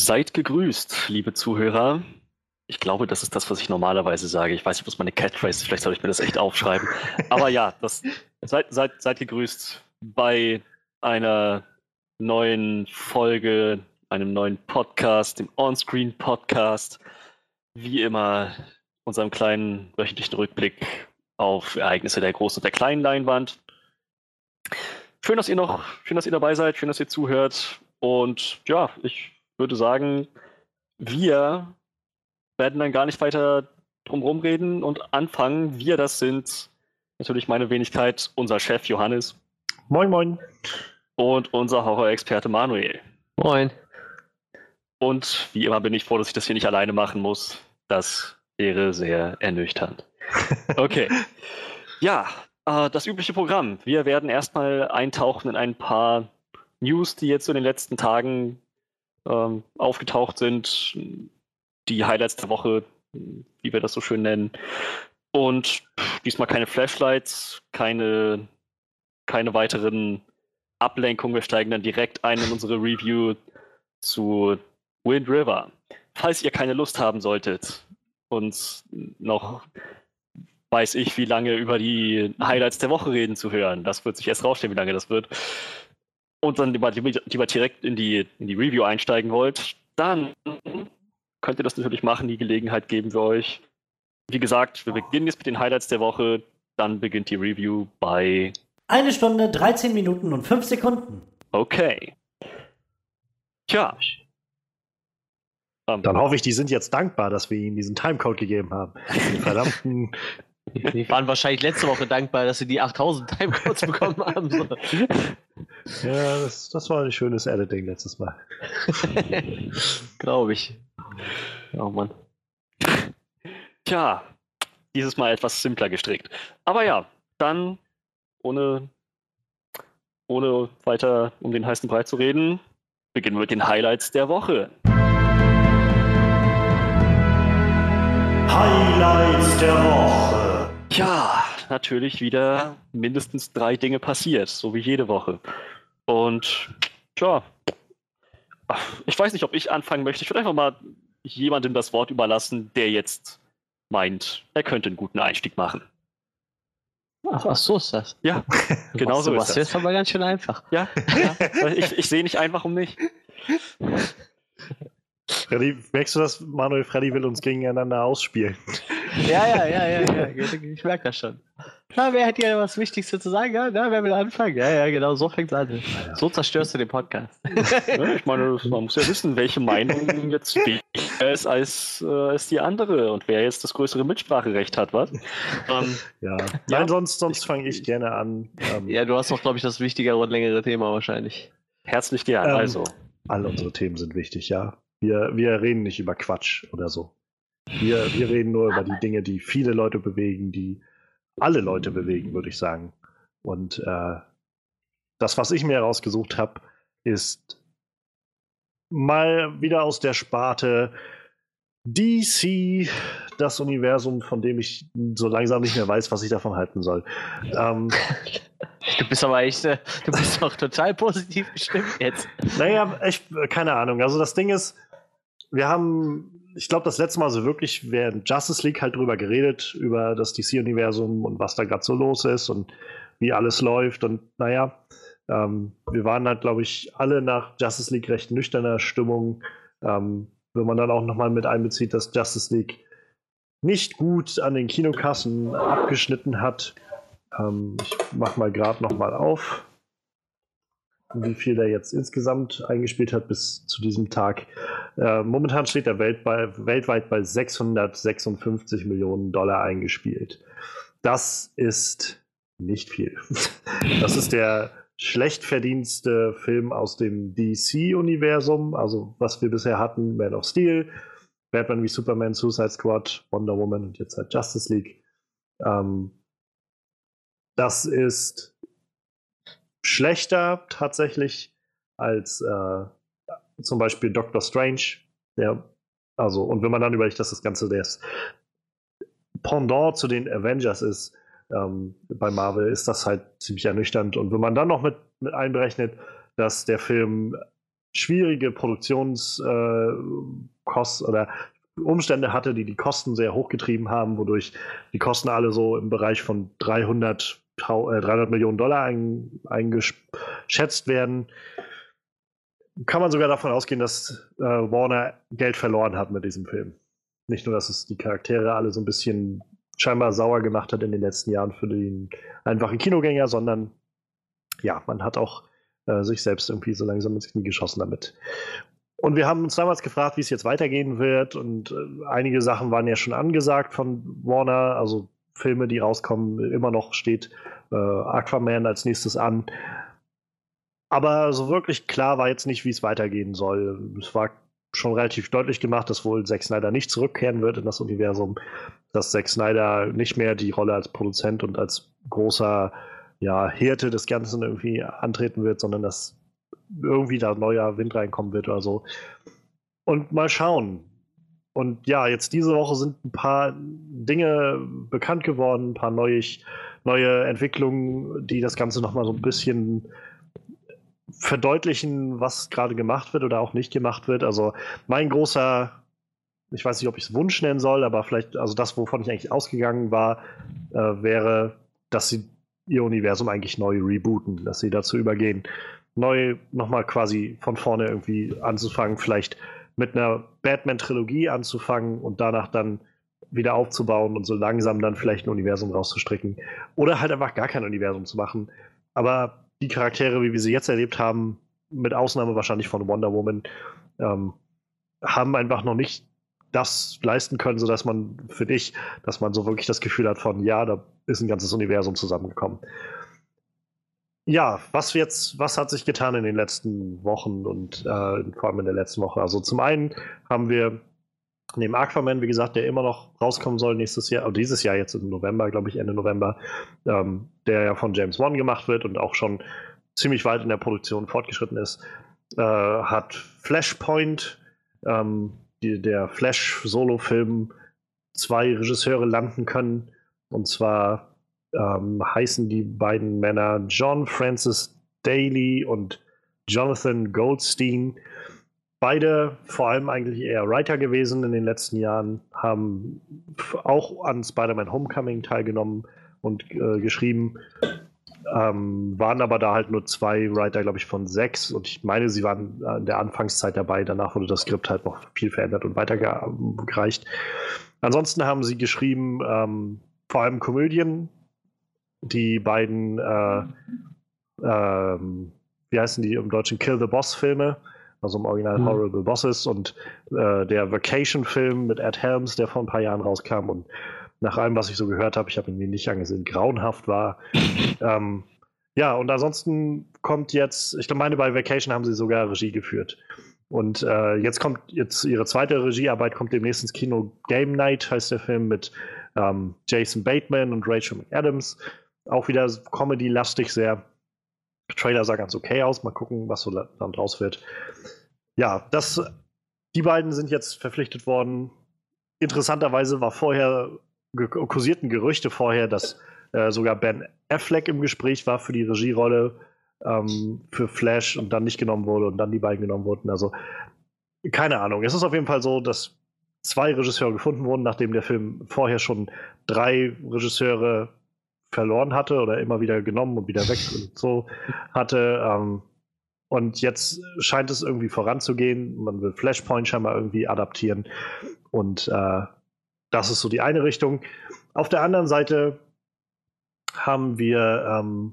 Seid gegrüßt, liebe Zuhörer. Ich glaube, das ist das, was ich normalerweise sage. Ich weiß nicht, was meine Catchphrase ist. Vielleicht soll ich mir das echt aufschreiben. Aber ja, das, seid, seid, seid gegrüßt bei einer neuen Folge, einem neuen Podcast, dem Onscreen Podcast. Wie immer, unserem kleinen wöchentlichen Rückblick auf Ereignisse der großen und der kleinen Leinwand. Schön, dass ihr noch, schön, dass ihr dabei seid, schön, dass ihr zuhört. Und ja, ich würde sagen, wir werden dann gar nicht weiter drum reden und anfangen. Wir, das sind natürlich meine Wenigkeit, unser Chef Johannes. Moin, moin. Und unser Horror-Experte Manuel. Moin. Und wie immer bin ich froh, dass ich das hier nicht alleine machen muss. Das wäre sehr ernüchternd. Okay. ja, äh, das übliche Programm. Wir werden erstmal eintauchen in ein paar News, die jetzt in den letzten Tagen ähm, aufgetaucht sind. Die Highlights der Woche, wie wir das so schön nennen. Und diesmal keine Flashlights, keine, keine weiteren Ablenkungen. Wir steigen dann direkt ein in unsere Review zu Wind River. Falls ihr keine Lust haben solltet, uns noch weiß ich, wie lange über die Highlights der Woche reden zu hören. Das wird sich erst rausstellen, wie lange das wird. Und dann lieber, lieber direkt in die, in die Review einsteigen wollt, dann könnt ihr das natürlich machen. Die Gelegenheit geben wir euch. Wie gesagt, wir beginnen jetzt mit den Highlights der Woche. Dann beginnt die Review bei. Eine Stunde, 13 Minuten und 5 Sekunden. Okay. Tja. Dann hoffe ich, die sind jetzt dankbar, dass wir ihnen diesen Timecode gegeben haben. Die verdammten die waren wahrscheinlich letzte Woche dankbar, dass sie die 8000 Timecodes bekommen haben. So. Ja, das, das, war ein schönes Editing letztes Mal. Glaube ich. Oh Mann. Tja, dieses Mal etwas simpler gestrickt. Aber ja, dann ohne, ohne weiter um den heißen Brei zu reden, beginnen wir mit den Highlights der Woche. Highlights der Woche. Ja, natürlich wieder mindestens drei Dinge passiert, so wie jede Woche. Und tja, ich weiß nicht, ob ich anfangen möchte. Ich würde einfach mal jemandem das Wort überlassen, der jetzt meint, er könnte einen guten Einstieg machen. Ach, ach so ist das. Ja, genau so ist das. Das ist aber ganz schön einfach. Ja, ja. ich, ich sehe nicht einfach um mich. Freddy, merkst du das? Manuel Freddy will uns gegeneinander ausspielen. Ja, ja, ja, ja, ja. Ich merke das schon. Na, wer hätte ja was Wichtigste zu sagen? Ja, na, wer will anfangen? Ja, ja, genau, so fängt es an. So zerstörst du den Podcast. Ja, ich meine, man muss ja wissen, welche Meinung jetzt wichtiger ist als, äh, als die andere und wer jetzt das größere Mitspracherecht hat, was? Ähm, ja. Nein, ja. sonst, sonst fange ich gerne an. Ähm, ja, du hast doch, glaube ich, das wichtigere und längere Thema wahrscheinlich. Herzlich gern, ähm, also. Alle unsere Themen sind wichtig, ja. Wir, wir reden nicht über Quatsch oder so. Wir, wir reden nur über die Dinge, die viele Leute bewegen, die alle Leute bewegen, würde ich sagen. Und äh, das, was ich mir herausgesucht habe, ist mal wieder aus der Sparte DC, das Universum, von dem ich so langsam nicht mehr weiß, was ich davon halten soll. Ähm, du bist aber echt, äh, du bist doch total positiv gestimmt jetzt. Naja, echt, keine Ahnung. Also das Ding ist, wir haben, ich glaube, das letzte Mal so wirklich während Justice League halt drüber geredet, über das DC-Universum und was da gerade so los ist und wie alles läuft. Und naja, ähm, wir waren halt, glaube ich, alle nach Justice League recht nüchterner Stimmung. Ähm, wenn man dann auch nochmal mit einbezieht, dass Justice League nicht gut an den Kinokassen abgeschnitten hat. Ähm, ich mach mal gerade nochmal auf wie viel der jetzt insgesamt eingespielt hat bis zu diesem Tag. Äh, momentan steht er welt bei, weltweit bei 656 Millionen Dollar eingespielt. Das ist nicht viel. Das ist der schlecht verdienste Film aus dem DC-Universum, also was wir bisher hatten, Man of Steel, Batman wie Superman, Suicide Squad, Wonder Woman und jetzt halt Justice League. Ähm, das ist schlechter tatsächlich als äh, zum Beispiel Doctor Strange. Der, also, und wenn man dann überlegt, dass das Ganze das Pendant zu den Avengers ist, ähm, bei Marvel, ist das halt ziemlich ernüchternd. Und wenn man dann noch mit, mit einberechnet, dass der Film schwierige Produktionskosten äh, oder Umstände hatte, die die Kosten sehr hochgetrieben haben, wodurch die Kosten alle so im Bereich von 300, äh, 300 Millionen Dollar ein, eingeschätzt werden. Kann man sogar davon ausgehen, dass äh, Warner Geld verloren hat mit diesem Film. Nicht nur, dass es die Charaktere alle so ein bisschen scheinbar sauer gemacht hat in den letzten Jahren für den einfachen Kinogänger, sondern ja, man hat auch äh, sich selbst irgendwie so langsam ins Knie geschossen damit. Und wir haben uns damals gefragt, wie es jetzt weitergehen wird. Und äh, einige Sachen waren ja schon angesagt von Warner, also Filme, die rauskommen. Immer noch steht äh, Aquaman als nächstes an. Aber so wirklich klar war jetzt nicht, wie es weitergehen soll. Es war schon relativ deutlich gemacht, dass wohl Zack Snyder nicht zurückkehren wird in das Universum, dass Zack Snyder nicht mehr die Rolle als Produzent und als großer ja, Hirte des Ganzen irgendwie antreten wird, sondern dass irgendwie da neuer Wind reinkommen wird oder so. Und mal schauen. Und ja, jetzt diese Woche sind ein paar Dinge bekannt geworden, ein paar neue, neue Entwicklungen, die das Ganze nochmal so ein bisschen verdeutlichen, was gerade gemacht wird oder auch nicht gemacht wird. Also mein großer, ich weiß nicht, ob ich es Wunsch nennen soll, aber vielleicht, also das, wovon ich eigentlich ausgegangen war, äh, wäre, dass sie ihr Universum eigentlich neu rebooten, dass sie dazu übergehen, neu nochmal quasi von vorne irgendwie anzufangen, vielleicht mit einer Batman-Trilogie anzufangen und danach dann wieder aufzubauen und so langsam dann vielleicht ein Universum rauszustricken. Oder halt einfach gar kein Universum zu machen. Aber die Charaktere, wie wir sie jetzt erlebt haben, mit Ausnahme wahrscheinlich von Wonder Woman, ähm, haben einfach noch nicht das leisten können, sodass man für dich, dass man so wirklich das Gefühl hat von, ja, da ist ein ganzes Universum zusammengekommen. Ja, was jetzt, was hat sich getan in den letzten Wochen und äh, vor allem in der letzten Woche? Also zum einen haben wir neben Aquaman, wie gesagt, der immer noch rauskommen soll nächstes Jahr, oder dieses Jahr jetzt im November, glaube ich, Ende November, ähm, der ja von James Wan gemacht wird und auch schon ziemlich weit in der Produktion fortgeschritten ist, äh, hat Flashpoint, ähm, die, der Flash-Solo-Film, zwei Regisseure landen können. Und zwar ähm, heißen die beiden Männer John Francis Daly und Jonathan Goldstein. Beide vor allem eigentlich eher Writer gewesen in den letzten Jahren, haben auch an Spider-Man Homecoming teilgenommen und äh, geschrieben, ähm, waren aber da halt nur zwei Writer, glaube ich, von sechs. Und ich meine, sie waren in der Anfangszeit dabei. Danach wurde das Skript halt noch viel verändert und weitergereicht. Ansonsten haben sie geschrieben, ähm, vor allem Komödien. Die beiden, äh, ähm, wie heißen die im Deutschen, Kill the Boss-Filme also im Original mhm. Horrible Bosses und äh, der Vacation-Film mit Ed Helms, der vor ein paar Jahren rauskam und nach allem, was ich so gehört habe, ich habe ihn mir nicht angesehen, grauenhaft war. ähm, ja, und ansonsten kommt jetzt, ich meine, bei Vacation haben sie sogar Regie geführt. Und äh, jetzt kommt jetzt ihre zweite Regiearbeit, kommt demnächst ins Kino. Game Night heißt der Film mit ähm, Jason Bateman und Rachel McAdams. Auch wieder Comedy-lastig sehr. Trailer sah ganz okay aus. Mal gucken, was so dann draus wird. Ja, das, die beiden sind jetzt verpflichtet worden. Interessanterweise war vorher, kursierten Gerüchte vorher, dass äh, sogar Ben Affleck im Gespräch war für die Regierolle ähm, für Flash und dann nicht genommen wurde und dann die beiden genommen wurden. Also keine Ahnung. Es ist auf jeden Fall so, dass zwei Regisseure gefunden wurden, nachdem der Film vorher schon drei Regisseure verloren hatte oder immer wieder genommen und wieder weg und so hatte. Ähm, und jetzt scheint es irgendwie voranzugehen. Man will Flashpoint scheinbar irgendwie adaptieren. Und äh, das ist so die eine Richtung. Auf der anderen Seite haben wir ähm,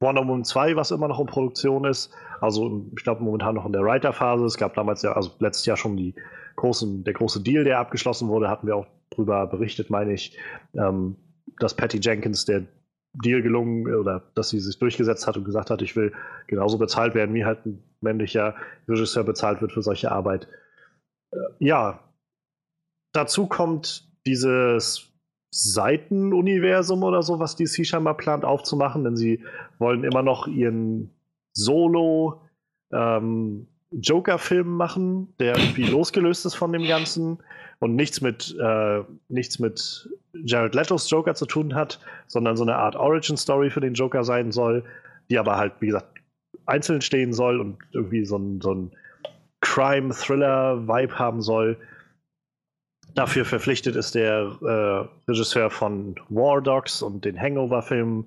Wonder Woman 2, was immer noch in Produktion ist. Also ich glaube momentan noch in der Writer-Phase. Es gab damals ja, also letztes Jahr schon die großen, der große Deal, der abgeschlossen wurde, hatten wir auch drüber berichtet, meine ich. Ähm, dass Patty Jenkins der Deal gelungen oder dass sie sich durchgesetzt hat und gesagt hat, ich will genauso bezahlt werden, wie halt ein männlicher Regisseur bezahlt wird für solche Arbeit. Äh, ja, dazu kommt dieses Seitenuniversum oder so, was DC scheinbar plant aufzumachen, denn sie wollen immer noch ihren Solo ähm, Joker-Film machen, der irgendwie losgelöst ist von dem Ganzen und nichts mit, äh, nichts mit Jared Letos Joker zu tun hat, sondern so eine Art Origin-Story für den Joker sein soll, die aber halt, wie gesagt, einzeln stehen soll und irgendwie so ein, so ein Crime-Thriller-Vibe haben soll. Dafür verpflichtet ist der äh, Regisseur von War Dogs und den Hangover-Filmen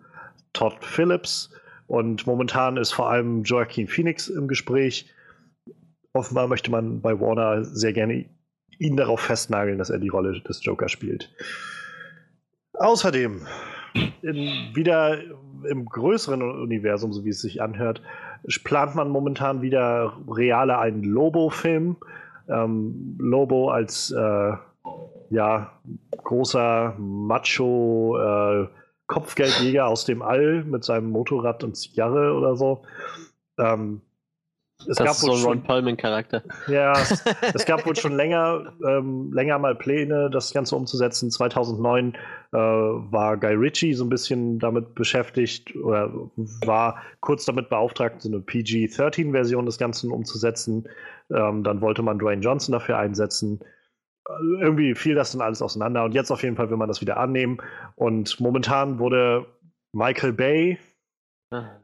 Todd Phillips. Und momentan ist vor allem Joaquin Phoenix im Gespräch. Offenbar möchte man bei Warner sehr gerne ihn darauf festnageln, dass er die Rolle des Joker spielt. Außerdem, in, wieder im größeren Universum, so wie es sich anhört, plant man momentan wieder reale einen Lobo-Film. Ähm, Lobo als äh, ja, großer Macho äh, Kopfgeldjäger aus dem All mit seinem Motorrad und Zigarre oder so. Ähm, es das gab ist so ein Ron Perlman-Charakter. Ja, es, es, gab wohl schon länger, ähm, länger mal Pläne, das Ganze umzusetzen. 2009 äh, war Guy Ritchie so ein bisschen damit beschäftigt oder war kurz damit beauftragt, so eine PG-13-Version des Ganzen umzusetzen. Ähm, dann wollte man Dwayne Johnson dafür einsetzen. Äh, irgendwie fiel das dann alles auseinander und jetzt auf jeden Fall will man das wieder annehmen. Und momentan wurde Michael Bay,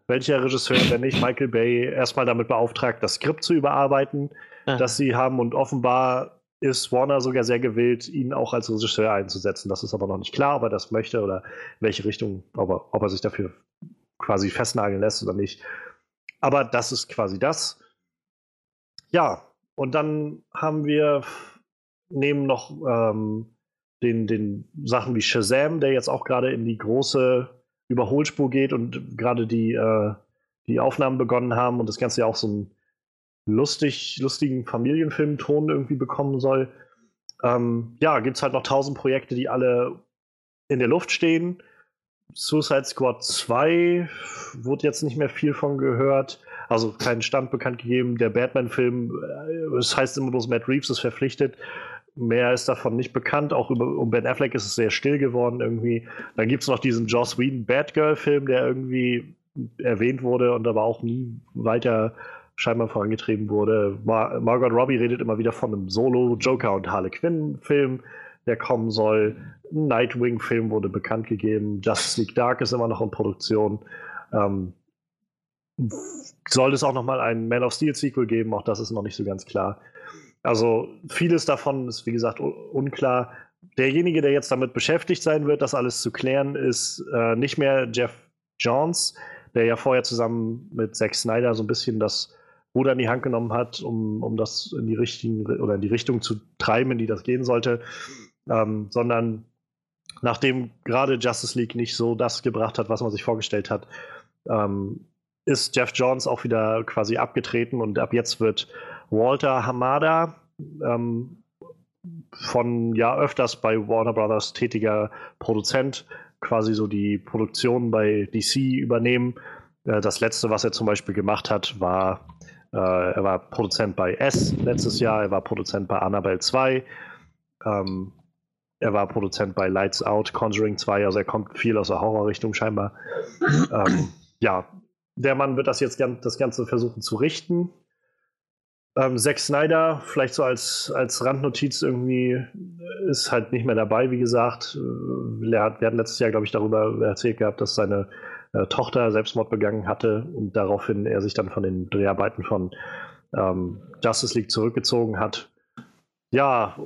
welcher Regisseur, wenn nicht Michael Bay, erstmal damit beauftragt, das Skript zu überarbeiten, Aha. das sie haben. Und offenbar ist Warner sogar sehr gewillt, ihn auch als Regisseur einzusetzen. Das ist aber noch nicht klar, ob er das möchte oder in welche Richtung, ob er, ob er sich dafür quasi festnageln lässt oder nicht. Aber das ist quasi das. Ja, und dann haben wir neben noch ähm, den, den Sachen wie Shazam, der jetzt auch gerade in die große Überholspur geht und gerade die, äh, die Aufnahmen begonnen haben und das Ganze ja auch so einen lustig, lustigen Familienfilmton irgendwie bekommen soll. Ähm, ja, gibt es halt noch tausend Projekte, die alle in der Luft stehen. Suicide Squad 2 wurde jetzt nicht mehr viel von gehört. Also keinen Stand bekannt gegeben. Der Batman-Film, äh, es heißt immer bloß, Matt Reeves ist verpflichtet. Mehr ist davon nicht bekannt. Auch über, um Ben Affleck ist es sehr still geworden irgendwie. Dann gibt es noch diesen Joss Whedon Batgirl-Film, der irgendwie erwähnt wurde und aber auch nie weiter scheinbar vorangetrieben wurde. Mar Margot Robbie redet immer wieder von einem Solo-Joker und Harley Quinn-Film, der kommen soll. Ein Nightwing-Film wurde bekannt gegeben. Justice League Dark ist immer noch in Produktion. Ähm, soll es auch noch mal ein Man of Steel-Sequel geben? Auch das ist noch nicht so ganz klar. Also vieles davon ist, wie gesagt, unklar. Derjenige, der jetzt damit beschäftigt sein wird, das alles zu klären, ist äh, nicht mehr Jeff Johns, der ja vorher zusammen mit Zack Snyder so ein bisschen das Ruder in die Hand genommen hat, um, um das in die richtigen oder in die Richtung zu treiben, in die das gehen sollte, ähm, sondern nachdem gerade Justice League nicht so das gebracht hat, was man sich vorgestellt hat, ähm, ist Jeff Johns auch wieder quasi abgetreten und ab jetzt wird Walter Hamada, ähm, von ja öfters bei Warner Brothers tätiger Produzent, quasi so die Produktion bei DC übernehmen. Äh, das letzte, was er zum Beispiel gemacht hat, war, äh, er war Produzent bei S letztes Jahr, er war Produzent bei Annabelle 2, ähm, er war Produzent bei Lights Out, Conjuring 2, also er kommt viel aus der Horrorrichtung scheinbar. ähm, ja, der Mann wird das jetzt das Ganze versuchen zu richten. Ähm, Zack Snyder, vielleicht so als, als Randnotiz irgendwie, ist halt nicht mehr dabei, wie gesagt. Äh, wir hatten letztes Jahr, glaube ich, darüber erzählt gehabt, dass seine äh, Tochter Selbstmord begangen hatte und daraufhin er sich dann von den Dreharbeiten von ähm, Justice League zurückgezogen hat. Ja,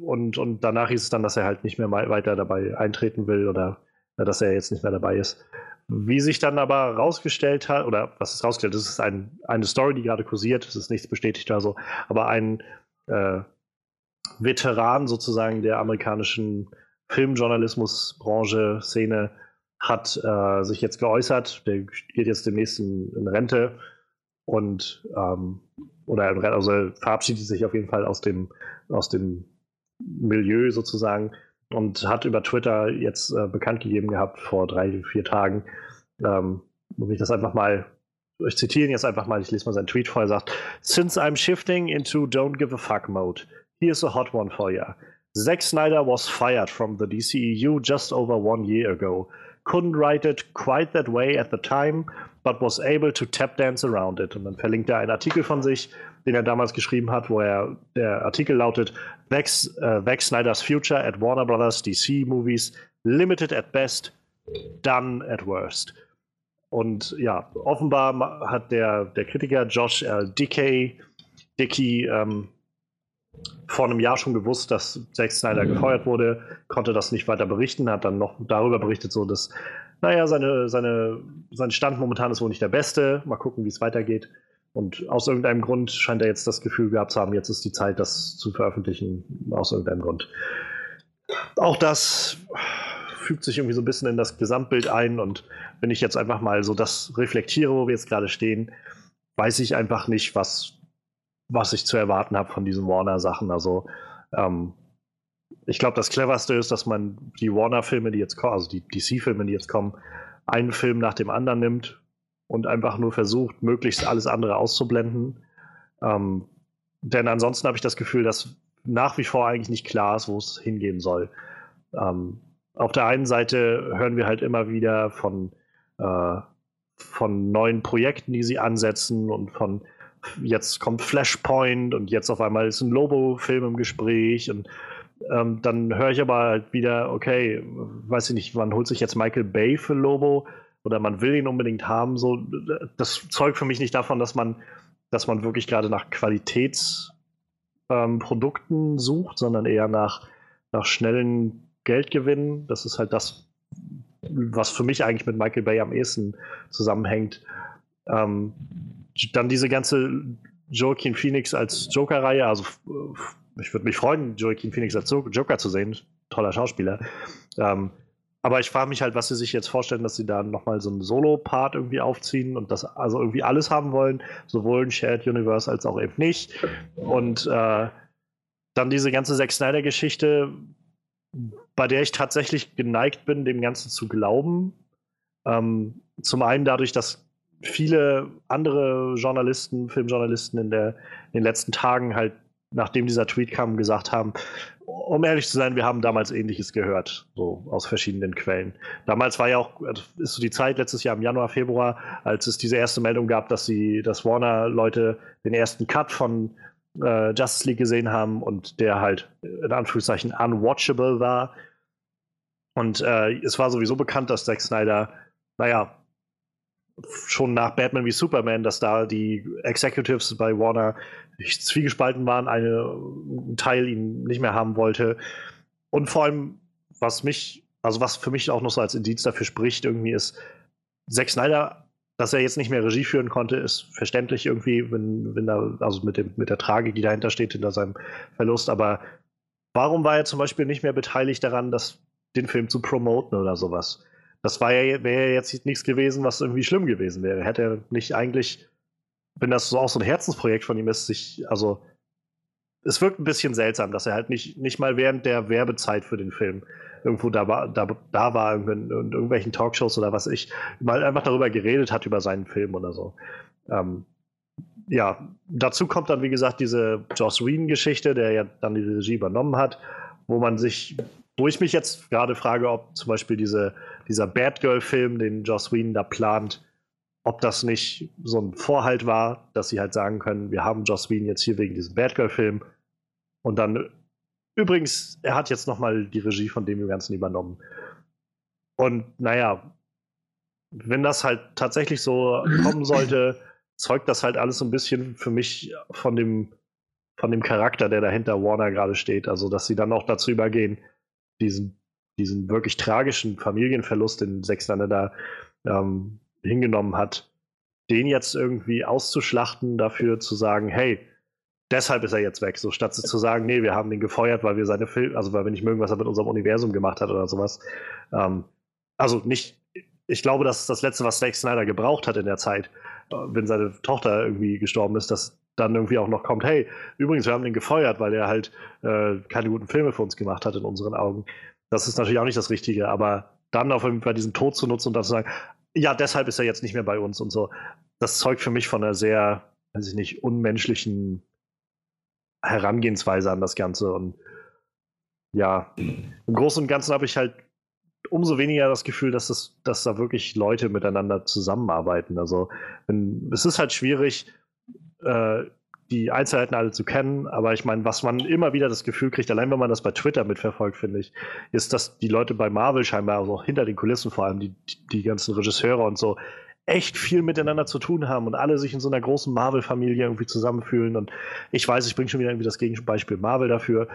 und, und danach hieß es dann, dass er halt nicht mehr weiter dabei eintreten will oder äh, dass er jetzt nicht mehr dabei ist. Wie sich dann aber rausgestellt hat, oder was ist rausgestellt, das ist ein, eine Story, die gerade kursiert, es ist nichts bestätigt oder so, aber ein äh, Veteran sozusagen der amerikanischen Filmjournalismusbranche, Szene, hat äh, sich jetzt geäußert, der geht jetzt demnächst in, in Rente und ähm, oder in, also verabschiedet sich auf jeden Fall aus dem, aus dem Milieu sozusagen und hat über Twitter jetzt äh, bekannt gegeben gehabt vor drei, vier Tagen, ähm, muss ich das einfach mal, ich zitiere ihn jetzt einfach mal, ich lese mal seinen Tweet vor, er sagt, Since I'm shifting into don't give a fuck mode, here's a hot one for ya. Zack Snyder was fired from the DCEU just over one year ago. Couldn't write it quite that way at the time, but was able to tap dance around it. Und dann verlinkt er einen Artikel von sich, den er damals geschrieben hat, wo er, der Artikel lautet, Zack, äh, Zack Snyder's Future at Warner Brothers DC Movies, limited at best, done at worst. Und ja, offenbar hat der, der Kritiker Josh L. Dickey, Dickey ähm, vor einem Jahr schon gewusst, dass Zack Snyder gefeuert wurde, konnte das nicht weiter berichten, hat dann noch darüber berichtet, so dass, naja, seine, seine, sein Stand momentan ist wohl nicht der beste. Mal gucken, wie es weitergeht. Und aus irgendeinem Grund scheint er jetzt das Gefühl gehabt zu haben, jetzt ist die Zeit, das zu veröffentlichen, aus irgendeinem Grund. Auch das fügt sich irgendwie so ein bisschen in das Gesamtbild ein und wenn ich jetzt einfach mal so das reflektiere, wo wir jetzt gerade stehen, weiß ich einfach nicht, was, was ich zu erwarten habe von diesen Warner-Sachen. Also ähm, ich glaube, das cleverste ist, dass man die Warner-Filme, die jetzt kommen, also die DC-Filme, die jetzt kommen, einen Film nach dem anderen nimmt und einfach nur versucht, möglichst alles andere auszublenden. Ähm, denn ansonsten habe ich das Gefühl, dass nach wie vor eigentlich nicht klar ist, wo es hingehen soll. Ähm, auf der einen Seite hören wir halt immer wieder von, äh, von neuen Projekten, die sie ansetzen und von jetzt kommt Flashpoint und jetzt auf einmal ist ein Lobo-Film im Gespräch und ähm, dann höre ich aber halt wieder, okay, weiß ich nicht, man holt sich jetzt Michael Bay für Lobo oder man will ihn unbedingt haben. So, das zeugt für mich nicht davon, dass man, dass man wirklich gerade nach Qualitätsprodukten ähm, sucht, sondern eher nach, nach schnellen Geldgewinnen. Das ist halt das, was für mich eigentlich mit Michael Bay am ehesten zusammenhängt. Ähm, dann diese ganze Joaquin Phoenix als Joker-Reihe, also ich würde mich freuen, Joaquin Phoenix als Joker zu sehen. Toller Schauspieler. Ähm, aber ich frage mich halt, was sie sich jetzt vorstellen, dass sie da nochmal so einen Solo-Part irgendwie aufziehen und das also irgendwie alles haben wollen, sowohl ein Shared Universe als auch eben nicht. Und äh, dann diese ganze Zack Snyder-Geschichte, bei der ich tatsächlich geneigt bin, dem Ganzen zu glauben. Ähm, zum einen dadurch, dass viele andere Journalisten, Filmjournalisten in, der, in den letzten Tagen halt, nachdem dieser Tweet kam, gesagt haben, um ehrlich zu sein, wir haben damals Ähnliches gehört, so aus verschiedenen Quellen. Damals war ja auch, also ist so die Zeit, letztes Jahr im Januar, Februar, als es diese erste Meldung gab, dass sie, dass Warner-Leute den ersten Cut von äh, Justice League gesehen haben und der halt in Anführungszeichen unwatchable war. Und äh, es war sowieso bekannt, dass Zack Snyder, naja, schon nach Batman wie Superman, dass da die Executives bei Warner zwiegespalten waren, eine, ein Teil ihn nicht mehr haben wollte. Und vor allem, was mich, also was für mich auch noch so als Indiz dafür spricht, irgendwie ist, Zack Snyder, dass er jetzt nicht mehr Regie führen konnte, ist verständlich irgendwie, wenn, wenn da, also mit, dem, mit der Tragik, die dahinter steht, hinter seinem Verlust. Aber warum war er zum Beispiel nicht mehr beteiligt daran, das, den Film zu promoten oder sowas? Das war ja, wäre ja jetzt nichts gewesen, was irgendwie schlimm gewesen wäre. Hätte er nicht eigentlich, wenn das so auch so ein Herzensprojekt von ihm ist, sich, also es wirkt ein bisschen seltsam, dass er halt nicht, nicht mal während der Werbezeit für den Film irgendwo da war, da, da war in, in irgendwelchen Talkshows oder was ich, mal einfach darüber geredet hat, über seinen Film oder so. Ähm, ja, dazu kommt dann, wie gesagt, diese Joss Whedon-Geschichte, der ja dann die Regie übernommen hat, wo man sich, wo ich mich jetzt gerade frage, ob zum Beispiel diese, dieser Batgirl-Film, den Joss Whedon da plant, ob das nicht so ein Vorhalt war, dass sie halt sagen können, wir haben Joss Whedon jetzt hier wegen diesem Batgirl-Film und dann übrigens, er hat jetzt nochmal die Regie von dem Ganzen übernommen. Und naja, wenn das halt tatsächlich so kommen sollte, zeugt das halt alles so ein bisschen für mich von dem, von dem Charakter, der dahinter Warner gerade steht. Also, dass sie dann auch dazu übergehen, diesen, diesen wirklich tragischen Familienverlust, den Sechslander da ähm, hingenommen hat, den jetzt irgendwie auszuschlachten, dafür zu sagen, hey, deshalb ist er jetzt weg, so statt zu sagen, nee, wir haben den gefeuert, weil wir seine Filme, also weil wir nicht mögen, was er mit unserem Universum gemacht hat oder sowas. Ähm, also nicht, ich glaube, das ist das Letzte, was Zack Snyder gebraucht hat in der Zeit, äh, wenn seine Tochter irgendwie gestorben ist, dass dann irgendwie auch noch kommt, hey, übrigens, wir haben den gefeuert, weil er halt äh, keine guten Filme für uns gemacht hat in unseren Augen. Das ist natürlich auch nicht das Richtige, aber dann auf jeden Fall diesen Tod zu nutzen und dann zu sagen, ja, deshalb ist er jetzt nicht mehr bei uns und so, das zeugt für mich von einer sehr, weiß ich nicht, unmenschlichen Herangehensweise an das Ganze. Und ja, im Großen und Ganzen habe ich halt umso weniger das Gefühl, dass, das, dass da wirklich Leute miteinander zusammenarbeiten. Also wenn, es ist halt schwierig, äh, die Einzelheiten alle zu kennen, aber ich meine, was man immer wieder das Gefühl kriegt, allein wenn man das bei Twitter mitverfolgt, finde ich, ist, dass die Leute bei Marvel scheinbar, also hinter den Kulissen vor allem, die, die ganzen Regisseure und so, echt viel miteinander zu tun haben und alle sich in so einer großen Marvel-Familie irgendwie zusammenfühlen. Und ich weiß, ich bringe schon wieder irgendwie das Gegenbeispiel Marvel dafür.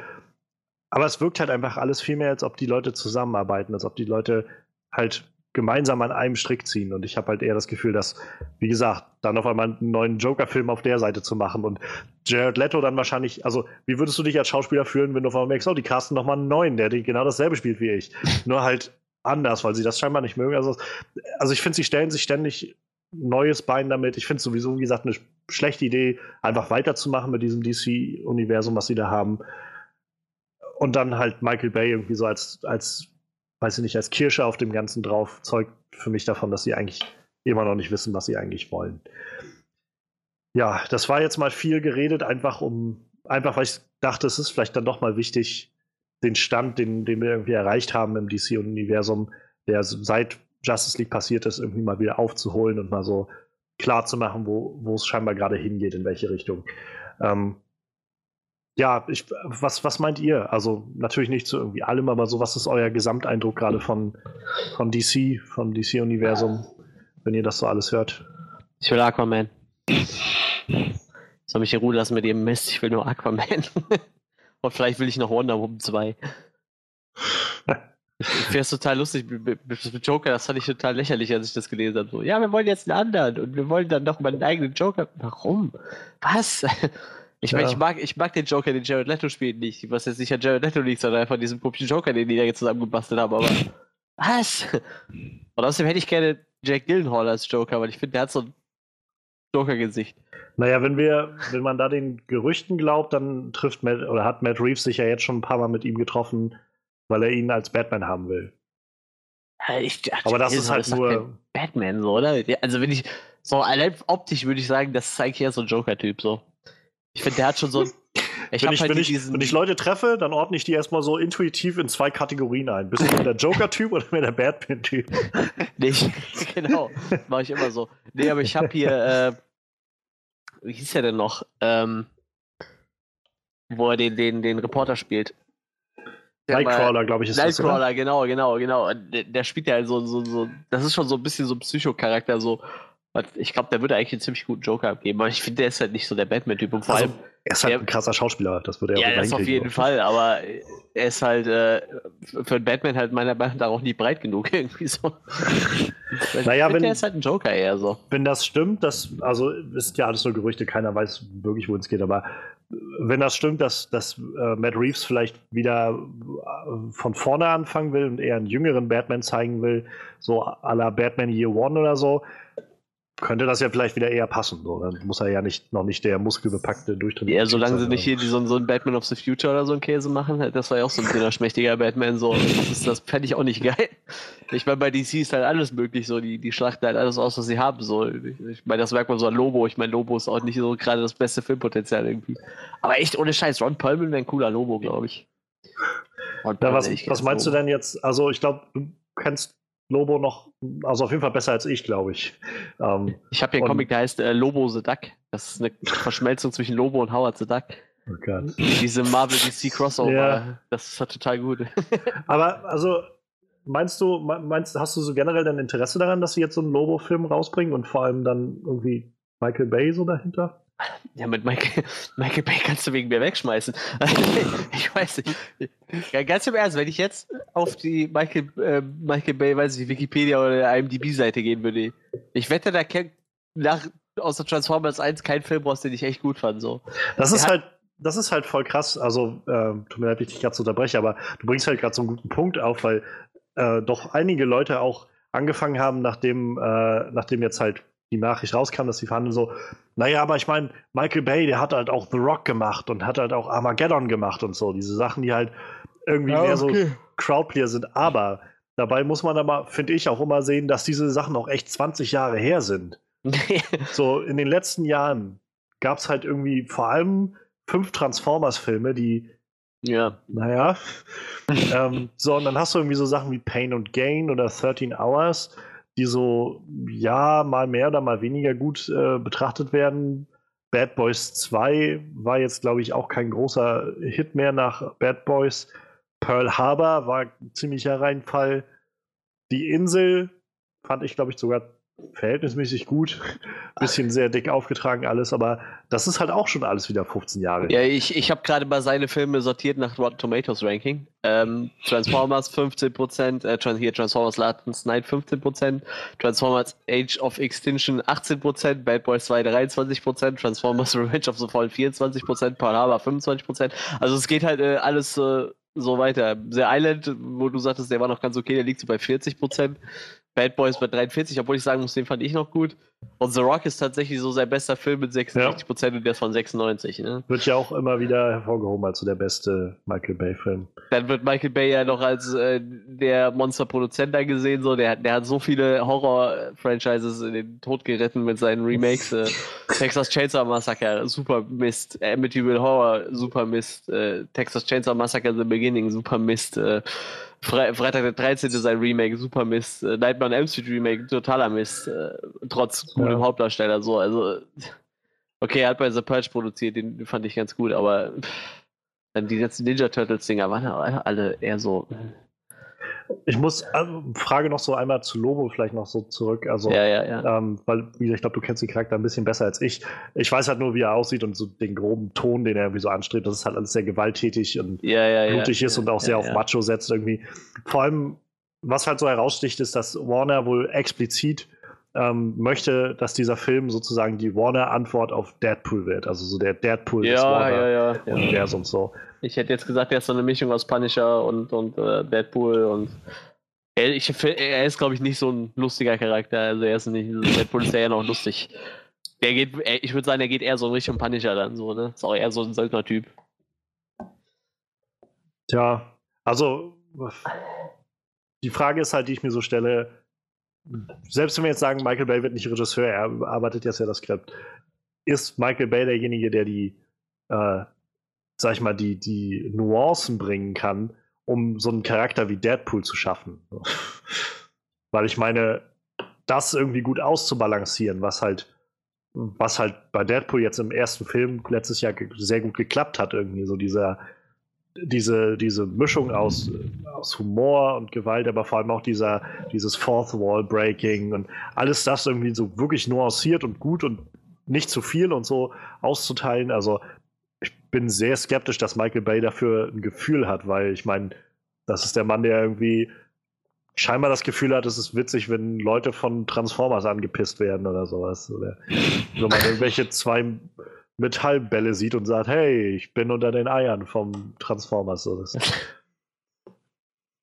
Aber es wirkt halt einfach alles viel mehr, als ob die Leute zusammenarbeiten, als ob die Leute halt gemeinsam an einem Strick ziehen. Und ich habe halt eher das Gefühl, dass, wie gesagt, dann auf einmal einen neuen Joker-Film auf der Seite zu machen und Jared Leto dann wahrscheinlich, also wie würdest du dich als Schauspieler fühlen, wenn du auf einmal merkst, oh, die casten nochmal einen neuen, der genau dasselbe spielt wie ich. Nur halt anders, weil sie das scheinbar nicht mögen. Also, also ich finde, sie stellen sich ständig neues Bein damit. Ich finde es sowieso, wie gesagt, eine schlechte Idee, einfach weiterzumachen mit diesem DC-Universum, was sie da haben. Und dann halt Michael Bay irgendwie so als, als, weiß ich nicht, als Kirsche auf dem Ganzen drauf, zeugt für mich davon, dass sie eigentlich immer noch nicht wissen, was sie eigentlich wollen. Ja, das war jetzt mal viel geredet, einfach um, einfach weil ich dachte, es ist vielleicht dann doch mal wichtig, den Stand, den, den wir irgendwie erreicht haben im DC-Universum, der seit Justice League passiert ist, irgendwie mal wieder aufzuholen und mal so klar zu machen, wo, wo es scheinbar gerade hingeht, in welche Richtung. Ähm, ja, ich, was, was meint ihr? Also natürlich nicht zu irgendwie allem, aber so, was ist euer Gesamteindruck gerade von, von DC, vom DC-Universum, wenn ihr das so alles hört? Ich will Aquaman. Soll mich in Ruhe lassen mit dem Mist, ich will nur Aquaman. Und vielleicht will ich noch Wonder Woman 2. Ich finde es total lustig mit, Joker, das fand ich total lächerlich, als ich das gelesen habe. So, ja, wir wollen jetzt einen anderen und wir wollen dann noch mal einen eigenen Joker. Warum? Was? Ich meine, ja. ich, mag, ich mag den Joker, den Jared Leto spielt, nicht. Was jetzt nicht an Jared Leto liegt, sondern einfach diesen Puppchen Joker, den die da jetzt zusammengebastelt haben. Aber was? Und außerdem hätte ich gerne Jack Gyllenhaal als Joker, weil ich finde, der hat so ein Joker-Gesicht. Naja, wenn wir, wenn man da den Gerüchten glaubt, dann trifft Matt oder hat Matt Reeves sich ja jetzt schon ein paar Mal mit ihm getroffen, weil er ihn als Batman haben will. Ich, ach, Aber das ist halt ist nur. Batman, so, oder? Also, wenn ich. So, allein optisch würde ich sagen, das ist eigentlich eher so ein Joker-Typ, so. Ich finde, der hat schon so. Ich wenn, ich, halt wenn, ich, wenn ich Leute treffe, dann ordne ich die erstmal so intuitiv in zwei Kategorien ein. Bist du der Joker-Typ oder mehr der Batman-Typ? Nicht, genau. Mache ich immer so. Nee, aber ich habe hier, äh, wie hieß er denn noch? Ähm, wo er den, den, den Reporter spielt. Nightcrawler, glaube ich, ist Nightcrawler, das, genau, genau, genau. Der, der, spielt ja so, so, so, das ist schon so ein bisschen so ein Psychocharakter, so ich glaube, der würde eigentlich einen ziemlich guten Joker abgeben, aber ich finde, der ist halt nicht so der Batman-Typ. Und vor also, allem. Er ist halt ein krasser Schauspieler, das würde er Ja, das auf jeden auch. Fall, aber er ist halt äh, für einen Batman halt meiner Meinung nach auch nie breit genug irgendwie so. naja, find, wenn. Der ist halt ein Joker eher so. Wenn das stimmt, das, also ist ja alles nur Gerüchte, keiner weiß wirklich, wo es geht, aber wenn das stimmt, dass, dass äh, Matt Reeves vielleicht wieder äh, von vorne anfangen will und eher einen jüngeren Batman zeigen will, so à la Batman Year One oder so, könnte das ja vielleicht wieder eher passen. So. Dann muss er ja nicht, noch nicht der muskelbepackte durchtrainierte. Ja, solange sie nicht hier so, so ein Batman of the Future oder so ein Käse machen, das war ja auch so ein dünner, schmächtiger Batman. So. Das, das fände ich auch nicht geil. Ich meine, bei DC ist halt alles möglich. So. Die, die schlachten halt alles aus, was sie haben. So. Ich, meine, das merkt man so an Lobo. Ich meine, Lobo ist auch nicht so gerade das beste Filmpotenzial irgendwie. Aber echt, ohne Scheiß, Ron Perlman wäre ein cooler Lobo, glaube ich. Ja, was, was meinst Lobo. du denn jetzt? Also, ich glaube, du kennst Lobo noch, also auf jeden Fall besser als ich, glaube ich. Ähm, ich habe hier einen Comic, der heißt äh, Lobo the Duck. Das ist eine Verschmelzung zwischen Lobo und Howard the Duck. Oh Gott. Diese Marvel DC Crossover, ja. das ist halt total gut. Aber also meinst du, meinst, hast du so generell dein Interesse daran, dass sie jetzt so einen Lobo-Film rausbringen und vor allem dann irgendwie Michael Bay so dahinter? Ja, mit Michael, Michael Bay kannst du wegen mir wegschmeißen. ich weiß nicht. Ganz im Ernst, wenn ich jetzt auf die Michael, äh, Michael Bay, weiß ich, Wikipedia oder IMDb-Seite gehen würde, ich wette, da kennt nach außer Transformers 1 kein Film raus, den ich echt gut fand. So. Das ist halt, das ist halt voll krass. Also, äh, tut mir leid, ich dich gerade zu unterbreche, aber du bringst halt gerade so einen guten Punkt auf, weil äh, doch einige Leute auch angefangen haben, nachdem, äh, nachdem jetzt halt die Nachricht rauskam, dass sie fanden so, naja, aber ich meine, Michael Bay, der hat halt auch The Rock gemacht und hat halt auch Armageddon gemacht und so. Diese Sachen, die halt irgendwie ja, mehr okay. so Crowdplayer sind. Aber dabei muss man aber, finde ich, auch immer sehen, dass diese Sachen auch echt 20 Jahre her sind. so, in den letzten Jahren gab es halt irgendwie vor allem fünf Transformers-Filme, die ja. Naja. ähm, so, und dann hast du irgendwie so Sachen wie Pain and Gain oder 13 Hours die so, ja, mal mehr oder mal weniger gut äh, betrachtet werden. Bad Boys 2 war jetzt, glaube ich, auch kein großer Hit mehr nach Bad Boys. Pearl Harbor war ein ziemlicher Reinfall. Die Insel fand ich, glaube ich, sogar verhältnismäßig gut. Bisschen sehr dick aufgetragen alles, aber das ist halt auch schon alles wieder 15 Jahre. Ja, ich, ich habe gerade mal seine Filme sortiert nach Rotten Tomatoes Ranking. Ähm, Transformers 15%, äh, hier Transformers Last Night 15%, Transformers Age of Extinction 18%, Bad Boys 2 23%, Transformers Revenge of the Fallen 24%, Pearl Harbor 25%. Also es geht halt äh, alles äh, so weiter. The Island, wo du sagtest, der war noch ganz okay, der liegt so bei 40%. Bad Boys bei 43, obwohl ich sagen muss, den fand ich noch gut. Und The Rock ist tatsächlich so sein bester Film mit 66 Prozent ja. und der ist von 96. Ne? Wird ja auch immer wieder hervorgehoben als so der beste Michael Bay-Film. Dann wird Michael Bay ja noch als äh, der Monsterproduzent da gesehen. So. Der, der hat so viele Horror-Franchises in den Tod geritten mit seinen Remakes. Äh, Texas Chainsaw Massacre, super Mist. Amityville Horror, super Mist. Äh, Texas Chainsaw Massacre The Beginning, super Mist. Äh, Fre Freitag der 13. sein Remake, super Mist. Äh, Nightmare on Elm Street Remake, totaler Mist. Äh, trotz gutem ja. Hauptdarsteller, so. Also, okay, er hat bei The Purge produziert, den fand ich ganz gut, aber dann die letzten Ninja Turtles Dinger waren alle eher so. Ich muss, also, Frage noch so einmal zu Lobo vielleicht noch so zurück. Also, ja, ja, ja. Ähm, weil, wie gesagt, ich glaube, du kennst den Charakter ein bisschen besser als ich. Ich weiß halt nur, wie er aussieht und so den groben Ton, den er irgendwie so anstrebt, dass es halt alles sehr gewalttätig und ja, blutig ist und auch sehr auf Macho setzt irgendwie. Vor allem, was halt so heraussticht, ist, dass Warner wohl explizit ähm, möchte, dass dieser Film sozusagen die Warner-Antwort auf Deadpool wird. Also so der Deadpool des Warner-Universums so. Ich hätte jetzt gesagt, er ist so eine Mischung aus Punisher und, und äh, Deadpool und er, ich, er ist, glaube ich, nicht so ein lustiger Charakter. Also er ist nicht, Deadpool ist ja noch lustig. Der geht, ich würde sagen, er geht eher so Richtung Punisher dann so, ne? Ist auch eher so ein Söldner-Typ. Tja, also die Frage ist halt, die ich mir so stelle, selbst wenn wir jetzt sagen, Michael Bay wird nicht Regisseur, er arbeitet jetzt ja das Skript, ist Michael Bay derjenige, der die äh, sag ich mal, die, die Nuancen bringen kann, um so einen Charakter wie Deadpool zu schaffen. Weil ich meine, das irgendwie gut auszubalancieren, was halt, was halt bei Deadpool jetzt im ersten Film letztes Jahr sehr gut geklappt hat, irgendwie so dieser, diese, diese Mischung aus, aus Humor und Gewalt, aber vor allem auch dieser, dieses Fourth Wall Breaking und alles das irgendwie so wirklich nuanciert und gut und nicht zu viel und so auszuteilen. Also ich bin sehr skeptisch, dass Michael Bay dafür ein Gefühl hat, weil ich meine, das ist der Mann, der irgendwie scheinbar das Gefühl hat, es ist witzig, wenn Leute von Transformers angepisst werden oder sowas. Oder wenn man irgendwelche zwei Metallbälle sieht und sagt, hey, ich bin unter den Eiern vom Transformers. So, das,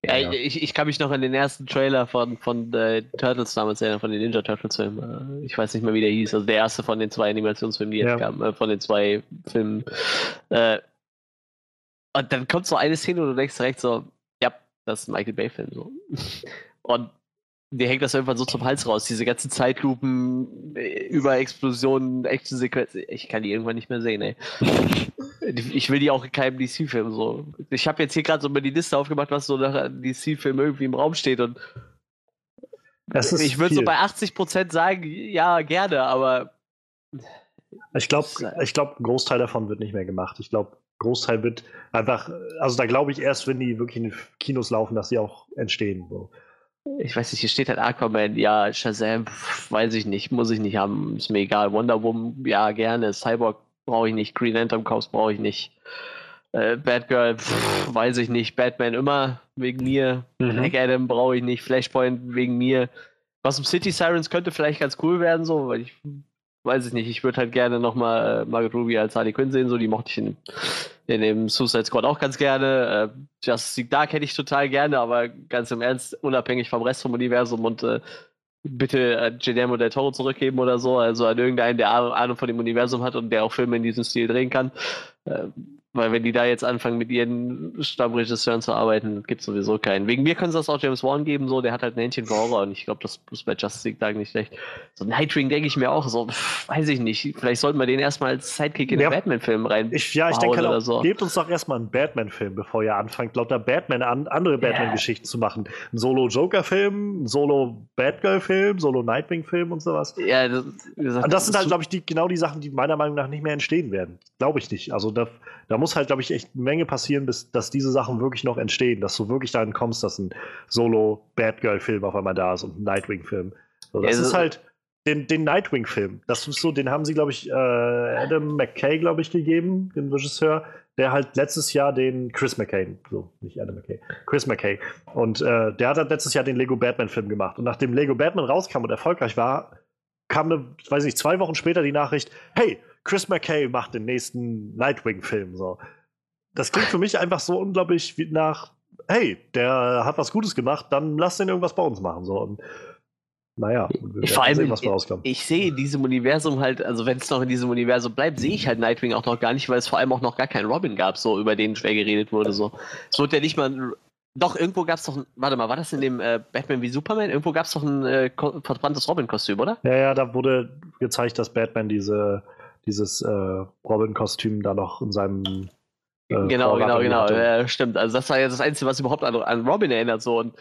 Ja, ja. Ich, ich kann mich noch an den ersten Trailer von, von äh, Turtles damals erinnern, von den Ninja Turtles Filmen. Äh, ich weiß nicht mehr, wie der hieß. Also der erste von den zwei Animationsfilmen, die jetzt ja. kamen, äh, von den zwei Filmen. Äh, und dann kommt so eine Szene, wo du denkst direkt so, ja, das ist ein Michael Bay-Film. So. Und dir hängt das irgendwann so zum Hals raus. Diese ganzen Zeitlupen, äh, Überexplosionen, Actionsequenzen. Ich kann die irgendwann nicht mehr sehen, ey. Ich will die auch in keinem DC-Film so. Ich habe jetzt hier gerade so mal die Liste aufgemacht, was so nach DC-Film irgendwie im Raum steht und ich würde so bei 80% sagen, ja, gerne, aber. Ich glaube, ich glaub, ein Großteil davon wird nicht mehr gemacht. Ich glaube, Großteil wird einfach, also da glaube ich erst, wenn die wirklich in den Kinos laufen, dass sie auch entstehen. So ich weiß nicht, hier steht halt Aquaman, ja, Shazam, weiß ich nicht, muss ich nicht haben, ist mir egal. Wonder Woman, ja, gerne. Cyborg brauche ich nicht. Green Lantern Cops brauche ich nicht. Äh, Batgirl, pff, weiß ich nicht. Batman immer wegen mir. Mhm. Black Adam brauche ich nicht. Flashpoint wegen mir. Was im City Sirens könnte vielleicht ganz cool werden, so, weil ich weiß ich nicht. Ich würde halt gerne nochmal äh, Margaret Ruby als Harley Quinn sehen, so, die mochte ich in in dem Suicide Squad auch ganz gerne. Äh, Justice League Dark hätte ich total gerne, aber ganz im Ernst, unabhängig vom Rest vom Universum und äh, bitte an Guillermo del Toro zurückgeben oder so, also an irgendeinen, der Ahnung von dem Universum hat und der auch Filme in diesem Stil drehen kann. Äh, weil wenn die da jetzt anfangen, mit ihren Stammregisseuren zu arbeiten, gibt es sowieso keinen. Wegen mir können sie das auch James Wan geben, so, der hat halt ein Händchen für Horror und ich glaube, das ist bei Justice League Tag nicht schlecht. So Nightwing denke ich mir auch, so, pff, weiß ich nicht. Vielleicht sollten wir den erstmal als Sidekick in ja. den Batman-Film rein. Ich, ja, ich denke halt auch, so. gebt uns doch erstmal einen Batman-Film, bevor ihr anfangt, lauter Batman an, andere Batman-Geschichten yeah. zu machen. Ein Solo-Joker-Film, ein Solo-Batgirl-Film, Solo-Nightwing-Film und sowas. Ja, das, gesagt, das sind halt, glaube ich, die, genau die Sachen, die meiner Meinung nach nicht mehr entstehen werden. Glaube ich nicht. Also da, da muss halt, glaube ich, echt eine Menge passieren, bis dass diese Sachen wirklich noch entstehen, dass du wirklich dahin kommst, dass ein Solo-Batgirl-Film auf einmal da ist und ein Nightwing-Film. So, das ja, ist halt den, den Nightwing-Film. Das ist so, den haben sie, glaube ich, äh, Adam McKay, glaube ich, gegeben, den Regisseur, der halt letztes Jahr den Chris McKay, so nicht Adam McKay, Chris McKay. Und äh, der hat halt letztes Jahr den Lego Batman-Film gemacht. Und nachdem Lego Batman rauskam und erfolgreich war, kam eine, weiß ich, zwei Wochen später die Nachricht, hey, Chris McKay macht den nächsten Nightwing-Film. So. Das klingt für mich einfach so unglaublich wie nach, hey, der hat was Gutes gemacht, dann lass den irgendwas bei uns machen. So. Und naja, vor allem, sehen, was wir rauskommen. Ich, ich sehe in diesem Universum halt, also wenn es noch in diesem Universum bleibt, sehe ich halt Nightwing auch noch gar nicht, weil es vor allem auch noch gar keinen Robin gab, so über den schwer geredet wurde. So. Es wurde ja nicht mal. Doch, irgendwo gab es doch, warte mal, war das in dem äh, Batman wie Superman? Irgendwo gab es doch ein äh, verbranntes Robin-Kostüm, oder? Ja, ja, da wurde gezeigt, dass Batman diese, dieses äh, Robin-Kostüm da noch in seinem äh, genau, genau, genau. Ja, stimmt. Also das war ja das Einzige, was überhaupt an, an Robin erinnert. So. Und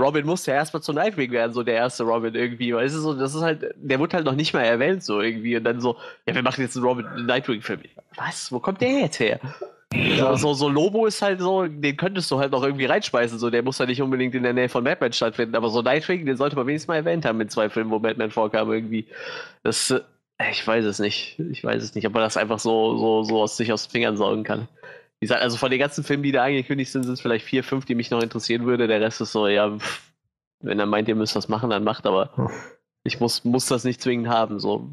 Robin musste ja erstmal zu Nightwing werden, so der erste Robin irgendwie. Weißt du, so, das ist halt, der wurde halt noch nicht mal erwähnt, so irgendwie. Und dann so, ja, wir machen jetzt einen Robin Nightwing-Film. Was? Wo kommt der jetzt her? Ja. So, so Lobo ist halt so, den könntest du halt noch irgendwie reinschmeißen, so der muss ja nicht unbedingt in der Nähe von Batman stattfinden, aber so Nightwing, den sollte man wenigstens mal erwähnt haben in zwei Filmen, wo Batman vorkam irgendwie. Das, äh, ich weiß es nicht. Ich weiß es nicht, ob man das einfach so, so, so aus sich aus den Fingern saugen kann. Wie gesagt, also von den ganzen Filmen, die da angekündigt sind, sind es vielleicht vier, fünf, die mich noch interessieren würde. Der Rest ist so, ja, wenn er meint, ihr müsst das machen, dann macht, aber hm. ich muss, muss das nicht zwingend haben. So,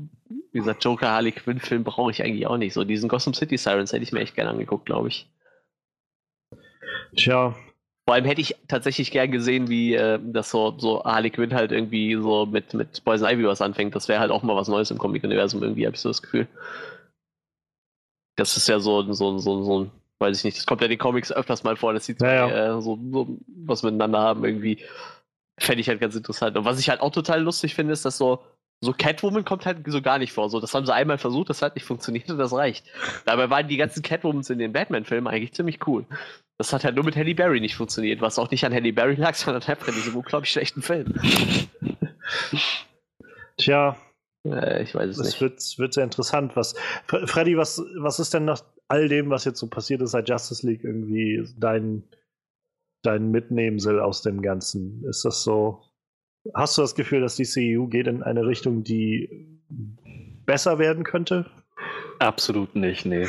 wie gesagt, Joker Harley Quinn Film brauche ich eigentlich auch nicht. So, diesen Gotham City Sirens hätte ich mir echt gerne angeguckt, glaube ich. Tja. Vor allem hätte ich tatsächlich gern gesehen, wie äh, das so, so Harley Quinn halt irgendwie so mit, mit Poison Ivy was anfängt. Das wäre halt auch mal was Neues im Comic-Universum, irgendwie, habe ich so das Gefühl. Das ist ja so, so, so, so ein weiß ich nicht, das kommt ja in den Comics öfters mal vor, dass die zwei ja. äh, so, so, was miteinander haben irgendwie. Fände ich halt ganz interessant. Und was ich halt auch total lustig finde, ist, dass so, so Catwoman kommt halt so gar nicht vor. So, das haben sie einmal versucht, das hat nicht funktioniert und das reicht. Dabei waren die ganzen Catwomans in den Batman-Filmen eigentlich ziemlich cool. Das hat halt nur mit Halle Berry nicht funktioniert, was auch nicht an Halle Berry lag, sondern einfach in diesem unglaublich schlechten Film. Tja, äh, ich weiß es, es nicht. Wird, wird sehr interessant. Was, Freddy, was, was ist denn nach all dem, was jetzt so passiert ist seit Justice League, irgendwie dein, dein Mitnehmsel aus dem Ganzen? Ist das so? Hast du das Gefühl, dass die CEU geht in eine Richtung, die besser werden könnte? Absolut nicht, nee.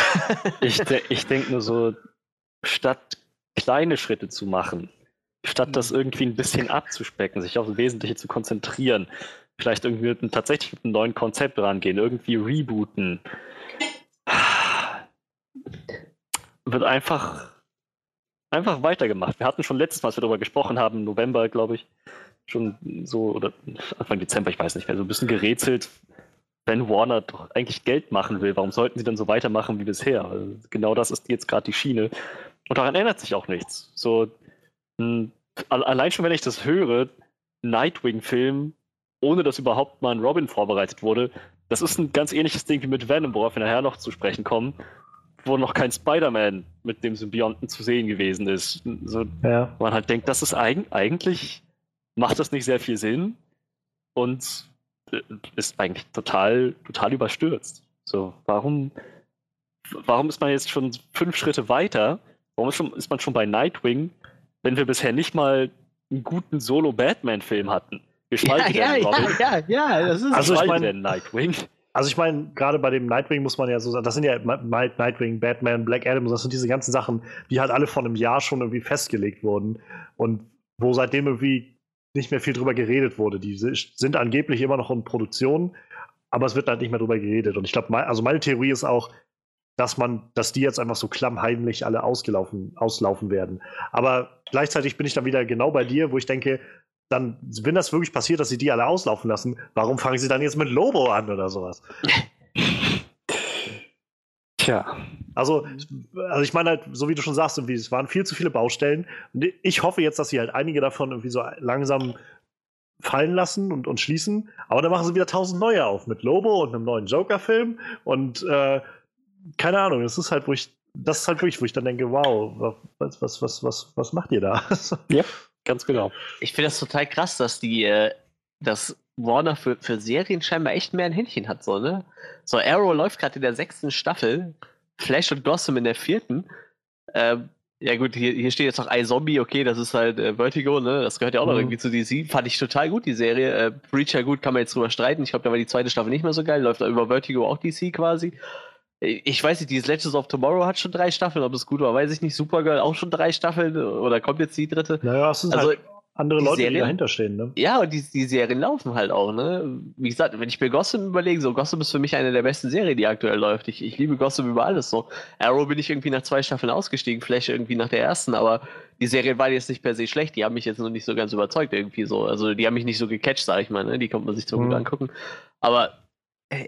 ich, de ich denke nur so, statt kleine Schritte zu machen, statt das irgendwie ein bisschen abzuspecken, sich auf das Wesentliche zu konzentrieren, vielleicht irgendwie mit einem, tatsächlich mit einem neuen Konzept rangehen, irgendwie rebooten. Wird einfach, einfach weitergemacht. Wir hatten schon letztes Mal, als wir darüber gesprochen haben, im November, glaube ich, schon so, oder Anfang Dezember, ich weiß nicht mehr, so ein bisschen gerätselt, wenn Warner doch eigentlich Geld machen will, warum sollten sie dann so weitermachen wie bisher? Also genau das ist jetzt gerade die Schiene. Und daran ändert sich auch nichts. So, mh, allein schon, wenn ich das höre, Nightwing-Film ohne dass überhaupt mal ein Robin vorbereitet wurde. Das ist ein ganz ähnliches Ding wie mit Venom, worauf wir nachher noch zu sprechen kommen, wo noch kein Spider-Man mit dem Symbionten zu sehen gewesen ist. So, ja. Man halt denkt, das ist eig eigentlich, macht das nicht sehr viel Sinn und äh, ist eigentlich total, total überstürzt. So, warum, warum ist man jetzt schon fünf Schritte weiter? Warum ist, schon, ist man schon bei Nightwing, wenn wir bisher nicht mal einen guten Solo-Batman-Film hatten? Geschweige ja, denn, Robin. Ja, ja, ja, das ist also ich mein, Nightwing. Also ich meine, gerade bei dem Nightwing muss man ja so sagen, das sind ja Nightwing, Batman, Black Adam, das sind diese ganzen Sachen, die halt alle vor einem Jahr schon irgendwie festgelegt wurden und wo seitdem irgendwie nicht mehr viel drüber geredet wurde. Die sind angeblich immer noch in Produktion, aber es wird halt nicht mehr drüber geredet. Und ich glaube, also meine Theorie ist auch, dass man, dass die jetzt einfach so klammheimlich alle ausgelaufen, auslaufen werden. Aber gleichzeitig bin ich dann wieder genau bei dir, wo ich denke, dann, wenn das wirklich passiert, dass sie die alle auslaufen lassen, warum fangen sie dann jetzt mit Lobo an oder sowas? Tja. Also, also ich meine halt, so wie du schon sagst, irgendwie, es waren viel zu viele Baustellen. Und ich hoffe jetzt, dass sie halt einige davon irgendwie so langsam fallen lassen und, und schließen. Aber dann machen sie wieder tausend neue auf mit Lobo und einem neuen Joker-Film. Und äh, keine Ahnung, das ist halt, wo ich, das ist halt wirklich, wo ich dann denke, wow, was, was, was, was, was macht ihr da? ja. Ganz genau. Ich finde das total krass, dass die, äh, dass Warner für, für Serien scheinbar echt mehr ein Händchen hat, so, ne? So, Arrow läuft gerade in der sechsten Staffel, Flash und Gotham in der vierten. Ähm, Ja gut, hier, hier steht jetzt noch iZombie, okay, das ist halt äh, Vertigo, ne? Das gehört ja auch noch Mhm. irgendwie zu DC. Fand ich total gut, die Serie. Äh, Preacher, gut, kann man jetzt drüber streiten. Ich glaube, da war die zweite Staffel nicht mehr so geil. Läuft da über Vertigo auch DC quasi. Ich weiß nicht, dieses Legends of Tomorrow hat schon drei Staffeln, ob es gut war, weiß ich nicht. Supergirl auch schon drei Staffeln oder kommt jetzt die dritte? Naja, es sind Also, halt andere die Leute, die Serien- dahinter stehen, ne? Ja, und die, die Serien laufen halt auch, ne? Wie gesagt, wenn ich mir Gotham überlege, so Gotham ist für mich eine der besten Serien, die aktuell läuft. Ich, ich liebe Gotham über alles so. Arrow bin ich irgendwie nach zwei Staffeln ausgestiegen, Flash irgendwie nach der ersten, aber die Serien waren jetzt nicht per se schlecht, die haben mich jetzt noch nicht so ganz überzeugt irgendwie so. Also die haben mich nicht so gecatcht, sag ich mal, ne? Die konnte man sich so Mhm. gut angucken. Aber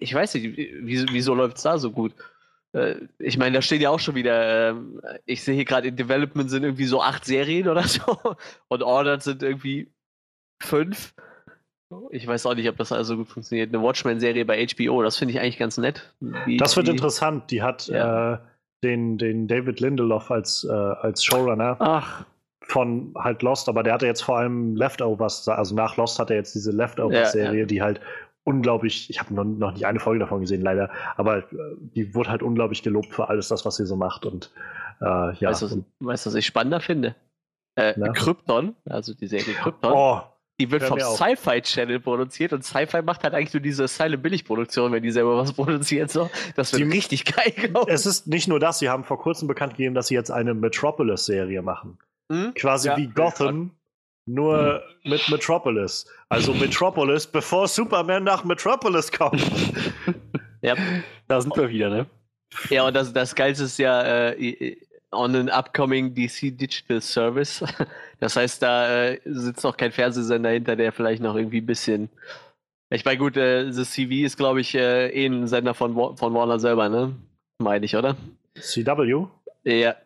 ich weiß nicht, wieso, wieso läuft es da so gut? Äh, Ich meine, da stehen ja auch schon wieder, ähm, ich sehe hier gerade in Development sind irgendwie so acht Serien oder so und Ordered sind irgendwie fünf. Ich weiß auch nicht, ob das also gut funktioniert. Eine Watchmen-Serie bei HBO, das finde ich eigentlich ganz nett. Die- Das wird die- interessant. Die hat Ja. äh, den, den David Lindelof als, äh, als Showrunner Ach, von halt Lost, aber der hatte jetzt vor allem Leftovers, also nach Lost hat er jetzt diese Leftovers-Serie, Ja, ja. die halt unglaublich, ich habe noch, noch nicht eine Folge davon gesehen, leider, aber äh, die wurde halt unglaublich gelobt für alles das, was sie so macht. Und äh, ja. Weißt du, was- was ich spannender finde? Äh? Krypton, also die Serie Krypton, oh, die wird vom. Sci-Fi Channel produziert und Sci-Fi macht halt eigentlich nur diese Silent Billig-Produktion, wenn die selber was produziert. So. Das wird Die- richtig geil, glaube es ist nicht nur das, sie haben vor kurzem bekannt gegeben, dass sie jetzt eine Metropolis-Serie machen. Hm? Quasi Ja. wie Gotham, nur mit Metropolis. Also Metropolis, bevor Superman nach Metropolis kommt. Ja. da sind wir wieder, ne? Ja, und das, das Geilste ist ja äh, on an upcoming DC Digital Service. Das heißt, da äh, sitzt noch kein Fernsehsender hinter, der vielleicht noch irgendwie ein bisschen. Ich meine, gut, äh, The CV ist, glaube ich, äh, eh ein Sender von, von Warner selber, ne? Meine ich, oder? CW? Ja.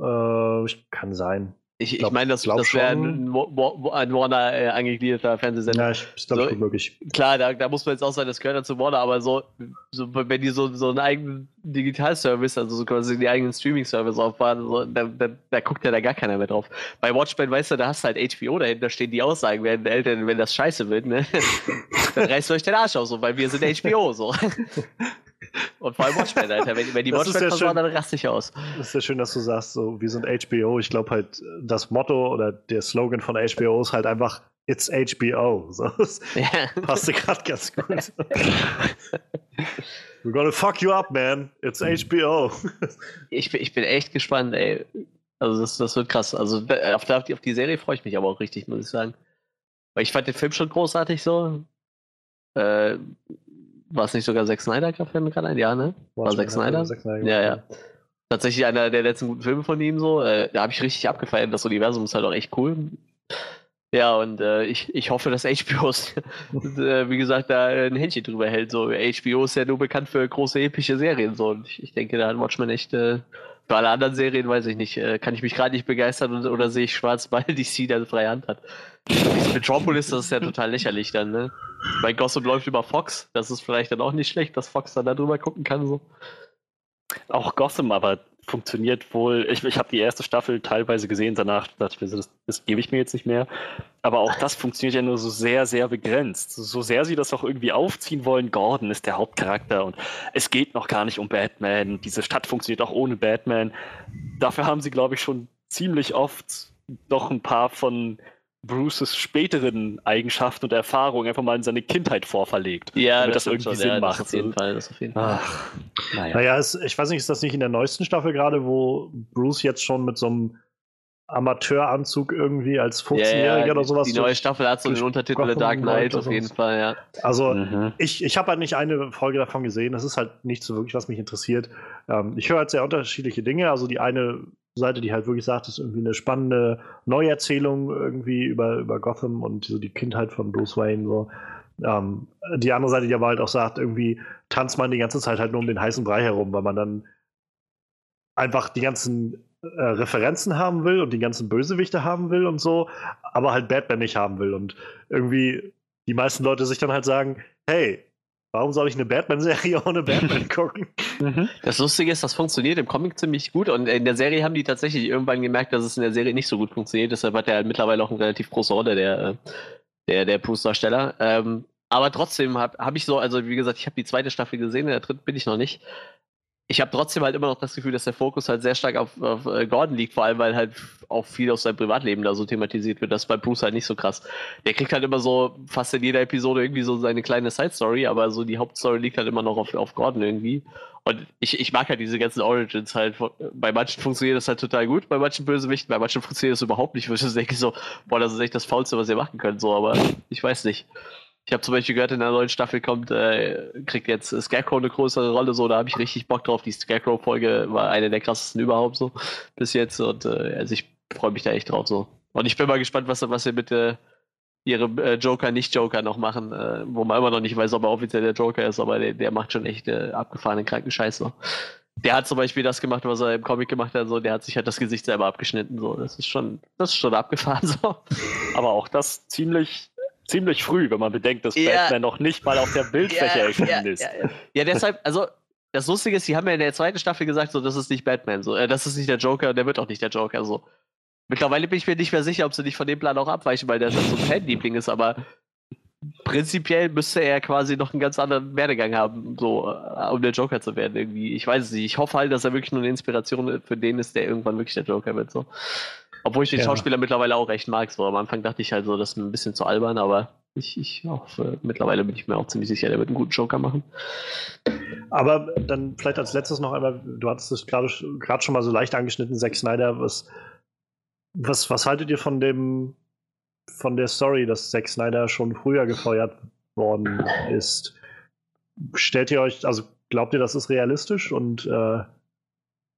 Äh, kann sein. Ich, ich meine, das, das wäre schon. ein, Wa- Wa- ein Warner äh, angegliederter Fernsehsender. Ja, ich, ist glaube So- gut möglich. Klar, da, da muss man jetzt auch sagen, das gehört dazu Warner, aber so, so wenn die so, so einen eigenen Digitalservice, also so quasi die eigenen Streaming-Service aufbauen, so, da, da, da guckt ja da gar keiner mehr drauf. Bei Watchmen, weißt du, da hast du halt HBO dahinter stehen, die Aussagen werden Eltern, wenn das scheiße wird, ne? dann reißt euch den Arsch auf, so, weil wir sind HBO, so. Und vor allem Watchmen, Alter. Wenn, wenn die Das Watchmen ja versauen, dann raste ich aus. Das ist ja schön, dass du sagst, so, wir sind HBO. Ich glaube halt, das Motto oder der Slogan von HBO ist halt einfach It's HBO. So, das Ja. passt gerade ganz gut. We're gonna fuck you up, man. It's HBO. Ich bin, ich bin echt gespannt, ey. Also das, das wird krass. Also auf, die- auf die Serie freue ich mich aber auch richtig, muss ich sagen. Weil ich fand den Film schon großartig so. Äh, war es nicht sogar Zack Snyder, fällt mir gerade ein? Ja, ne? War Zack Snyder? Zack Snyder Ja, ja. Tatsächlich einer der letzten guten Filme von ihm so. Äh, da habe ich richtig abgefeiert. Das Universum ist halt auch echt cool. Ja, und äh, ich, ich hoffe, dass HBO, äh, wie gesagt, da ein Händchen drüber hält. So, HBO ist ja nur bekannt für große epische Serien. So. Und ich, ich denke, da hat Watchmen echt. Äh, für alle anderen Serien weiß ich nicht. Äh, kann ich mich gerade nicht begeistern oder, oder sehe ich schwarz, weil DC da freie Hand hat. Metropolis, das ist ja total lächerlich dann, ne? Bei Gossip läuft über Fox. Das ist vielleicht dann auch nicht schlecht, dass Fox dann da drüber gucken kann. So. Auch Gotham aber funktioniert wohl. Ich, ich habe die erste Staffel teilweise gesehen, danach dachte ich mir, das, das gebe ich mir jetzt nicht mehr. Aber auch das funktioniert ja nur so sehr, sehr begrenzt. So, so sehr sie das auch irgendwie aufziehen wollen, Gordon ist der Hauptcharakter und es geht noch gar nicht um Batman. Diese Stadt funktioniert auch ohne Batman. Dafür haben sie, glaube ich, schon ziemlich oft doch ein paar von Bruces späteren Eigenschaften und Erfahrungen einfach mal in seine Kindheit vorverlegt. Ja, damit das, stimmt irgendwie schon, Sinn ja, macht. Das auf jeden Fall, das auf jeden Fall. Ach, naja. Naja, es, ich weiß nicht, ist das nicht in der neuesten Staffel gerade, wo Bruce jetzt schon mit so einem Amateuranzug irgendwie als 15-Jähriger oder sowas. Die neue Staffel hat so den durch Untertitel The Dark Knight auf oder jeden. Fall, ja. Also, Mhm. ich, ich habe halt nicht eine Folge davon gesehen. Das ist halt nicht so wirklich, was mich interessiert. Ähm, ich höre halt sehr unterschiedliche Dinge. Also die eine Seite, die halt wirklich sagt, das ist irgendwie eine spannende Neuerzählung irgendwie über, über Gotham und so die Kindheit von Bruce Wayne. So. Ähm, die andere Seite, die aber halt auch sagt, irgendwie tanzt man die ganze Zeit halt nur um den heißen Brei herum, weil man dann einfach die ganzen äh, Referenzen haben will und die ganzen Bösewichte haben will und so, aber halt Batman nicht haben will. Und irgendwie die meisten Leute sich dann halt sagen, hey, warum soll ich eine Batman-Serie ohne Batman gucken? Mhm. Das Lustige ist, das funktioniert im Comic ziemlich gut und in der Serie haben die tatsächlich irgendwann gemerkt, dass es in der Serie nicht so gut funktioniert. Deshalb hat er halt mittlerweile auch eine relativ große Rolle, der, äh, der, der Bruce-Darsteller. Ähm, aber trotzdem habe hab ich so, also wie gesagt, ich habe die zweite Staffel gesehen, in der dritten bin ich noch nicht. Ich habe trotzdem halt immer noch das Gefühl, dass der Fokus halt sehr stark auf, auf äh, Gordon liegt, vor allem weil halt auch viel aus seinem Privatleben da so thematisiert wird. Das ist bei Bruce halt nicht so krass. Der kriegt halt immer so fast in jeder Episode irgendwie so seine kleine Side-Story, aber so die Hauptstory liegt halt immer noch auf, auf Gordon irgendwie. Und ich, ich mag halt diese ganzen Origins halt. Bei manchen funktioniert das halt total gut, bei manchen Bösewichten, bei manchen funktioniert das überhaupt nicht, wo ich denke so, boah, das ist echt das Faulste, was ihr machen könnt, so, aber ich weiß nicht. Ich habe zum Beispiel gehört, in der neuen Staffel kommt, äh, kriegt jetzt Scarecrow eine größere Rolle, so, da habe ich richtig Bock drauf. Die Scarecrow-Folge war eine der krassesten überhaupt so bis jetzt und äh, also ich freue mich da echt drauf so. Und ich bin mal gespannt, was, was sie mit äh, ihrem äh, Joker, Nicht-Joker noch machen, äh, wo man immer noch nicht weiß, ob er offiziell der Joker ist, aber der, der macht schon echt äh, abgefahrenen kranken Scheiß so. Der hat zum Beispiel das gemacht, was er im Comic gemacht hat, so, der hat sich halt das Gesicht selber abgeschnitten, so. Das ist schon, das ist schon abgefahren, so. Aber auch das ziemlich ziemlich früh, wenn man bedenkt, dass ja. Batman noch nicht mal auf der Bildfläche ja, erschienen ja, ist. Ja, deshalb, also das Lustige ist, sie haben ja in der zweiten Staffel gesagt, so, das ist nicht Batman, so, äh, das ist nicht der Joker, der wird auch nicht der Joker, so. Mittlerweile bin ich mir nicht mehr sicher, ob sie nicht von dem Plan auch abweichen, weil der so ein Fanliebling ist, aber prinzipiell müsste er quasi noch einen ganz anderen Werdegang haben, so, äh, um der Joker zu werden, irgendwie. Ich weiß es nicht. Ich hoffe halt, dass er wirklich nur eine Inspiration für den ist, der irgendwann wirklich der Joker wird, so. Obwohl ich den ja. Schauspieler mittlerweile auch recht mag. So am Anfang dachte ich halt so, das ist ein bisschen zu albern, aber ich, ich hoffe, mittlerweile bin ich mir auch ziemlich sicher, der wird einen guten Joker machen. Aber dann vielleicht als letztes noch einmal, du hattest es gerade schon mal so leicht angeschnitten, Zack Snyder, was, was, was haltet ihr von dem, von der Story, dass Zack Snyder schon früher gefeuert worden ist? Stellt ihr euch, also glaubt ihr, das ist realistisch und äh,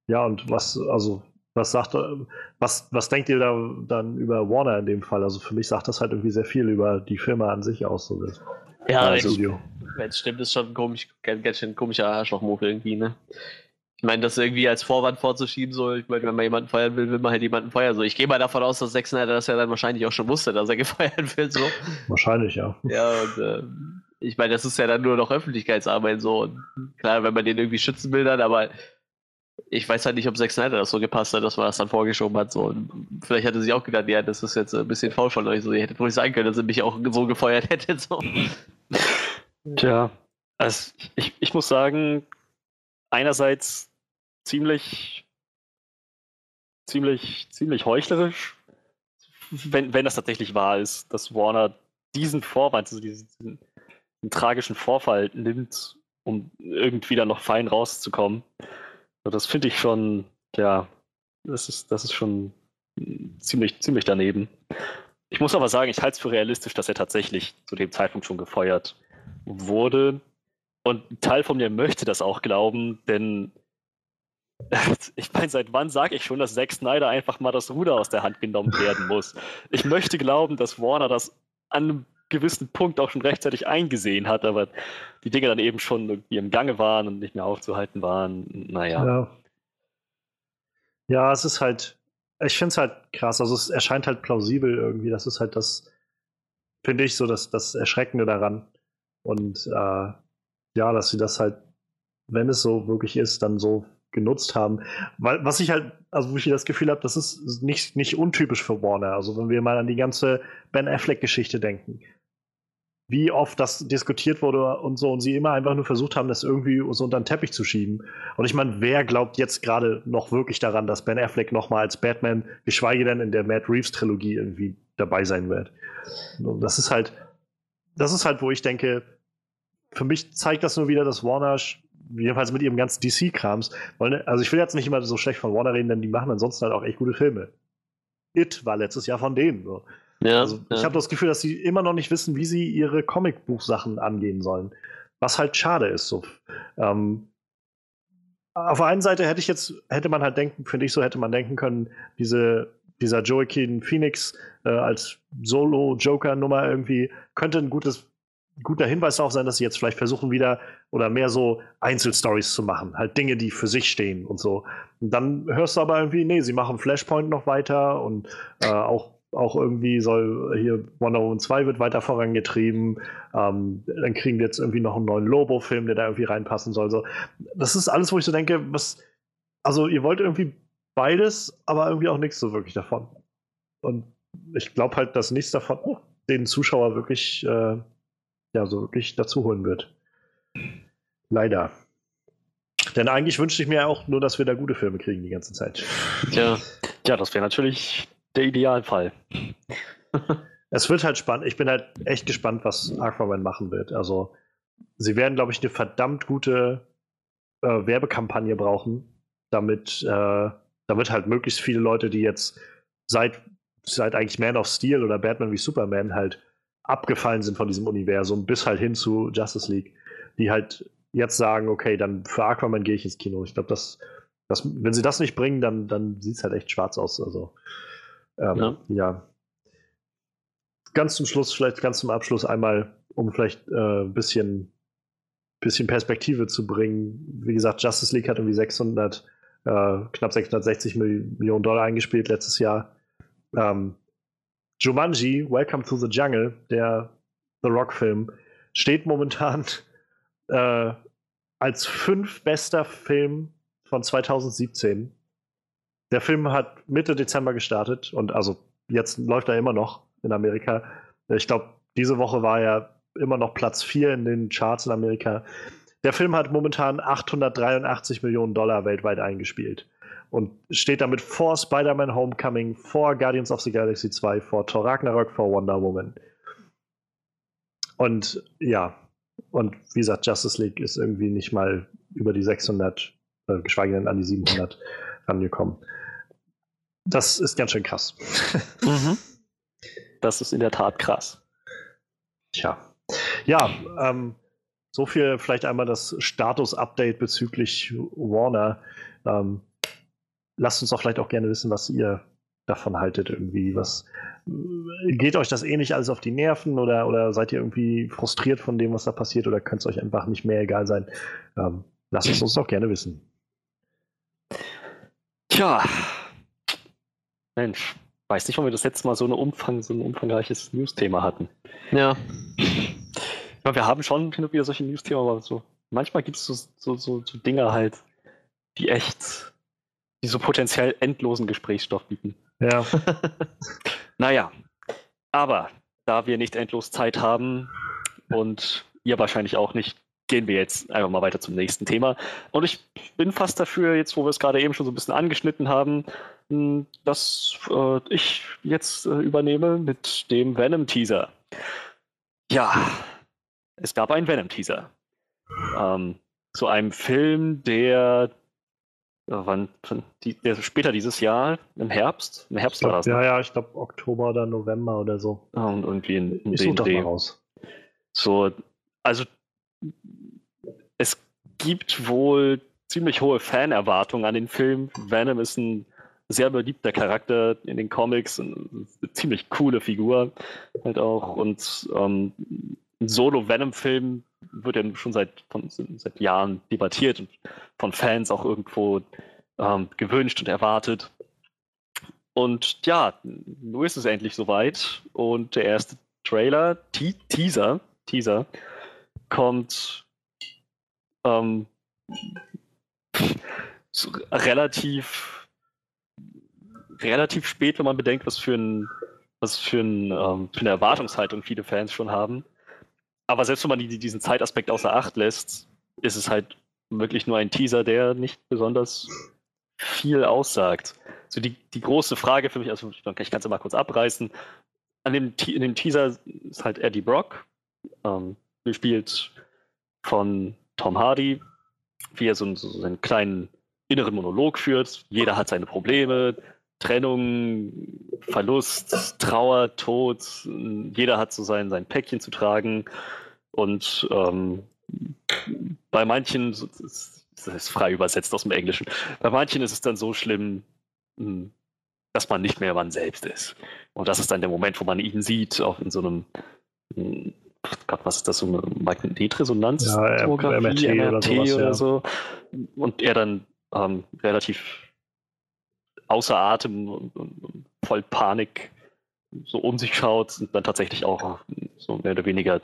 ja, und was, also was sagt, was, was denkt ihr da dann über Warner in dem Fall? Also für mich sagt das halt irgendwie sehr viel über die Firma an sich aus. So das ja, wenn es stimmt, ist schon ein komisch, ganz schön komischer Arschloch-Move irgendwie, ne? Ich meine, das irgendwie als Vorwand vorzuschieben, so, ich meine, wenn man jemanden feuern will, will man halt jemanden feuern. So, ich gehe mal davon aus, dass Zack Snyder das ja dann wahrscheinlich auch schon wusste, dass er gefeuert wird, so. Wahrscheinlich, ja. Ja, und äh, ich meine, das ist ja dann nur noch Öffentlichkeitsarbeit, so. Und klar, wenn man den irgendwie schützen will, dann, aber ich weiß halt nicht, ob Zack Snyder das so gepasst hat, dass man das dann vorgeschoben hat. So. Und vielleicht hatte sie auch gedacht, ja, das ist jetzt ein bisschen faul von euch. So, ihr hättet ruhig sagen können, dass ihr mich auch so gefeuert hättet. So. Tja, also ich, ich muss sagen, einerseits ziemlich, ziemlich, ziemlich heuchlerisch, wenn, wenn das tatsächlich wahr ist, dass Warner diesen Vorwand, also diesen, diesen tragischen Vorfall nimmt, um irgendwie dann noch fein rauszukommen. Das finde ich schon, ja, das ist, das ist schon ziemlich, ziemlich daneben. Ich muss aber sagen, ich halte es für realistisch, dass er tatsächlich zu dem Zeitpunkt schon gefeuert wurde. Und ein Teil von mir möchte das auch glauben, denn ich meine, seit wann sage ich schon, dass Zack Snyder einfach mal das Ruder aus der Hand genommen werden muss? Ich möchte glauben, dass Warner das an gewissen Punkt auch schon rechtzeitig eingesehen hat, aber die Dinge dann eben schon irgendwie im Gange waren und nicht mehr aufzuhalten waren. Naja. Ja, ja es ist halt, ich finde es halt krass. Also es erscheint halt plausibel irgendwie. Das ist halt das, finde ich, so das, das Erschreckende daran. Und äh, ja, dass sie das halt, wenn es so wirklich ist, dann so genutzt haben. Weil, was ich halt, also wo ich das Gefühl habe, das ist nicht, nicht untypisch für Warner. Also wenn wir mal an die ganze Ben Affleck-Geschichte denken wie oft das diskutiert wurde und so und sie immer einfach nur versucht haben, das irgendwie so unter den Teppich zu schieben. Und ich meine, wer glaubt jetzt gerade noch wirklich daran, dass Ben Affleck nochmal als Batman, geschweige denn in der Matt Reeves Trilogie irgendwie dabei sein wird? Und das ist halt, das ist halt, wo ich denke, für mich zeigt das nur wieder, dass Warner jedenfalls mit ihrem ganzen DC-Krams, also ich will jetzt nicht immer so schlecht von Warner reden, denn die machen ansonsten halt auch echt gute Filme. It war letztes Jahr von denen. So. Ja, also ja. ich habe das Gefühl, dass sie immer noch nicht wissen, wie sie ihre Comicbuchsachen angehen sollen. Was halt schade ist. So. Ähm, auf der einen Seite hätte ich jetzt, hätte man halt denken, finde ich so, hätte man denken können, diese, dieser Joaquin Phoenix äh, als Solo-Joker-Nummer irgendwie könnte ein gutes, guter Hinweis darauf sein, dass sie jetzt vielleicht versuchen, wieder oder mehr so Einzelstories zu machen. Halt Dinge, die für sich stehen und so. Und dann hörst du aber irgendwie, nee, sie machen Flashpoint noch weiter und äh, auch auch irgendwie soll hier Wonder Woman 2 wird weiter vorangetrieben. Ähm, dann kriegen wir jetzt irgendwie noch einen neuen Lobo-Film, der da irgendwie reinpassen soll. So, das ist alles, wo ich so denke, was, also ihr wollt irgendwie beides, aber irgendwie auch nichts so wirklich davon. Und ich glaube halt, dass nichts davon den Zuschauer wirklich, äh, ja, so wirklich dazu holen wird. Leider. Denn eigentlich wünschte ich mir auch nur, dass wir da gute Filme kriegen die ganze Zeit. Ja, ja das wäre natürlich der Idealfall. es wird halt spannend. Ich bin halt echt gespannt, was Aquaman machen wird. Also, sie werden, glaube ich, eine verdammt gute äh, Werbekampagne brauchen, damit, äh, damit halt möglichst viele Leute, die jetzt seit, seit eigentlich Man of Steel oder Batman wie Superman halt abgefallen sind von diesem Universum, bis halt hin zu Justice League, die halt jetzt sagen, okay, dann für Aquaman gehe ich ins Kino. Ich glaube, das, das, wenn sie das nicht bringen, dann, dann sieht es halt echt schwarz aus. Also, ähm, ja. ja. Ganz zum Schluss, vielleicht ganz zum Abschluss einmal, um vielleicht äh, ein bisschen, bisschen Perspektive zu bringen. Wie gesagt, Justice League hat irgendwie 600, äh, knapp 660 Millionen Dollar eingespielt letztes Jahr. Ähm, Jumanji, Welcome to the Jungle, der The Rock-Film, steht momentan äh, als fünf bester Film von 2017. Der Film hat Mitte Dezember gestartet und also jetzt läuft er immer noch in Amerika. Ich glaube, diese Woche war er immer noch Platz 4 in den Charts in Amerika. Der Film hat momentan 883 Millionen Dollar weltweit eingespielt und steht damit vor Spider-Man Homecoming, vor Guardians of the Galaxy 2, vor Thor Ragnarok, vor Wonder Woman. Und ja, und wie gesagt, Justice League ist irgendwie nicht mal über die 600, äh, geschweige denn an die 700 rangekommen. Das ist ganz schön krass. Mhm. Das ist in der Tat krass. Tja. Ja, ähm, so viel vielleicht einmal das Status-Update bezüglich Warner. Ähm, lasst uns doch vielleicht auch gerne wissen, was ihr davon haltet. Irgendwie, was geht euch das eh nicht alles auf die Nerven oder, oder seid ihr irgendwie frustriert von dem, was da passiert oder könnte es euch einfach nicht mehr egal sein? Ähm, lasst es uns doch gerne wissen. Tja, Mensch, weiß nicht, ob wir das letzte Mal so, eine Umfang, so ein umfangreiches News-Thema hatten. Ja. ja. Wir haben schon hin und wieder solche News-Themen, aber so manchmal gibt es so, so, so, so Dinge halt, die echt, die so potenziell endlosen Gesprächsstoff bieten. Ja. naja, aber da wir nicht endlos Zeit haben und ihr wahrscheinlich auch nicht, gehen wir jetzt einfach mal weiter zum nächsten Thema. Und ich bin fast dafür, jetzt wo wir es gerade eben schon so ein bisschen angeschnitten haben, hm, dass äh, ich jetzt äh, übernehme mit dem Venom-Teaser. Ja, es gab einen Venom-Teaser. Ähm, zu einem Film, der wann, die, der, später dieses Jahr, im Herbst, im Herbst glaub, war das. Ja, ne? ja, ich glaube Oktober oder November oder so. Und irgendwie in, in den Dreh. raus. So, also es gibt wohl ziemlich hohe Fanerwartungen an den Film. Venom ist ein sehr beliebter Charakter in den Comics, eine ziemlich coole Figur halt auch. Und ähm, ein Solo-Venom-Film wird ja schon seit, von, seit Jahren debattiert und von Fans auch irgendwo ähm, gewünscht und erwartet. Und ja, nun ist es endlich soweit und der erste Trailer, Te Teaser, Teaser, kommt ähm, so relativ relativ spät, wenn man bedenkt, was für, ein, was für, ein, ähm, für eine Erwartungshaltung viele Fans schon haben aber selbst wenn man die, diesen Zeitaspekt außer Acht lässt, ist es halt wirklich nur ein Teaser, der nicht besonders viel aussagt. So die, die große Frage für mich, also ich kann es mal kurz abreißen. An dem, in dem Teaser ist halt Eddie Brock, ähm, gespielt von Tom Hardy, wie er so, so seinen kleinen inneren Monolog führt. Jeder hat seine Probleme, Trennung, Verlust, Trauer, Tod. Jeder hat so sein, sein Päckchen zu tragen. Und ähm, bei manchen, das ist frei übersetzt aus dem Englischen, bei manchen ist es dann so schlimm, hm, dass man nicht mehr man selbst ist. Und das ist dann der Moment, wo man ihn sieht, auch in so einem, hm, Gott, was ist das, so eine Magnetresonanz? Ja, MRT, MRT, oder, sowas, oder ja. so. Und er dann ähm, relativ außer Atem und, und, und, voll Panik so um sich schaut und dann tatsächlich auch so mehr oder weniger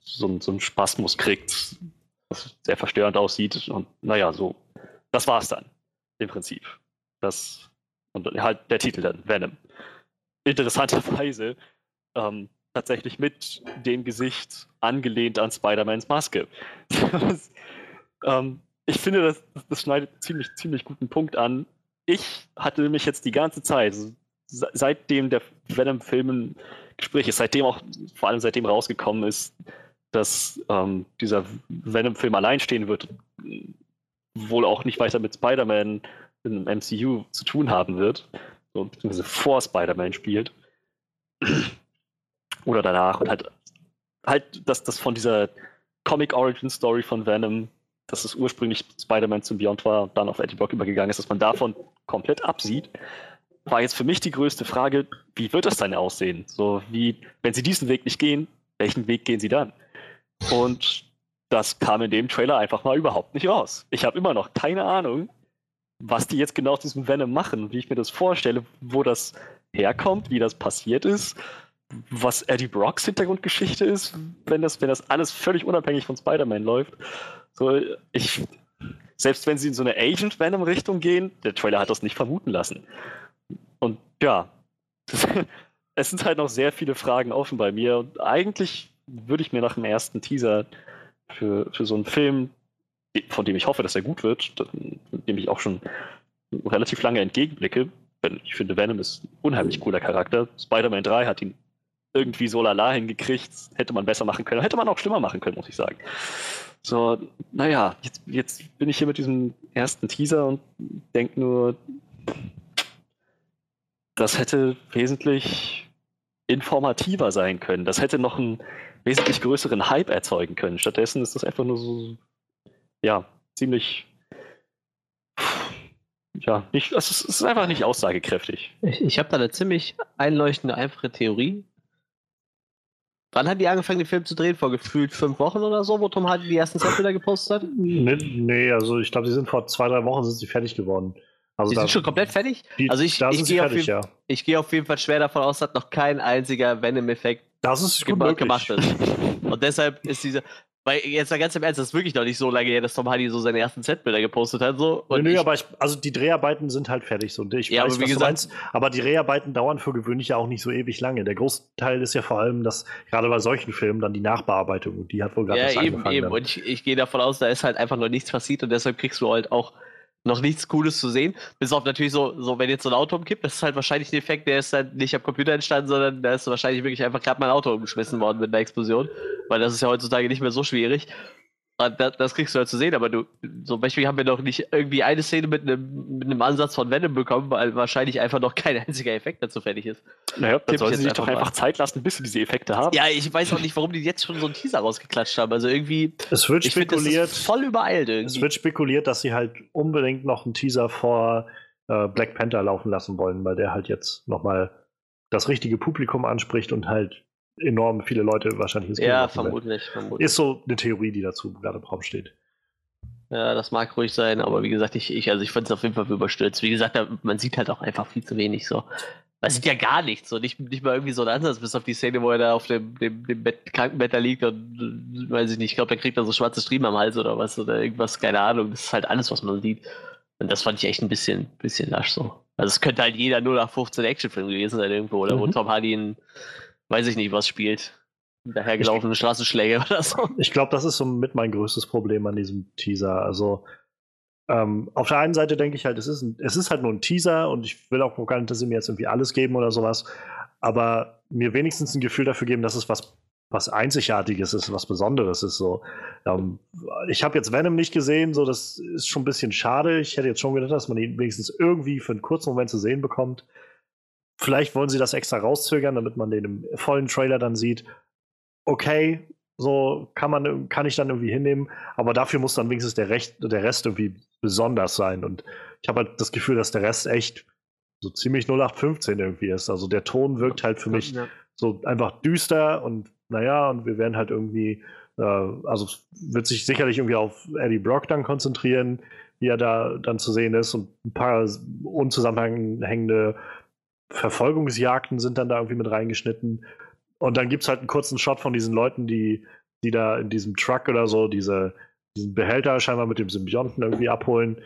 so, so einen Spasmus kriegt, was sehr verstörend aussieht. Und naja, so, das war's dann im Prinzip. Das, und halt der Titel dann, Venom. Interessanterweise ähm, tatsächlich mit dem Gesicht angelehnt an Spider-Mans Maske. ähm, ich finde, das, das schneidet ziemlich, ziemlich guten Punkt an. Ich hatte nämlich jetzt die ganze Zeit, seitdem der Venom-Film im Gespräch ist, seitdem auch, vor allem seitdem rausgekommen ist, dass ähm, dieser Venom-Film allein stehen wird, wohl auch nicht weiter mit Spider-Man im MCU zu tun haben wird, so, beziehungsweise vor Spider-Man spielt. Oder danach und halt, halt, dass das von dieser Comic-Origin-Story von Venom, dass es ursprünglich Spider-Man zum Beyond war und dann auf Eddie Brock übergegangen ist, dass man davon komplett absieht, war jetzt für mich die größte Frage, wie wird das dann aussehen? So wie, wenn sie diesen Weg nicht gehen, welchen Weg gehen sie dann? Und das kam in dem Trailer einfach mal überhaupt nicht raus. Ich habe immer noch keine Ahnung, was die jetzt genau aus diesem Venom machen, wie ich mir das vorstelle, wo das herkommt, wie das passiert ist, was Eddie Brocks Hintergrundgeschichte ist, wenn das, wenn das alles völlig unabhängig von Spider-Man läuft. So, ich, selbst wenn sie in so eine Agent Venom-Richtung gehen, der Trailer hat das nicht vermuten lassen. Und ja, es sind halt noch sehr viele Fragen offen bei mir. Und eigentlich würde ich mir nach dem ersten Teaser für, für so einen Film, von dem ich hoffe, dass er gut wird, dem ich auch schon relativ lange entgegenblicke, ich finde, Venom ist ein unheimlich cooler Charakter. Spider-Man 3 hat ihn irgendwie so lala hingekriegt, hätte man besser machen können, hätte man auch schlimmer machen können, muss ich sagen. So, naja, jetzt, jetzt bin ich hier mit diesem ersten Teaser und denke nur, das hätte wesentlich informativer sein können. Das hätte noch einen wesentlich größeren Hype erzeugen können. Stattdessen ist das einfach nur so, ja, ziemlich, ja, nicht, ist, es ist einfach nicht aussagekräftig. Ich, ich habe da eine ziemlich einleuchtende, einfache Theorie. Wann hat die angefangen, den Film zu drehen? Vor gefühlt fünf Wochen oder so, wo Tom Hardy die ersten Set gepostet hat? Nee, nee also ich glaube, sie sind vor zwei, drei Wochen sind sie fertig geworden. Also die sind schon komplett fertig? Die, also ich, ich gehe auf, ja. geh auf jeden Fall schwer davon aus, dass noch kein einziger Venom-Effekt gemacht ist. Und deshalb ist diese, weil jetzt mal ganz im Ernst, das ist wirklich noch nicht so lange her, dass Tom Hardy so seine ersten Setbilder gepostet hat. So. Und nö, nö, aber ich, also die Dreharbeiten sind halt fertig. So. Ich ja, weiß, aber wie gesagt, meinst, aber die Dreharbeiten dauern für gewöhnlich ja auch nicht so ewig lange. Der Großteil ist ja vor allem, dass gerade bei solchen Filmen dann die Nachbearbeitung, die hat wohl gerade ja, eben. Eben. Dann. Und ich, ich gehe davon aus, da ist halt einfach noch nichts passiert und deshalb kriegst du halt auch noch nichts Cooles zu sehen. Bis auf natürlich so, so wenn jetzt so ein Auto umkippt, das ist halt wahrscheinlich ein Effekt, der ist halt nicht am Computer entstanden, sondern da ist wahrscheinlich wirklich einfach gerade mein Auto umgeschmissen worden mit einer Explosion. Weil das ist ja heutzutage nicht mehr so schwierig. Das, das, kriegst du halt zu sehen, aber du, zum Beispiel haben wir noch nicht irgendwie eine Szene mit einem, mit einem Ansatz von Venom bekommen, weil wahrscheinlich einfach noch kein einziger Effekt dazu fertig ist. Naja, dann sollen sie sich doch einfach Zeit lassen, bis sie diese Effekte haben. Ja, ich weiß auch nicht, warum die jetzt schon so einen Teaser rausgeklatscht haben. Also irgendwie. Es wird spekuliert. Find, voll übereilt irgendwie. Es wird spekuliert, dass sie halt unbedingt noch einen Teaser vor äh, Black Panther laufen lassen wollen, weil der halt jetzt nochmal das richtige Publikum anspricht und halt enorm viele Leute wahrscheinlich ins Kino Ja, vermutlich, vermutlich. Ist so eine Theorie, die dazu gerade im Raum steht. Ja, das mag ruhig sein, aber wie gesagt, ich, ich, also ich fand es auf jeden Fall überstürzt. Wie gesagt, man sieht halt auch einfach viel zu wenig so. Man sieht ja gar nichts, so nicht, nicht mal irgendwie so ein Ansatz, bis auf die Szene, wo er da auf dem, dem, dem Bett, Krankenbett da liegt und weiß ich nicht, ich glaube, da kriegt er so schwarze Striemen am Hals oder was oder irgendwas, keine Ahnung. Das ist halt alles, was man sieht. Und das fand ich echt ein bisschen, bisschen lasch so. Also es könnte halt jeder 0 nach 15 Actionfilm gewesen sein irgendwo, oder mhm. wo Tom Hardy ein weiß ich nicht, was spielt. Dahergelaufene Straßenschläge oder so. Ich glaube, das ist so mit mein größtes Problem an diesem Teaser. Also, ähm, auf der einen Seite denke ich halt, es ist, ein, es ist halt nur ein Teaser und ich will auch gar nicht, dass sie mir jetzt irgendwie alles geben oder sowas, aber mir wenigstens ein Gefühl dafür geben, dass es was, was Einzigartiges ist, was Besonderes ist. So. Ähm, ich habe jetzt Venom nicht gesehen, so das ist schon ein bisschen schade. Ich hätte jetzt schon gedacht, dass man ihn wenigstens irgendwie für einen kurzen Moment zu sehen bekommt. Vielleicht wollen sie das extra rauszögern, damit man den im vollen Trailer dann sieht. Okay, so kann man, kann ich dann irgendwie hinnehmen, aber dafür muss dann wenigstens der, Recht, der Rest irgendwie besonders sein. Und ich habe halt das Gefühl, dass der Rest echt so ziemlich 0815 irgendwie ist. Also der Ton wirkt halt für mich ja. so einfach düster und naja, und wir werden halt irgendwie, äh, also wird sich sicherlich irgendwie auf Eddie Brock dann konzentrieren, wie er da dann zu sehen ist und ein paar unzusammenhängende Verfolgungsjagden sind dann da irgendwie mit reingeschnitten. Und dann gibt es halt einen kurzen Shot von diesen Leuten, die, die da in diesem Truck oder so diese, diesen Behälter scheinbar mit dem Symbionten irgendwie abholen,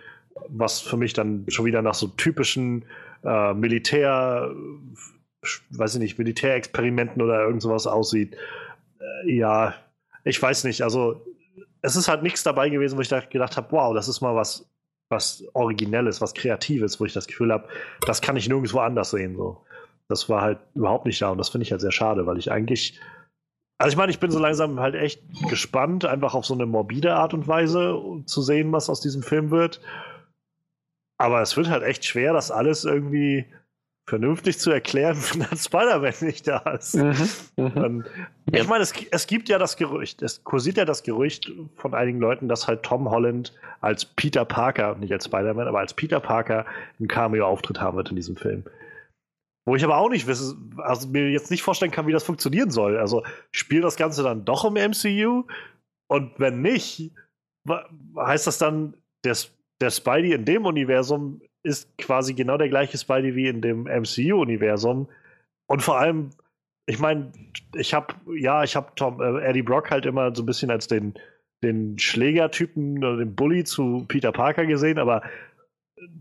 was für mich dann schon wieder nach so typischen äh, Militär, weiß ich nicht, Militärexperimenten oder irgend sowas aussieht. Äh, ja, ich weiß nicht, also es ist halt nichts dabei gewesen, wo ich da gedacht habe, wow, das ist mal was, was Originelles, was Kreatives, wo ich das Gefühl habe, das kann ich nirgendwo anders sehen. So. Das war halt überhaupt nicht da und das finde ich halt sehr schade, weil ich eigentlich. Also ich meine, ich bin so langsam halt echt gespannt, einfach auf so eine morbide Art und Weise zu sehen, was aus diesem Film wird. Aber es wird halt echt schwer, das alles irgendwie vernünftig zu erklären, wenn dann Spider-Man nicht da ist. Mhm, mhm. ich meine, es, es, gibt ja das Gerücht, es kursiert ja das Gerücht von einigen Leuten, dass halt Tom Holland als Peter Parker, nicht als Spider-Man, aber als Peter Parker einen Cameo-Auftritt haben wird in diesem Film. Wo ich aber auch nicht wisse, also mir jetzt nicht vorstellen kann, wie das funktionieren soll. Also spielt das Ganze dann doch im MCU? Und wenn nicht, heißt das dann, der, der Spidey in dem Universum ist quasi genau der gleiche Spidey wie in dem MCU-Universum. Und vor allem, ich meine, ich habe, ja, ich habe Tom, äh, Eddie Brock halt immer so ein bisschen als den, den Schlägertypen oder den Bully zu Peter Parker gesehen, aber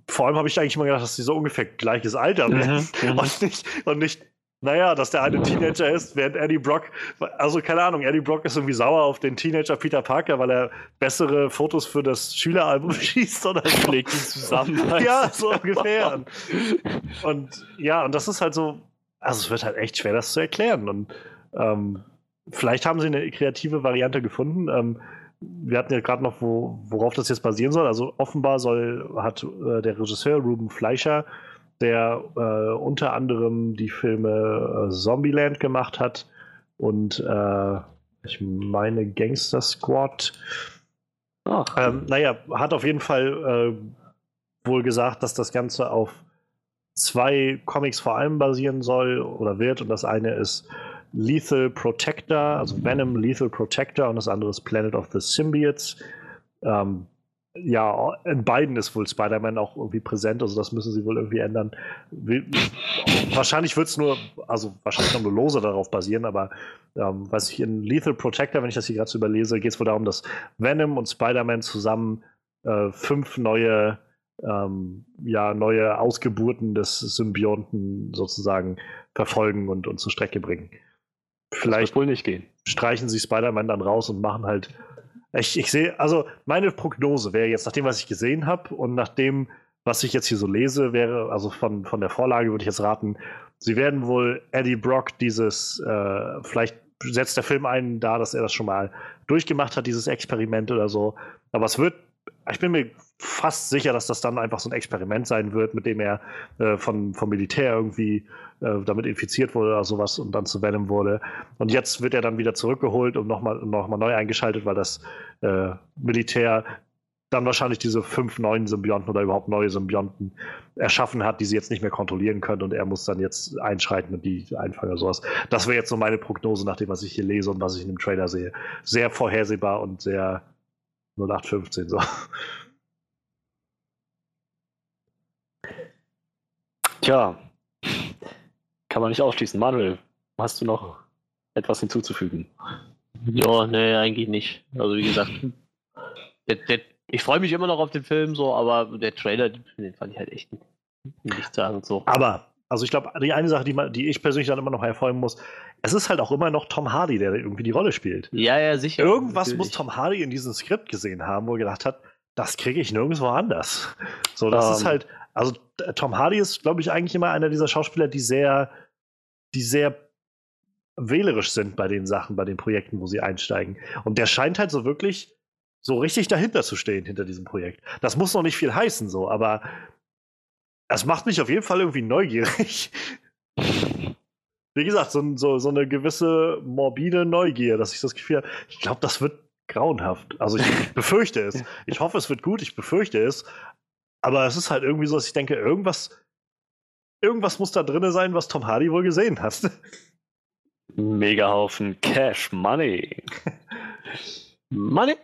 vor allem habe ich eigentlich immer gedacht, dass die so ungefähr gleiches Alter mhm, mhm. und, nicht, und nicht naja, dass der eine Teenager ist, während Eddie Brock, also keine Ahnung, Eddie Brock ist irgendwie sauer auf den Teenager Peter Parker, weil er bessere Fotos für das Schüleralbum schießt oder legt ihn zusammen. ja, so ungefähr. Und ja, und das ist halt so, also es wird halt echt schwer, das zu erklären. Und ähm, vielleicht haben sie eine kreative Variante gefunden. Ähm, wir hatten ja gerade noch, wo, worauf das jetzt basieren soll. Also offenbar soll, hat äh, der Regisseur Ruben Fleischer der äh, unter anderem die Filme äh, Zombieland gemacht hat und äh, ich meine Gangster Squad. Ähm, naja, hat auf jeden Fall äh, wohl gesagt, dass das Ganze auf zwei Comics vor allem basieren soll oder wird. Und das eine ist Lethal Protector, also Venom Lethal Protector und das andere ist Planet of the Symbiotes. Ähm, ja, in beiden ist wohl Spider-Man auch irgendwie präsent, also das müssen sie wohl irgendwie ändern. wahrscheinlich wird es nur, also wahrscheinlich noch nur lose darauf basieren, aber ähm, was ich in Lethal Protector, wenn ich das hier gerade so überlese, geht es wohl darum, dass Venom und Spider-Man zusammen äh, fünf neue, ähm, ja, neue Ausgeburten des Symbionten sozusagen verfolgen und, und zur Strecke bringen. Vielleicht wohl nicht gehen. Streichen sie Spider-Man dann raus und machen halt ich, ich sehe, also meine Prognose wäre jetzt, nach dem, was ich gesehen habe und nach dem, was ich jetzt hier so lese, wäre, also von, von der Vorlage würde ich jetzt raten, sie werden wohl Eddie Brock dieses, äh, vielleicht setzt der Film einen da, dass er das schon mal durchgemacht hat, dieses Experiment oder so. Aber es wird, ich bin mir fast sicher, dass das dann einfach so ein Experiment sein wird, mit dem er äh, von, vom Militär irgendwie äh, damit infiziert wurde oder sowas und dann zu Venom wurde. Und jetzt wird er dann wieder zurückgeholt und nochmal noch mal neu eingeschaltet, weil das äh, Militär dann wahrscheinlich diese fünf neuen Symbionten oder überhaupt neue Symbionten erschaffen hat, die sie jetzt nicht mehr kontrollieren können und er muss dann jetzt einschreiten und die einfangen oder sowas. Das wäre jetzt so meine Prognose nach dem, was ich hier lese und was ich in dem Trailer sehe. Sehr vorhersehbar und sehr 0815 so. Tja, kann man nicht ausschließen. Manuel, hast du noch etwas hinzuzufügen? Ja, nee, eigentlich nicht. Also wie gesagt, der, der, ich freue mich immer noch auf den Film, so, aber der Trailer, den fand ich halt echt nicht, sagen so. Aber, also ich glaube, die eine Sache, die, man, die ich persönlich dann immer noch hervorheben muss, es ist halt auch immer noch Tom Hardy, der irgendwie die Rolle spielt. Ja, ja, sicher. Irgendwas natürlich. muss Tom Hardy in diesem Skript gesehen haben, wo er gedacht hat, das kriege ich nirgendwo anders. So, das um. ist ähm. halt, also Tom Hardy ist, glaube ich, eigentlich immer einer dieser Schauspieler, die sehr, die sehr wählerisch sind bei den Sachen, bei den Projekten, wo sie einsteigen. Und der scheint halt so wirklich so richtig dahinter zu stehen, hinter diesem Projekt. Das muss noch nicht viel heißen, so, aber es macht mich auf jeden Fall irgendwie neugierig. Wie gesagt, so, so, so eine gewisse morbide Neugier, dass ich das Gefühl habe, ich glaube, das wird grauenhaft. Also ich, ich befürchte es. Ich hoffe, es wird gut, ich befürchte es, aber es ist halt irgendwie so, dass ich denke, irgendwas, irgendwas muss da drin sein, was Tom Hardy wohl gesehen hat. Megahaufen Cash Money. Money?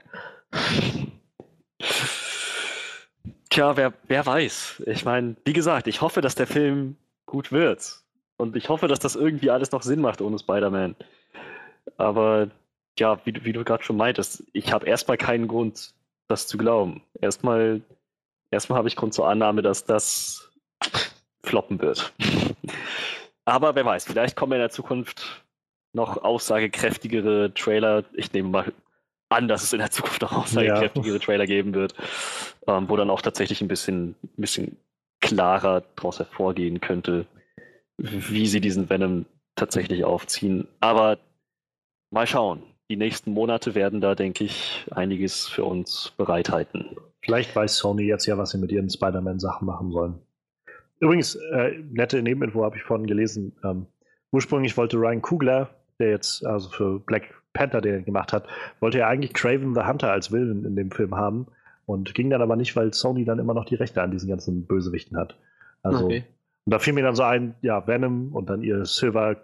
Tja, wer, wer weiß. Ich meine, wie gesagt, ich hoffe, dass der Film gut wird. Und ich hoffe, dass das irgendwie alles noch Sinn macht ohne Spider-Man. Aber ja, wie, wie du gerade schon meintest, ich habe erstmal keinen Grund, das zu glauben. Erstmal Erstmal habe ich Grund zur Annahme, dass das floppen wird. Aber wer weiß, vielleicht kommen in der Zukunft noch aussagekräftigere Trailer. Ich nehme mal an, dass es in der Zukunft noch aussagekräftigere ja. Trailer geben wird, ähm, wo dann auch tatsächlich ein bisschen, ein bisschen klarer daraus hervorgehen könnte, wie sie diesen Venom tatsächlich aufziehen. Aber mal schauen. Die nächsten Monate werden da, denke ich, einiges für uns bereithalten. Vielleicht weiß Sony jetzt ja, was sie mit ihren Spider-Man-Sachen machen sollen. Übrigens, äh, nette Nebeninfo habe ich vorhin gelesen. Ähm, ursprünglich wollte Ryan Kugler, der jetzt also für Black Panther den er gemacht hat, wollte er eigentlich Craven the Hunter als Villain in dem Film haben und ging dann aber nicht, weil Sony dann immer noch die Rechte an diesen ganzen Bösewichten hat. Also, okay. und da fiel mir dann so ein, ja, Venom und dann ihr Silver,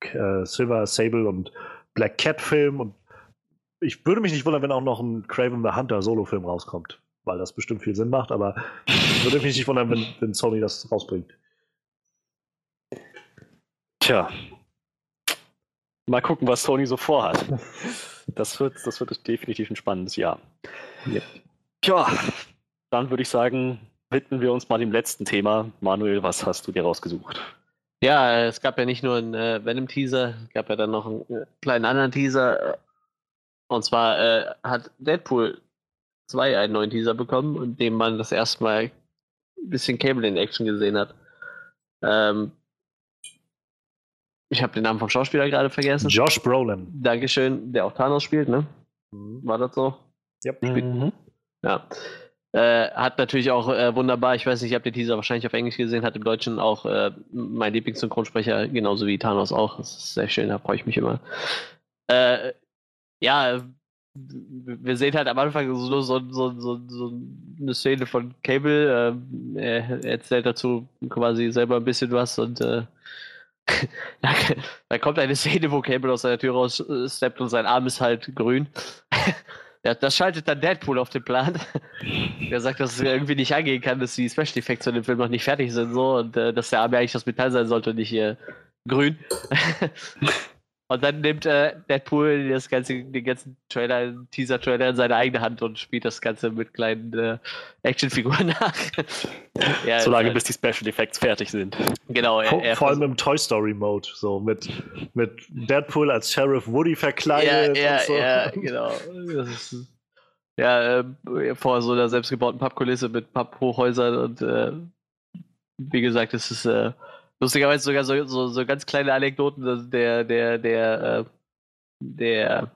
äh, Silver Sable und Black Cat Film und ich würde mich nicht wundern, wenn auch noch ein Craven the Hunter Solo-Film rauskommt, weil das bestimmt viel Sinn macht, aber ich würde mich nicht wundern, wenn, wenn Sony das rausbringt. Tja, mal gucken, was Sony so vorhat. Das wird, das wird definitiv ein spannendes Jahr. Yep. Tja, dann würde ich sagen, widmen wir uns mal dem letzten Thema. Manuel, was hast du dir rausgesucht? Ja, es gab ja nicht nur einen äh, Venom-Teaser, es gab ja dann noch einen äh, kleinen anderen Teaser. Und zwar äh, hat Deadpool 2 einen neuen Teaser bekommen, in dem man das erste Mal ein bisschen Cable in Action gesehen hat. Ähm, ich habe den Namen vom Schauspieler gerade vergessen. Josh Brolin. Dankeschön, der auch Thanos spielt, ne? Mhm. War das so? Yep. Mhm. Ja. Äh, hat natürlich auch äh, wunderbar, ich weiß nicht, ich habe den Teaser wahrscheinlich auf Englisch gesehen, hat im Deutschen auch äh, mein Lieblingssynchronsprecher, genauso wie Thanos auch. Das ist sehr schön, da freue ich mich immer. Äh, ja, wir sehen halt am Anfang so, so, so, so eine Szene von Cable. Ähm, er erzählt dazu quasi selber ein bisschen was und äh, da, kommt eine Szene, wo Cable aus seiner Tür raussteppt und sein Arm ist halt grün. Ja, das schaltet dann Deadpool auf den Plan. der sagt, dass es irgendwie nicht angehen kann, dass die Special Effects von dem Film noch nicht fertig sind so und äh, dass der Arm ja eigentlich das Metall sein sollte und nicht äh, grün. Und dann nimmt äh, Deadpool das ganze, den ganzen Trailer, Teaser-Trailer in seine eigene Hand und spielt das Ganze mit kleinen äh, Actionfiguren nach. ja, Solange halt, bis die Special Effects fertig sind. Genau. Er, er vor, allem im Toy Story Mode, so mit, mit Deadpool als Sheriff Woody verkleidet. Ja, ja, so. ja genau. Ist, ja, äh, vor so einer selbstgebauten Pappkulisse mit Papphochhäusern und äh, wie gesagt, es ist äh, Lustigerweise sogar so, so, so ganz kleine Anekdoten, der, der, der, äh, der,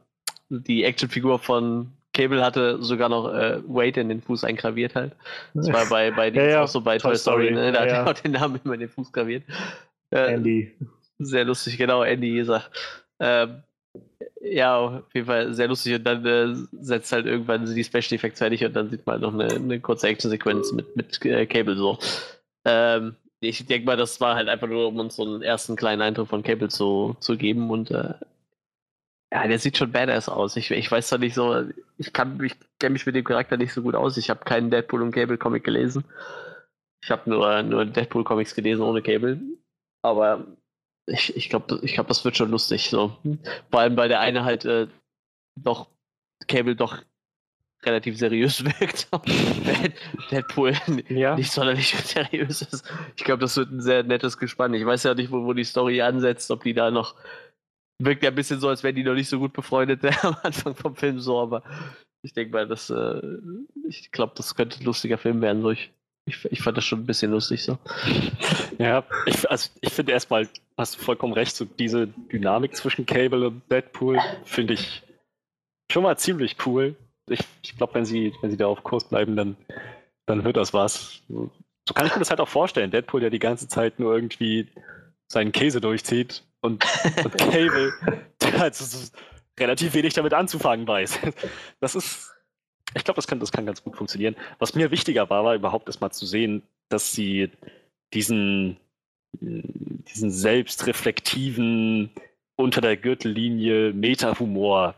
die Actionfigur von Cable hatte sogar noch äh, Wade in den Fuß eingraviert halt. Das war bei, bei ja, ja. auch so bei Toy, Toy Story, Story, ne? da ja, hat er auch den Namen immer in den Fuß graviert. Äh, Andy. Sehr lustig, genau, Andy gesagt. Ähm, ja, auf jeden Fall sehr lustig und dann äh, setzt halt irgendwann die Special Effects fertig und dann sieht man halt noch eine, eine kurze Action-Sequenz mit, mit äh, Cable so. Ähm, ich denke mal, das war halt einfach nur, um uns so einen ersten kleinen Eindruck von Cable zu, zu geben und äh, ja, der sieht schon badass aus. Ich, ich weiß zwar nicht so, ich kann ich kenne mich mit dem Charakter nicht so gut aus. Ich habe keinen Deadpool und Cable Comic gelesen. Ich habe nur, nur Deadpool Comics gelesen ohne Cable. Aber ich, ich glaube, ich glaub, das wird schon lustig. So. Vor allem, weil der eine halt äh, doch Cable doch relativ seriös wirkt. Deadpool ja. nicht sonderlich seriös ist. Ich glaube, das wird ein sehr nettes Gespann. Ich weiß ja nicht, wo, wo die Story ansetzt, ob die da noch. Wirkt ja ein bisschen so, als wären die noch nicht so gut befreundet am Anfang vom Film so, aber ich denke mal, das, äh, ich glaube, das könnte ein lustiger Film werden. So. Ich, ich, ich, fand das schon ein bisschen lustig so. Ja, ich, also ich finde erstmal, hast du vollkommen recht, so diese Dynamik zwischen Cable und Deadpool finde ich schon mal ziemlich cool ich, ich glaube, wenn sie, wenn sie da auf Kurs bleiben, dann, dann wird das was. So kann ich mir das halt auch vorstellen. Deadpool, der die ganze Zeit nur irgendwie seinen Käse durchzieht und, und Cable, der halt so, relativ wenig damit anzufangen weiß. Das ist, ich glaube, das kann, das kann ganz gut funktionieren. Was mir wichtiger war, war überhaupt erstmal zu sehen, dass sie diesen, diesen selbstreflektiven, unter der Gürtellinie Meta-Humor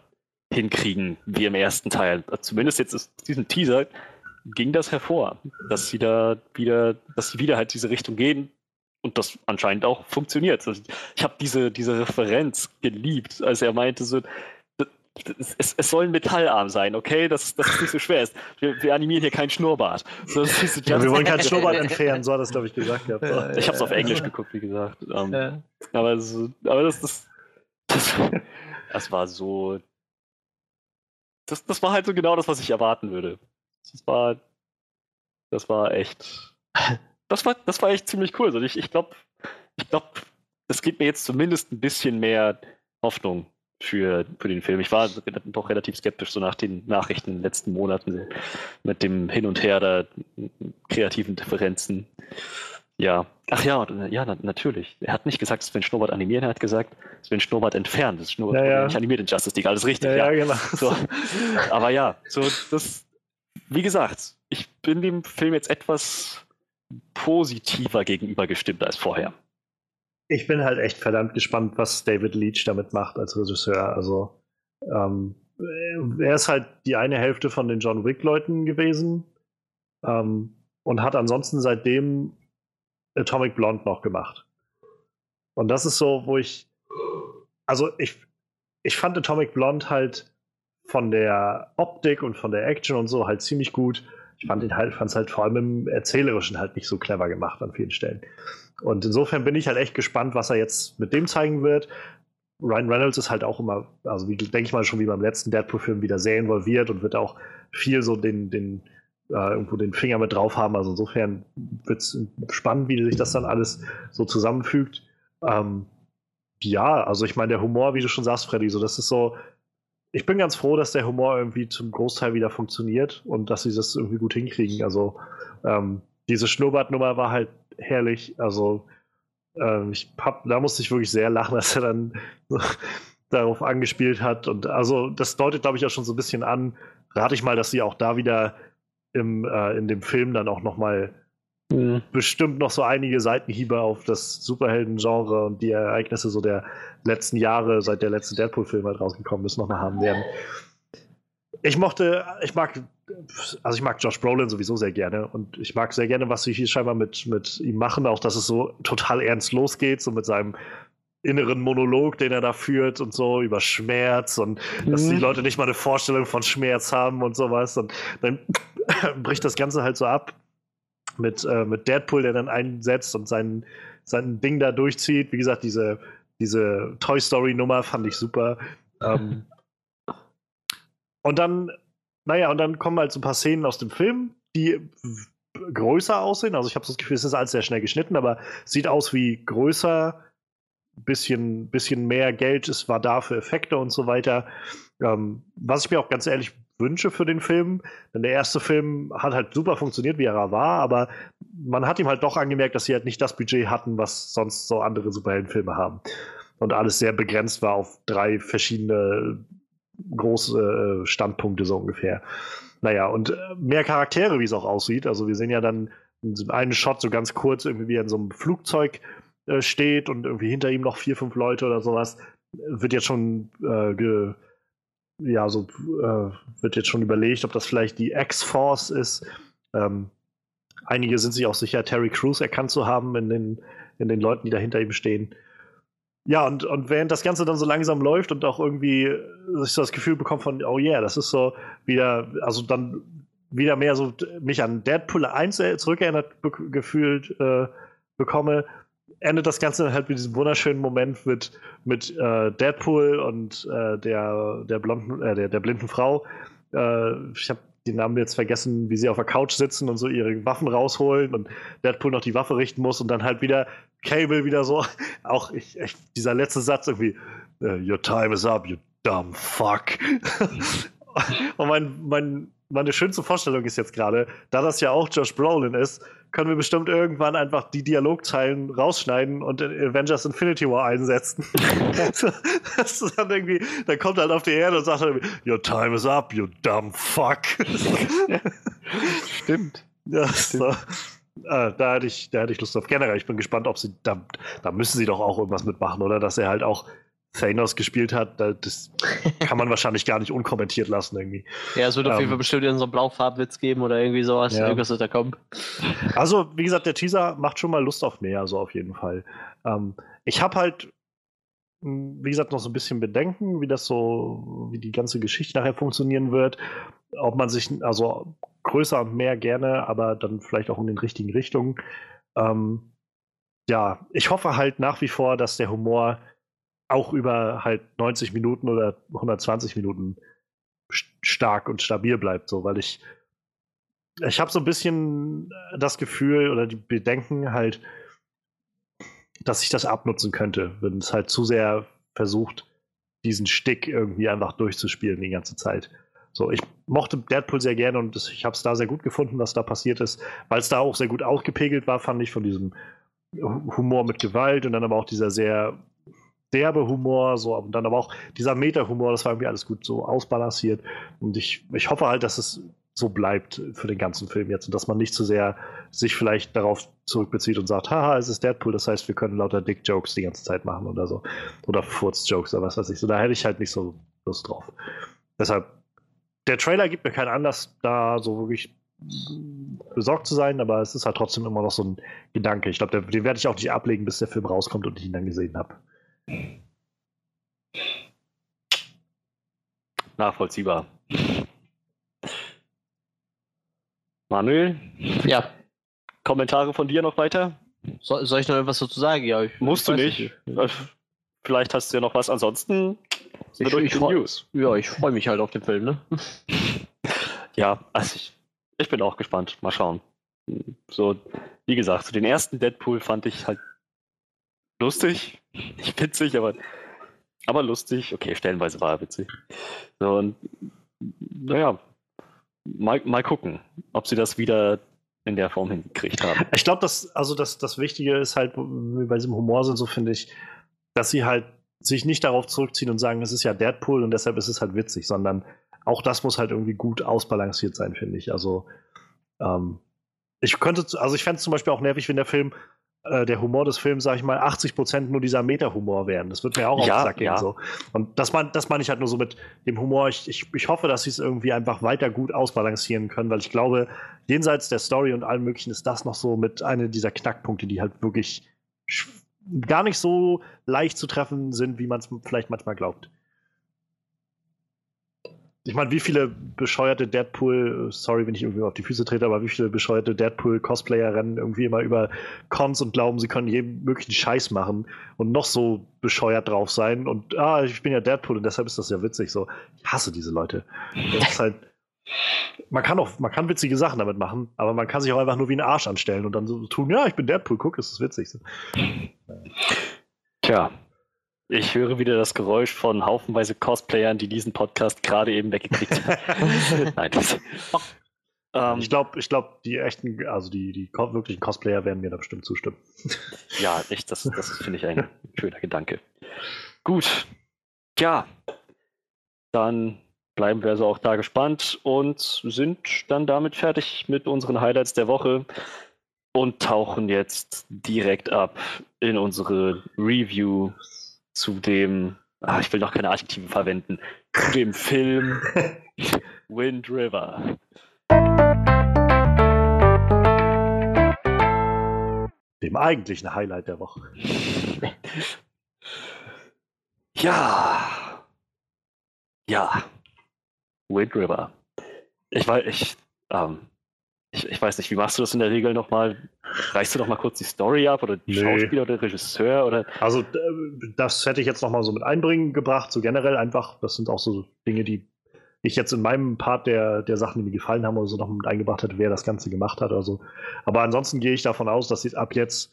hinkriegen, wie im ersten Teil. Zumindest jetzt aus diesem Teaser ging das hervor, dass sie da wieder, dass sie wieder halt diese Richtung gehen und das anscheinend auch funktioniert. Also ich habe diese, diese Referenz geliebt, als er meinte so, es, es, soll ein Metallarm sein, okay? Dass das nicht so schwer ist. Wir, wir animieren hier keinen Schnurrbart. So, ja, wir wollen keinen Schnurrbart entfernen, so hat das, glaube ich, gesagt. Ja. Ich habe es auf Englisch geguckt, wie gesagt. Um, ja. aber, so, aber das, das, das, das war so das, das war halt so genau das, was ich erwarten würde. Das war, das war echt, das war, das war echt ziemlich cool. Also ich, glaube, ich glaube, das gibt mir jetzt zumindest ein bisschen mehr Hoffnung für, für den Film. Ich war doch relativ skeptisch so nach den Nachrichten in den letzten Monaten mit dem Hin und Her der kreativen Differenzen. Ja. Ach ja, ja, natürlich. Er hat nicht gesagt, Sven Schnurrbart animieren, er hat gesagt, Sven Schnurrbart entfernen. Das Schnurrbart ja, ja. nicht animiert in Justice League, alles richtig. Ja, ja, genau. So. Aber ja, so das, wie gesagt, ich bin dem Film jetzt etwas positiver gegenüber gestimmt als vorher. Ich bin halt echt verdammt gespannt, was David Leach damit macht als Regisseur. Also ähm, er ist halt die eine Hälfte von den John Wick-Leuten gewesen ähm, und hat ansonsten seitdem Atomic Blonde noch gemacht. Und das ist so, wo ich, also ich, ich fand Atomic Blonde halt von der Optik und von der Action und so halt ziemlich gut. Ich fand ihn halt, fand es halt vor allem im Erzählerischen halt nicht so clever gemacht an vielen Stellen. Und insofern bin ich halt echt gespannt, was er jetzt mit dem zeigen wird. Ryan Reynolds ist halt auch immer, also wie denke ich mal schon wie beim letzten Deadpool-Film wieder sehr involviert und wird auch viel so den, den äh, irgendwo den Finger mit drauf haben. Also insofern wird es spannend, wie sich das dann alles so zusammenfügt. Ähm, ja, also ich meine, der Humor, wie du schon sagst, Freddy, so das ist so, ich bin ganz froh, dass der Humor irgendwie zum Großteil wieder funktioniert und dass sie das irgendwie gut hinkriegen. Also ähm, diese Schnurrbartnummer war halt herrlich. Also ähm, ich hab, da musste ich wirklich sehr lachen, dass er dann darauf angespielt hat. Und also das deutet, glaube ich, auch schon so ein bisschen an. Rate ich mal, dass sie auch da wieder im, äh, in dem Film dann auch noch mal mhm. bestimmt noch so einige Seitenhiebe auf das Superhelden-Genre und die Ereignisse so der letzten Jahre, seit der letzte Deadpool-Film halt rausgekommen ist, noch mal haben werden. Ich mochte, ich mag, also ich mag Josh Brolin sowieso sehr gerne und ich mag sehr gerne, was sie hier scheinbar mit, mit ihm machen, auch dass es so total ernst losgeht, so mit seinem inneren Monolog, den er da führt und so über Schmerz und mhm. dass die mhm. Leute nicht mal eine Vorstellung von Schmerz haben und sowas und dann bricht das Ganze halt so ab mit, äh, mit Deadpool, der dann einsetzt und sein, sein Ding da durchzieht. Wie gesagt, diese, diese Toy Story Nummer fand ich super. Ähm, und dann, naja, und dann kommen halt so ein paar Szenen aus dem Film, die größer aussehen. Also ich habe das Gefühl, es ist alles sehr schnell geschnitten, aber sieht aus wie größer, bisschen, bisschen mehr Geld es war da für Effekte und so weiter. Ähm, was ich mir auch ganz ehrlich wünsche für den Film, denn der erste Film hat halt super funktioniert, wie er war, aber man hat ihm halt doch angemerkt, dass sie halt nicht das Budget hatten, was sonst so andere Superheldenfilme haben. Und alles sehr begrenzt war auf drei verschiedene große äh, Standpunkte so ungefähr. Naja, und äh, mehr Charaktere, wie es auch aussieht. Also wir sehen ja dann einen Shot so ganz kurz, irgendwie wie er in so einem Flugzeug äh, steht und irgendwie hinter ihm noch vier, fünf Leute oder sowas. Wird jetzt schon äh, ja, so äh, wird jetzt schon überlegt, ob das vielleicht die X-Force ist. Ähm, einige sind sich auch sicher, Terry Crews erkannt zu haben in den, in den Leuten, die da hinter ihm stehen. Ja, und, und während das Ganze dann so langsam läuft und auch irgendwie sich so das Gefühl bekommt von, oh yeah, das ist so wieder, also dann wieder mehr so mich an Deadpool 1 zurückerinnert gefühlt äh, bekomme, endet das Ganze halt mit diesem wunderschönen Moment mit, mit äh, Deadpool und äh, der, der, blonden, äh, der, der blinden Frau. Äh, ich habe den Namen jetzt vergessen, wie sie auf der Couch sitzen und so ihre Waffen rausholen und Deadpool noch die Waffe richten muss und dann halt wieder Cable wieder so, auch ich, ich, dieser letzte Satz irgendwie, äh, Your time is up, you dumb fuck. und mein, mein, meine schönste Vorstellung ist jetzt gerade, da das ja auch Josh Brolin ist, können wir bestimmt irgendwann einfach die Dialogzeilen rausschneiden und in Avengers Infinity War einsetzen. das ist dann irgendwie, dann kommt er halt auf die Erde und sagt dann Your time is up, you dumb fuck. Stimmt. Ja, so. Äh, da, hätte ich, da hätte ich Lust auf. Generell, ich bin gespannt, ob sie, da, da müssen sie doch auch irgendwas mitmachen, oder? Dass er halt auch Thanos gespielt hat, das kann man wahrscheinlich gar nicht unkommentiert lassen irgendwie. Ja, es wird auf jeden ähm, Fall bestimmt so einen Blaufarbwitz geben oder irgendwie sowas, ja. irgendwas wird da kommen. Also, wie gesagt, der Teaser macht schon mal Lust auf mehr, so auf jeden Fall. Ähm, ich habe halt, hm, wie gesagt, noch so ein bisschen Bedenken, wie das so, wie die ganze Geschichte nachher funktionieren wird. Ob man sich, also größer und mehr gerne, aber dann vielleicht auch in den richtigen Richtungen. Ähm, ja, ich hoffe halt nach wie vor, dass der Humor auch über halt 90 Minuten oder 120 Minuten stark und stabil bleibt, so, weil ich ich habe so ein bisschen das Gefühl oder die Bedenken halt, dass ich das abnutzen könnte, wenn es halt zu sehr versucht, diesen Stick irgendwie einfach durchzuspielen die ganze Zeit. So, ich mochte Deadpool sehr gerne und ich habe es da sehr gut gefunden, was da passiert ist, weil es da auch sehr gut ausgepegelt war, fand ich, von diesem Humor mit Gewalt und dann aber auch dieser sehr derbe Humor, so, und dann aber auch dieser Meta-Humor, das war irgendwie alles gut so ausbalanciert. Und ich, ich hoffe halt, dass es so bleibt für den ganzen Film jetzt und dass man nicht zu sehr sich vielleicht darauf zurückbezieht und sagt, haha, es ist Deadpool, das heißt, wir können lauter Dick-Jokes die ganze Zeit machen oder so. Oder Furz-Jokes oder was weiß ich. So, da hätte ich halt nicht so Lust drauf. Deshalb, der Trailer gibt mir keinen Anlass, da so wirklich besorgt zu sein, aber es ist halt trotzdem immer noch so ein Gedanke. Ich glaube, den werde ich auch nicht ablegen, bis der Film rauskommt und ich ihn dann gesehen habe. Nachvollziehbar. Manuel? Ja. Kommentare von dir noch weiter? So, soll ich noch etwas dazu sagen? Ja, ich, Musst ich du nicht. nicht. Vielleicht hast du ja noch was. Ansonsten ich, ich, News. Ja, ich freue mich halt auf den Film, ne? ja, also ich, ich bin auch gespannt. Mal schauen. So, wie gesagt, so den ersten Deadpool fand ich halt lustig. Nicht witzig, aber, aber lustig. Okay, stellenweise war er witzig. So, und naja, mal, mal gucken, ob sie das wieder in der Form hingekriegt haben. Ich glaube, dass, also das, das Wichtige ist halt, bei diesem Humor sind so, finde ich, dass sie halt sich nicht darauf zurückziehen und sagen, es ist ja Deadpool und deshalb ist es halt witzig, sondern auch das muss halt irgendwie gut ausbalanciert sein, finde ich. Also, ähm, ich könnte, also ich fände es zum Beispiel auch nervig, wenn der Film äh, der Humor des Films, sag ich mal, 80 Prozent nur dieser Meta-Humor wären. Das wird mir auch ja, auf den Sack gehen. Ja. So. Und das, mein, das meine ich halt nur so mit dem Humor. Ich, ich, ich hoffe, dass sie es irgendwie einfach weiter gut ausbalancieren können, weil ich glaube, jenseits der Story und allem Möglichen ist das noch so mit einer dieser Knackpunkte, die halt wirklich gar nicht so leicht zu treffen sind, wie man es vielleicht manchmal glaubt. Ich meine, wie viele bescheuerte Deadpool, sorry, wenn ich irgendwie auf die Füße trete, aber wie viele bescheuerte Deadpool-Cosplayer rennen irgendwie immer über Cons und glauben, sie können jeden möglichen Scheiß machen und noch so bescheuert drauf sein und ah, ich bin ja Deadpool und deshalb ist das ja witzig. So, ich hasse diese Leute. Das ist halt, man kann auch, man kann witzige Sachen damit machen, aber man kann sich auch einfach nur wie ein Arsch anstellen und dann so tun, ja, ich bin Deadpool, guck, ist witzig. Tja, ich höre wieder das Geräusch von haufenweise Cosplayern, die diesen Podcast gerade eben weggekriegt haben. Nein, das, ähm, ich glaube, ich glaub, die echten, also die, die wirklichen Cosplayer werden mir da bestimmt zustimmen. ja, echt, das, das finde ich ein schöner Gedanke. Gut. Tja, dann bleiben wir also auch da gespannt und sind dann damit fertig mit unseren Highlights der Woche und tauchen jetzt direkt ab in unsere Review zu dem, ach, ich will noch keine Adjektive verwenden, zu dem Film Wind River. Dem eigentlichen Highlight der Woche. Ja. Ja. Wind River. Ich weiß, ich, ähm, ich, ich, weiß nicht, wie machst du das in der Regel nochmal? Reichst du noch mal kurz die Story ab oder die nee. Schauspieler oder Regisseur? Oder? Also das hätte ich jetzt noch mal so mit einbringen gebracht, so generell einfach. Das sind auch so Dinge, die ich jetzt in meinem Part der, der Sachen, die mir gefallen haben, oder so noch mit eingebracht hätte, wer das Ganze gemacht hat oder so. Aber ansonsten gehe ich davon aus, dass ab jetzt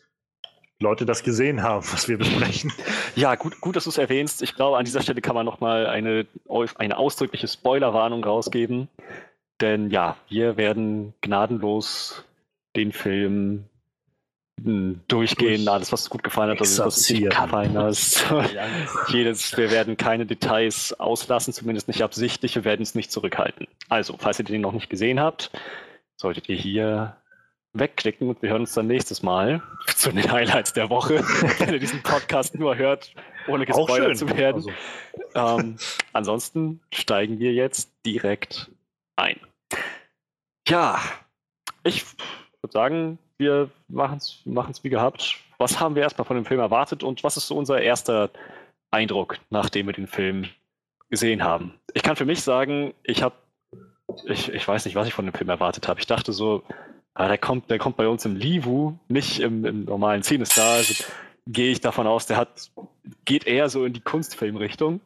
Leute das gesehen haben, was wir besprechen. Ja, gut, gut dass du es erwähnst. Ich glaube, an dieser Stelle kann man noch mal eine, eine ausdrückliche Spoilerwarnung rausgeben. Denn ja, wir werden gnadenlos den Film hm, durchgehen, Durch alles, was gut gefallen hat, also was nicht gefallen hat. Jedes, wir werden keine Details auslassen, zumindest nicht absichtlich, wir werden es nicht zurückhalten. Also, falls ihr den noch nicht gesehen habt, solltet ihr hier wegklicken und wir hören uns dann nächstes Mal zu den Highlights der Woche, wenn ihr diesen Podcast nur hört, ohne gespoilert zu werden. Also. Ähm, ansonsten steigen wir jetzt direkt ein. Ja, ich würde sagen, wir machen es wie gehabt. Was haben wir erstmal von dem Film erwartet und was ist so unser erster Eindruck, nachdem wir den Film gesehen haben? Ich kann für mich sagen, ich habe, ich, ich weiß nicht, was ich von dem Film erwartet habe. Ich dachte so, ah, der, kommt, der kommt bei uns im Livu, nicht im, im normalen Cinestar. Also gehe ich davon aus, der hat, geht eher so in die Kunstfilmrichtung.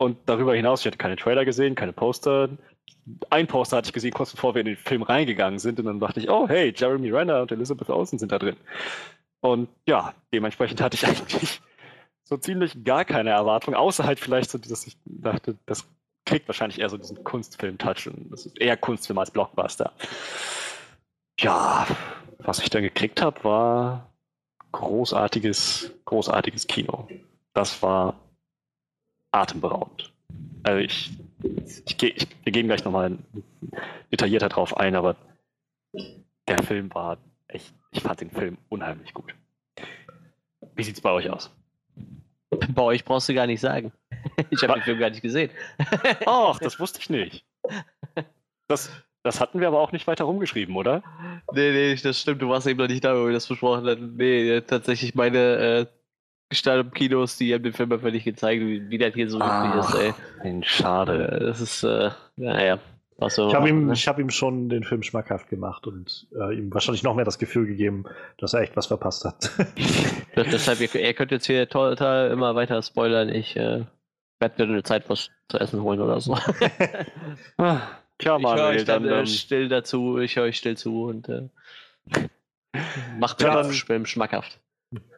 Und darüber hinaus, ich hatte keine Trailer gesehen, keine Poster. Ein Poster hatte ich gesehen, kurz bevor wir in den Film reingegangen sind. Und dann dachte ich, oh, hey, Jeremy Renner und Elizabeth Olsen sind da drin. Und ja, dementsprechend hatte ich eigentlich so ziemlich gar keine Erwartung, außer halt vielleicht so, dass ich dachte, das kriegt wahrscheinlich eher so diesen Kunstfilm-Touch und das ist eher Kunstfilm als Blockbuster. Ja, was ich dann gekriegt habe, war großartiges, großartiges Kino. Das war atemberaubend. Also ich, ich, ich wir gehen gleich nochmal detaillierter drauf ein, aber der Film war echt, ich fand den Film unheimlich gut. Wie sieht es bei euch aus? Bei euch brauchst du gar nicht sagen. Ich habe den Film gar nicht gesehen. Ach, das wusste ich nicht. Das, das hatten wir aber auch nicht weiter rumgeschrieben, oder? Nee, nee, das stimmt. Du warst eben noch nicht da, wo wir das besprochen hatten. Nee, tatsächlich meine äh, Gestalt im Kinos, die haben den Film einfach nicht gezeigt, wie, wie das hier so wirklich ist, ey. Schade. Äh, das ist, äh, naja. So, ich habe ihm, ne? hab ihm schon den Film schmackhaft gemacht und äh, ihm wahrscheinlich noch mehr das Gefühl gegeben, dass er echt was verpasst hat. Deshalb, ihr, ihr, könnt jetzt hier total immer weiter spoilern. Ich äh, werde mir eine Zeit was zu essen holen oder so. ah, klar, Manuel, ich höre euch dann, dann äh, still dazu, ich höre euch still zu und äh, macht mir ja, dann schmackhaft.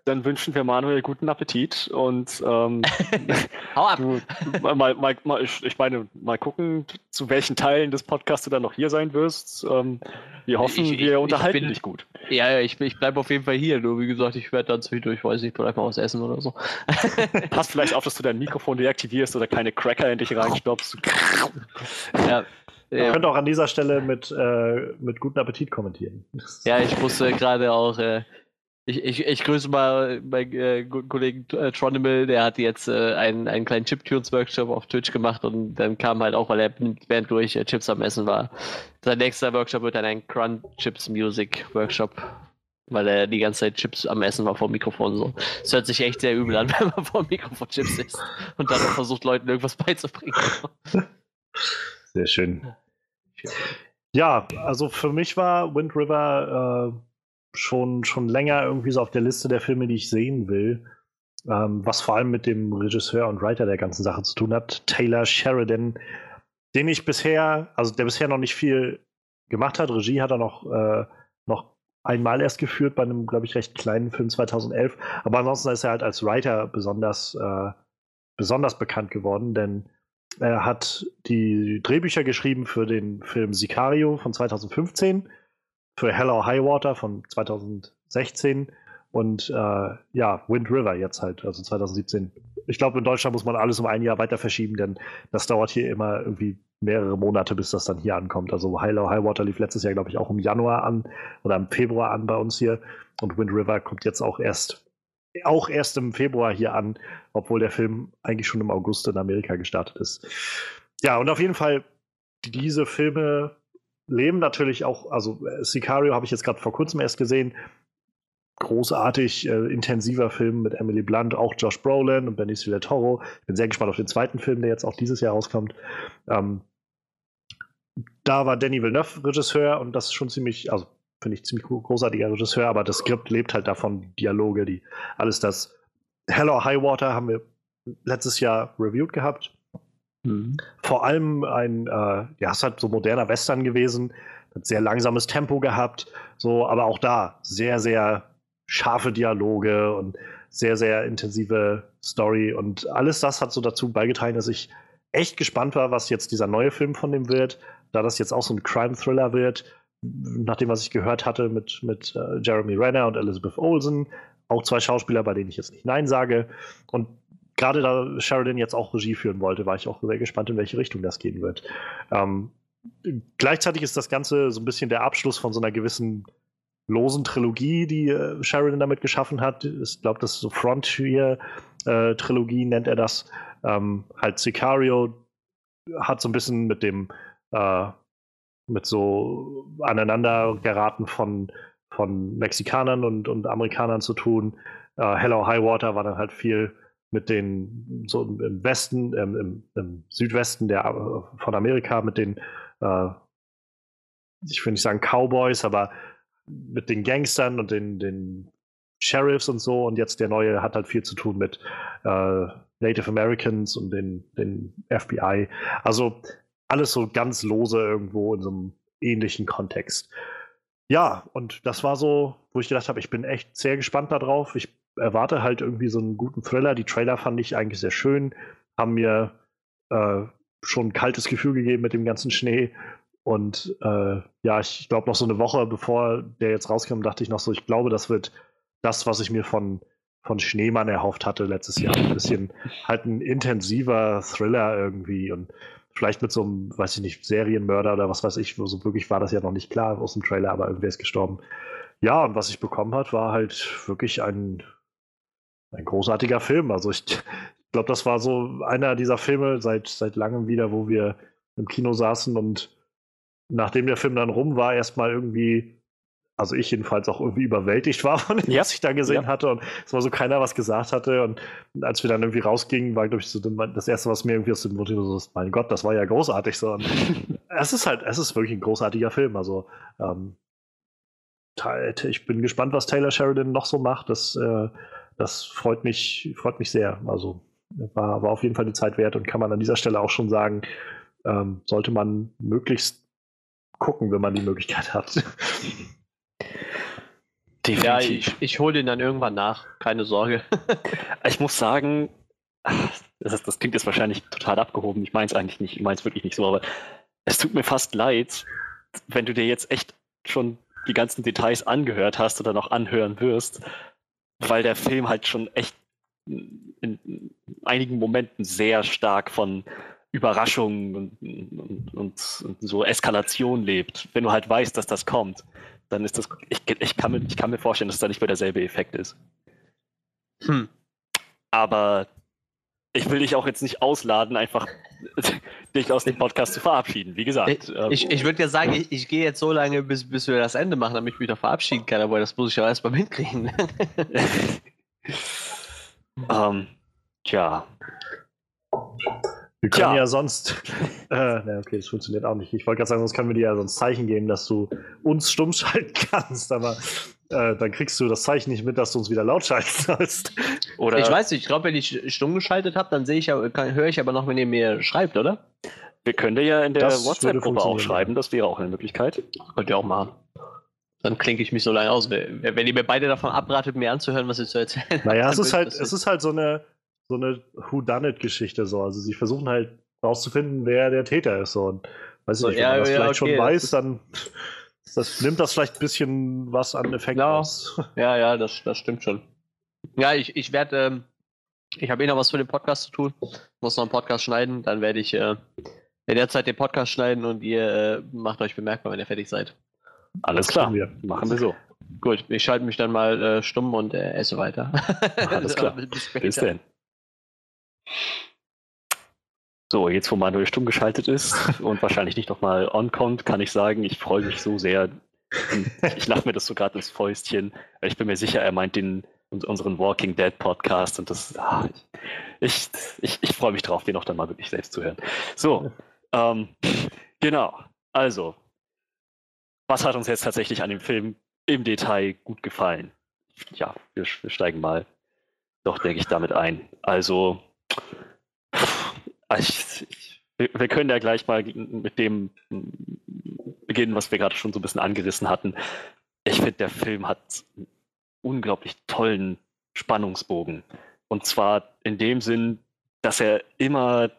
Dann wünschen wir Manuel guten Appetit und ähm, Hau ab! Du, mal, mal, mal, ich, ich, meine, mal gucken, zu welchen Teilen des Podcasts du dann noch hier sein wirst. Ähm, wir hoffen, ich, ich, wir unterhalten bin, dich gut. Ja, ja ich, ich bleibe auf jeden Fall hier. Nur wie gesagt, ich werde dann zwischendurch, weiß nicht, vielleicht mal was essen oder so. Passt vielleicht auf, dass du dein Mikrofon deaktivierst oder keine Cracker in dich reinstopfst. ja. Ihr könnt auch an dieser Stelle mit, äh, mit guten Appetit kommentieren. Ja, ich musste gerade auch äh, ich, ich, ich grüße mal meinen äh, Kollegen äh, Tronimal, der hat jetzt äh, einen, einen kleinen Chiptunes-Workshop auf Twitch gemacht und dann kam halt auch, weil er während durch äh, Chips am Essen war. Sein nächster Workshop wird dann ein Crunch Chips Music Workshop, weil er die ganze Zeit Chips am Essen war vor dem Mikrofon. So. Es hört sich echt sehr übel an, wenn man vor dem Mikrofon Chips isst und dann versucht, Leuten irgendwas beizubringen. Sehr schön. Ja, also für mich war Wind River äh, schon, schon länger irgendwie so auf der Liste der Filme, die ich sehen will. Ähm, was vor allem mit dem Regisseur und Writer der ganzen Sache zu tun hat, Taylor Sheridan, den ich bisher, also der bisher noch nicht viel gemacht hat. Regie hat er noch, äh, noch einmal erst geführt bei einem, glaube ich, recht kleinen Film 2011. Aber ansonsten ist er halt als Writer besonders, äh, besonders bekannt geworden, denn er hat die Drehbücher geschrieben für den Film Sicario von 2015 für Hello High Water von 2016 und äh, ja, Wind River jetzt halt, also 2017. Ich glaube, in Deutschland muss man alles um ein Jahr weiter verschieben, denn das dauert hier immer irgendwie mehrere Monate, bis das dann hier ankommt. Also Hello High Water lief letztes Jahr, glaube ich, auch im Januar an oder im Februar an bei uns hier. Und Wind River kommt jetzt auch erst, auch erst im Februar hier an, obwohl der Film eigentlich schon im August in Amerika gestartet ist. Ja, und auf jeden Fall, diese Filme leben natürlich auch, also äh, Sicario habe ich jetzt gerade vor kurzem erst gesehen. Großartig, äh, intensiver Film mit Emily Blunt, auch Josh Brolin und Benicio del Toro. Ich bin sehr gespannt auf den zweiten Film, der jetzt auch dieses Jahr rauskommt. Ähm, da war Danny Villeneuve Regisseur und das ist schon ziemlich, also finde ich ziemlich großartiger Regisseur, aber das Skript lebt halt davon, Dialoge, die alles das. Hello High Water haben wir letztes Jahr reviewed gehabt. Mhm. Vor allem ein, äh, ja, ist halt so moderner Western gewesen, hat sehr langsames Tempo gehabt, so, aber auch da sehr, sehr scharfe Dialoge und sehr, sehr intensive Story und alles das hat so dazu beigetragen, dass ich echt gespannt war, was jetzt dieser neue Film von dem wird, da das jetzt auch so ein Crime-Thriller wird, nach dem, was ich gehört hatte mit, mit äh, Jeremy Renner und Elizabeth Olsen, auch zwei Schauspieler, bei denen ich jetzt nicht Nein sage. Und gerade da Sheridan jetzt auch Regie führen wollte, war ich auch sehr gespannt, in welche Richtung das gehen wird. Ähm, gleichzeitig ist das Ganze so ein bisschen der Abschluss von so einer gewissen losen Trilogie, die äh, Sheridan damit geschaffen hat. Ich glaube, das ist so Frontier-Trilogie, äh, nennt er das. Ähm, halt Sicario hat so ein bisschen mit dem äh, mit so aneinander geraten von, von Mexikanern und, und Amerikanern zu tun. Äh, Hello High Water war dann halt viel mit den, so im Westen, ähm, im, im, Südwesten der, von Amerika, mit den, äh, ich will nicht sagen Cowboys, aber mit den Gangstern und den, den Sheriffs und so. Und jetzt der neue hat halt viel zu tun mit, äh, Native Americans und den, den FBI. Also alles so ganz lose irgendwo in so einem ähnlichen Kontext. Ja, und das war so, wo ich gedacht habe, ich bin echt sehr gespannt darauf. Ich erwarte halt irgendwie so einen guten Thriller. Die Trailer fand ich eigentlich sehr schön, haben mir äh, schon ein kaltes Gefühl gegeben mit dem ganzen Schnee. Und äh, ja, ich glaube noch so eine Woche bevor der jetzt rauskam, dachte ich noch so, ich glaube, das wird das, was ich mir von, von Schneemann erhofft hatte letztes Jahr. Ein bisschen halt ein intensiver Thriller irgendwie und vielleicht mit so einem, weiß ich nicht, Serienmörder oder was weiß ich, so wirklich war das ja noch nicht klar aus dem Trailer, aber irgendwer ist gestorben. Ja, und was ich bekommen hat, war halt wirklich ein, ein großartiger Film. Also ich, ich glaube, das war so einer dieser Filme seit, seit langem wieder, wo wir im Kino saßen und nachdem der Film dann rum war, erstmal irgendwie, also ich jedenfalls auch irgendwie überwältigt war von dem, ja. was ich da gesehen ja. hatte und es war so keiner was gesagt hatte und als wir dann irgendwie rausgingen, war glaube ich so das erste, was mir irgendwie aus dem Mund so ist, mein Gott, das war ja großartig so. Es ist halt, es ist wirklich ein großartiger Film, also ähm, ich bin gespannt, was Taylor Sheridan noch so macht. Das, äh, das freut mich, freut mich sehr. Also war, war auf jeden Fall die Zeit wert und kann man an dieser Stelle auch schon sagen, ähm, sollte man möglichst gucken, wenn man die Möglichkeit hat. Definitiv. Ja, ich, ich hole den dann irgendwann nach, keine Sorge. ich muss sagen, das, das, klingt jetzt wahrscheinlich total abgehoben. Ich meine es eigentlich nicht, ich meine es wirklich nicht so, aber es tut mir fast leid, wenn du dir jetzt echt schon die ganzen Details angehört hast oder noch anhören wirst, weil der Film halt schon echt in einigen Momenten sehr stark von Überraschungen und, und, und, und, so Eskalation lebt. Wenn du halt weißt, dass das kommt, dann ist das. Ich, ich, kann, mir, ich kann mir vorstellen, dass da nicht mehr derselbe Effekt ist. Hm. Aber ich will dich auch jetzt nicht ausladen, einfach dich aus dem Podcast zu verabschieden. Wie gesagt. Ich, ähm, ich, ich würde ja sagen, ich, ich gehe jetzt so lange, bis, bis wir das Ende machen, damit ich mich da verabschieden kann, aber das muss ich ja erstmal mitkriegen. ähm, tja. Wir können Tja. ja sonst. Äh, okay, das funktioniert auch nicht. Ich wollte gerade sagen, sonst können wir dir ja sonst Zeichen geben, dass du uns stumm schalten kannst, aber äh, dann kriegst du das Zeichen nicht mit, dass du uns wieder laut schalten sollst. Oder ich weiß nicht, ich glaube, wenn ich stumm geschaltet habe, dann sehe ich ja, höre ich aber noch, wenn ihr mir schreibt, oder? Wir können dir ja in der WhatsApp-Gruppe auch schreiben, das wäre auch eine Möglichkeit. Könnt ihr auch machen. Dann klinke ich mich so lange aus. Wenn ihr mir beide davon abratet, mir anzuhören, was ich zu erzählen Naja, es ist, halt, es ist halt so eine, so eine Whodunit-Geschichte so. Also sie versuchen halt rauszufinden, wer der Täter ist. So. Und weiß ich so, nicht, wenn ja, man das ja, vielleicht okay, schon weiß, dann das nimmt das vielleicht ein bisschen was an Effekt ja, aus. Ja, ja, das, das stimmt schon. Ja, ich, ich werde, ähm, ich habe eh noch was für den Podcast zu tun. Muss noch einen Podcast schneiden, dann werde ich äh, in der Zeit den Podcast schneiden und ihr äh, macht euch bemerkbar, wenn ihr fertig seid. Alles klar, wir. machen wir so. Gut, ich schalte mich dann mal äh, stumm und äh, esse weiter. Alles klar. Bis, Bis denn. So, jetzt wo Manuel stumm geschaltet ist und wahrscheinlich nicht nochmal on kommt, kann ich sagen, ich freue mich so sehr. Ich lache mir das so gerade ins Fäustchen, ich bin mir sicher, er meint den unseren Walking Dead Podcast und das, ah, ich, ich, ich freue mich drauf, den auch dann mal wirklich selbst zu hören. So, ähm, genau. Also, was hat uns jetzt tatsächlich an dem Film im Detail gut gefallen? Ja, wir, wir steigen mal doch, denke ich, damit ein. Also, ich, ich, wir können ja gleich mal mit dem beginnen, was wir gerade schon so ein bisschen angerissen hatten. Ich finde, der Film hat einen unglaublich tollen Spannungsbogen. Und zwar in dem Sinn, dass er immer,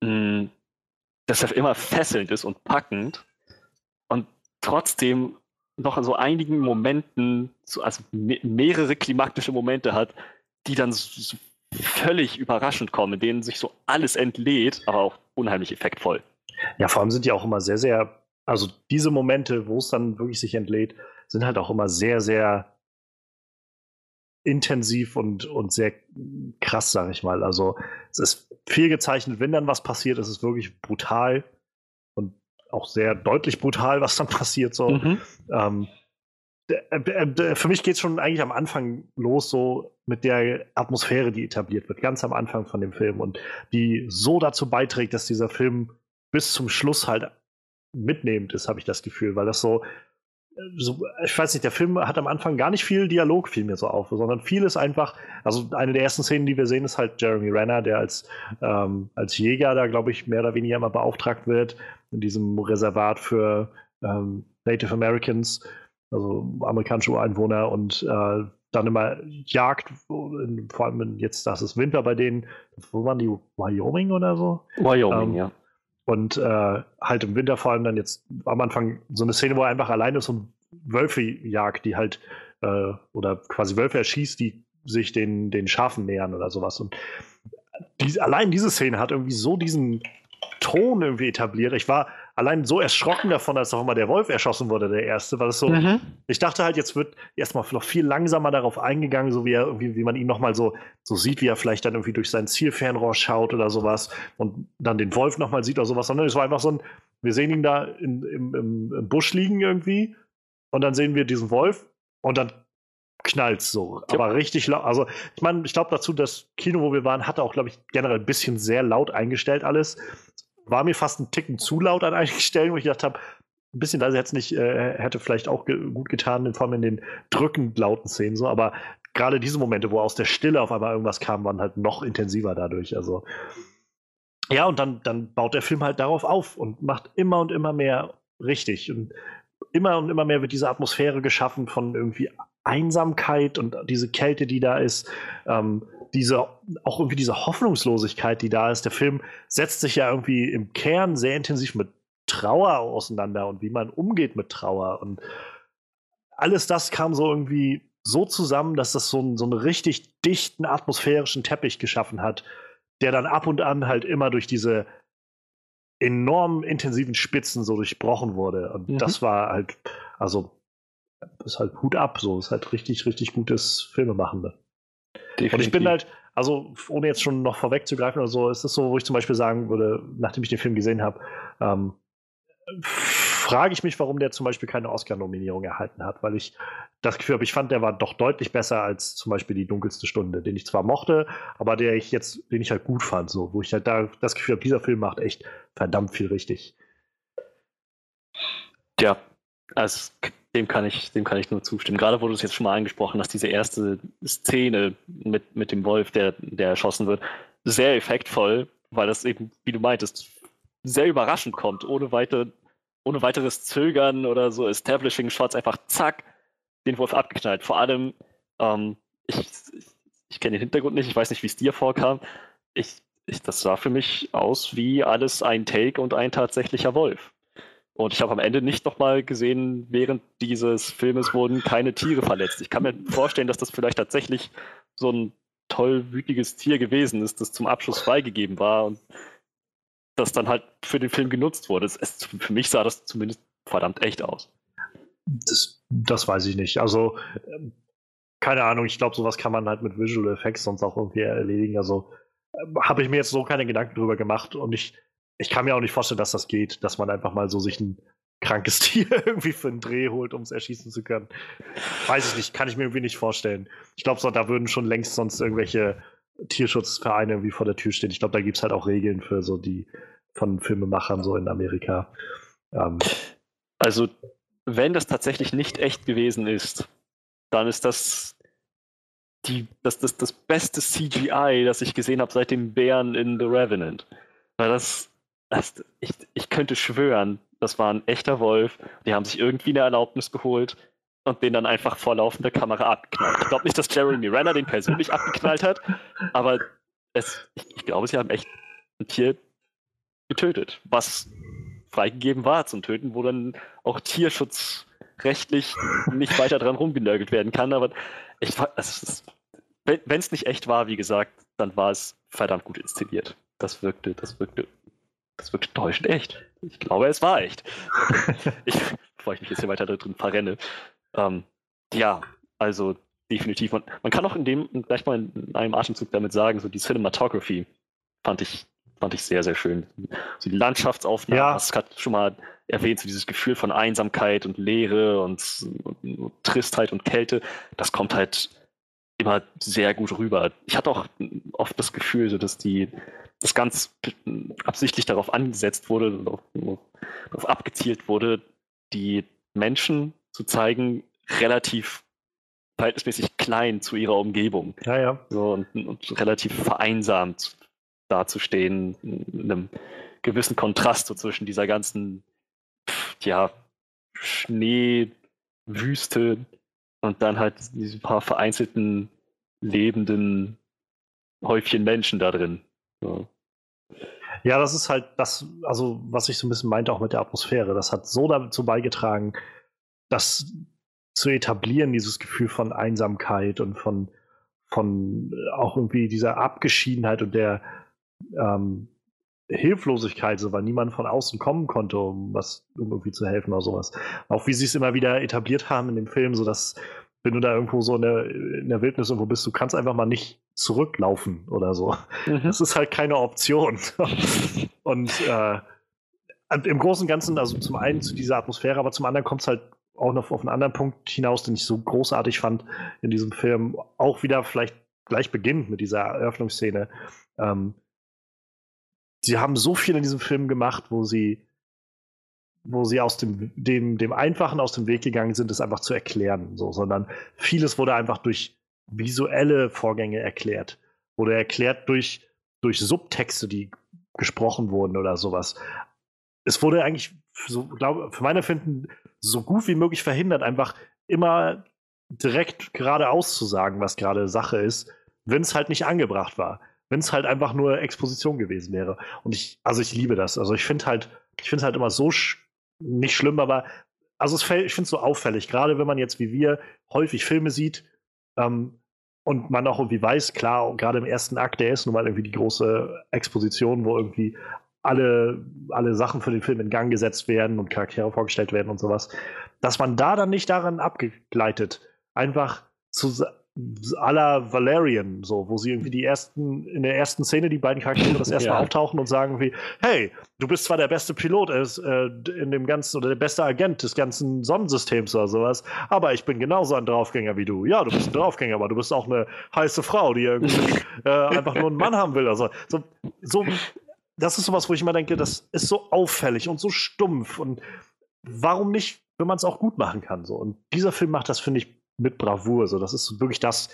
dass er immer fesselnd ist und packend und trotzdem noch in so einigen Momenten, also mehrere klimaktische Momente hat, die dann so völlig überraschend kommen, in denen sich so alles entlädt, aber auch unheimlich effektvoll. Ja, vor allem sind die auch immer sehr, sehr, also diese Momente, wo es dann wirklich sich entlädt, sind halt auch immer sehr, sehr intensiv und, und sehr krass, sag ich mal. Also es ist viel gezeichnet, wenn dann was passiert, ist es wirklich brutal und auch sehr deutlich brutal, was dann passiert. So. Mhm. Ähm, äh, äh, für mich geht es schon eigentlich am Anfang los, so mit der Atmosphäre, die etabliert wird, ganz am Anfang von dem Film und die so dazu beiträgt, dass dieser Film bis zum Schluss halt mitnehmend ist, habe ich das Gefühl, weil das so, so, ich weiß nicht, der Film hat am Anfang gar nicht viel Dialog, fiel mir so auf, sondern viel ist einfach, also eine der ersten Szenen, die wir sehen, ist halt Jeremy Renner, der als, ähm, als Jäger da, glaube ich, mehr oder weniger immer beauftragt wird, in diesem Reservat für ähm, Native Americans, also amerikanische Ureinwohner und äh, dann immer Jagd, vor allem jetzt, das ist Winter bei denen, wo waren die, Wyoming oder so? Wyoming, ähm, ja. Und äh, halt im Winter vor allem dann jetzt am Anfang so eine Szene, wo er einfach alleine so Wölfe jagt, die halt, äh, oder quasi Wölfe erschießt, die sich den, den Schafen nähern oder sowas. Und die, allein diese Szene hat irgendwie so diesen Ton irgendwie etabliert. Ich war allein so erschrocken davon, als auch mal der Wolf erschossen wurde, der erste, weil es so, mhm. ich dachte halt, jetzt wird erstmal noch viel langsamer darauf eingegangen, so wie er irgendwie, wie man ihn nochmal so, so sieht, wie er vielleicht dann irgendwie durch sein Zielfernrohr schaut oder sowas und dann den Wolf nochmal sieht oder sowas, sondern es war einfach so ein, wir sehen ihn da in, im, im, im Busch liegen irgendwie und dann sehen wir diesen Wolf und dann knallt so. Ja. Aber richtig laut. Also, ich meine, ich glaube dazu, das Kino, wo wir waren, hatte auch, glaube ich, generell ein bisschen sehr laut eingestellt alles war mir fast ein Ticken zu laut an einigen Stellen, wo ich gedacht habe, ein bisschen leise hätte es nicht, äh, hätte vielleicht auch ge gut getan, vor allem in den drückend lauten Szenen so, aber gerade diese Momente, wo aus der Stille auf einmal irgendwas kam, waren halt noch intensiver dadurch. Also ja, und dann, dann baut der Film halt darauf auf und macht immer und immer mehr richtig. Und immer und immer mehr wird diese Atmosphäre geschaffen von irgendwie Einsamkeit und diese Kälte, die da ist. Ähm, diese, auch irgendwie diese Hoffnungslosigkeit, die da ist. Der Film setzt sich ja irgendwie im Kern sehr intensiv mit Trauer auseinander und wie man umgeht mit Trauer. Und alles das kam so irgendwie so zusammen, dass das so, ein, so einen richtig dichten atmosphärischen Teppich geschaffen hat, der dann ab und an halt immer durch diese enorm intensiven Spitzen so durchbrochen wurde. Und mhm. das war halt, also, ist halt Hut ab, so, ist halt richtig, richtig gutes Filmemachen. Definitiv. Und ich bin halt, also ohne jetzt schon noch vorwegzugreifen oder so, ist es so, wo ich zum Beispiel sagen würde, nachdem ich den Film gesehen habe, ähm, frage ich mich, warum der zum Beispiel keine Oscar-Nominierung erhalten hat, weil ich das Gefühl habe, ich fand, der war doch deutlich besser als zum Beispiel die dunkelste Stunde, den ich zwar mochte, aber der ich jetzt, den ich halt gut fand, so, wo ich halt da das Gefühl habe, dieser Film macht echt verdammt viel richtig. Ja, also dem kann ich, dem kann ich nur zustimmen. Gerade wurde es jetzt schon mal angesprochen, dass diese erste Szene mit, mit dem Wolf, der, der erschossen wird, sehr effektvoll, weil das eben, wie du meintest, sehr überraschend kommt, ohne, weiter, ohne weiteres Zögern oder so Establishing Shots, einfach zack, den Wolf abgeknallt. Vor allem, ähm, ich, ich, ich kenne den Hintergrund nicht, ich weiß nicht, wie es dir vorkam. Ich, ich, das sah für mich aus wie alles ein Take und ein tatsächlicher Wolf. Und ich habe am Ende nicht nochmal gesehen, während dieses Filmes wurden keine Tiere verletzt. Ich kann mir vorstellen, dass das vielleicht tatsächlich so ein tollwütiges Tier gewesen ist, das zum Abschluss freigegeben war und das dann halt für den Film genutzt wurde. Es, es, für mich sah das zumindest verdammt echt aus. Das, das weiß ich nicht. Also, ähm, keine Ahnung, ich glaube, sowas kann man halt mit Visual Effects sonst auch irgendwie erledigen. Also, äh, habe ich mir jetzt so keine Gedanken drüber gemacht und ich ich kann mir auch nicht vorstellen, dass das geht, dass man einfach mal so sich ein krankes Tier irgendwie für einen Dreh holt, um es erschießen zu können. Weiß ich nicht, kann ich mir irgendwie nicht vorstellen. Ich glaube, so, da würden schon längst sonst irgendwelche Tierschutzvereine irgendwie vor der Tür stehen. Ich glaube, da gibt es halt auch Regeln für so die von Filmemachern so in Amerika. Ähm. Also, wenn das tatsächlich nicht echt gewesen ist, dann ist das die, das, das, das beste CGI, das ich gesehen habe seit dem Bären in The Revenant. Weil das das, ich, ich könnte schwören, das war ein echter Wolf. Die haben sich irgendwie eine Erlaubnis geholt und den dann einfach vor laufender Kamera abgeknallt. Ich glaube nicht, dass Jeremy Renner den persönlich abgeknallt hat, aber es, ich, ich, glaube, sie haben echt ein Tier getötet, was freigegeben war zum Töten, wo dann auch tierschutzrechtlich nicht weiter dran rumgenörgelt werden kann. Aber ich, wenn es nicht echt war, wie gesagt, dann war es verdammt gut inszeniert. Das wirkte, das wirkte das wirkt täuschend echt. Ich glaube, es war echt. ich, bevor ich mich jetzt hier weiter drin verrenne. Ähm, ja, also definitiv. Man, man, kann auch in dem gleich mal in einem Atemzug damit sagen, so die Cinematography fand ich, fand ich sehr, sehr schön. So die Landschaftsaufnahmen, ja. das hat schon mal erwähnt, so dieses Gefühl von Einsamkeit und Leere und, und, und Tristheit und Kälte, das kommt halt immer sehr gut rüber. Ich hatte auch oft das Gefühl, so, dass die das ganz absichtlich darauf angesetzt wurde, darauf, darauf abgezielt wurde, die Menschen zu zeigen, relativ verhältnismäßig klein zu ihrer Umgebung. Ja, ja. So, und, und relativ vereinsamt dazustehen, in einem gewissen Kontrast so zwischen dieser ganzen, ja, Schneewüste und dann halt diese paar vereinzelten, lebenden Häufchen Menschen da drin. So. Ja, das ist halt das, also was ich so ein bisschen meinte auch mit der Atmosphäre. Das hat so dazu beigetragen, das zu etablieren, dieses Gefühl von Einsamkeit und von, von auch irgendwie dieser Abgeschiedenheit und der ähm, Hilflosigkeit, so, weil niemand von außen kommen konnte, um was um irgendwie zu helfen oder sowas. Auch wie sie es immer wieder etabliert haben in dem Film, so dass wenn du da irgendwo so in der, in der Wildnis irgendwo bist, du kannst einfach mal nicht zurücklaufen oder so. Mhm. Das ist halt keine Option. Und äh, im Großen und Ganzen, also zum einen zu dieser Atmosphäre, aber zum anderen kommt es halt auch noch auf einen anderen Punkt hinaus, den ich so großartig fand in diesem Film. Auch wieder vielleicht gleich beginnt mit dieser Eröffnungsszene. Ähm, sie haben so viel in diesem Film gemacht, wo sie wo sie aus dem, dem, dem Einfachen aus dem Weg gegangen sind, es einfach zu erklären, so, sondern vieles wurde einfach durch visuelle Vorgänge erklärt. Wurde erklärt durch, durch Subtexte, die gesprochen wurden oder sowas. Es wurde eigentlich, so, glaub, für mein Empfinden, so gut wie möglich verhindert, einfach immer direkt geradeaus zu sagen, was gerade Sache ist, wenn es halt nicht angebracht war. Wenn es halt einfach nur Exposition gewesen wäre. Und ich, also ich liebe das. Also ich finde halt, ich finde es halt immer so nicht schlimm, aber also fällt, ich finde es so auffällig, gerade wenn man jetzt wie wir häufig Filme sieht ähm, und man auch irgendwie weiß, klar, gerade im ersten Akt, der ist nun mal irgendwie die große Exposition, wo irgendwie alle, alle Sachen für den Film in Gang gesetzt werden und Charaktere vorgestellt werden und sowas, dass man da dann nicht daran abgegleitet einfach zu, aller Valerian, so, wo sie irgendwie die ersten, in der ersten Szene die beiden Charaktere das erste Mal ja. auftauchen und sagen wie, hey, du bist zwar der beste Pilot ist, äh, in dem ganzen oder der beste Agent des ganzen Sonnensystems oder sowas, aber ich bin genauso ein Draufgänger wie du. Ja, du bist ein Draufgänger, aber du bist auch eine heiße Frau, die irgendwie äh, einfach nur einen Mann haben will. Also so, so, das ist sowas, wo ich immer denke, das ist so auffällig und so stumpf und warum nicht, wenn man es auch gut machen kann so. Und dieser Film macht das, finde ich, mit Bravour. So, das ist wirklich das,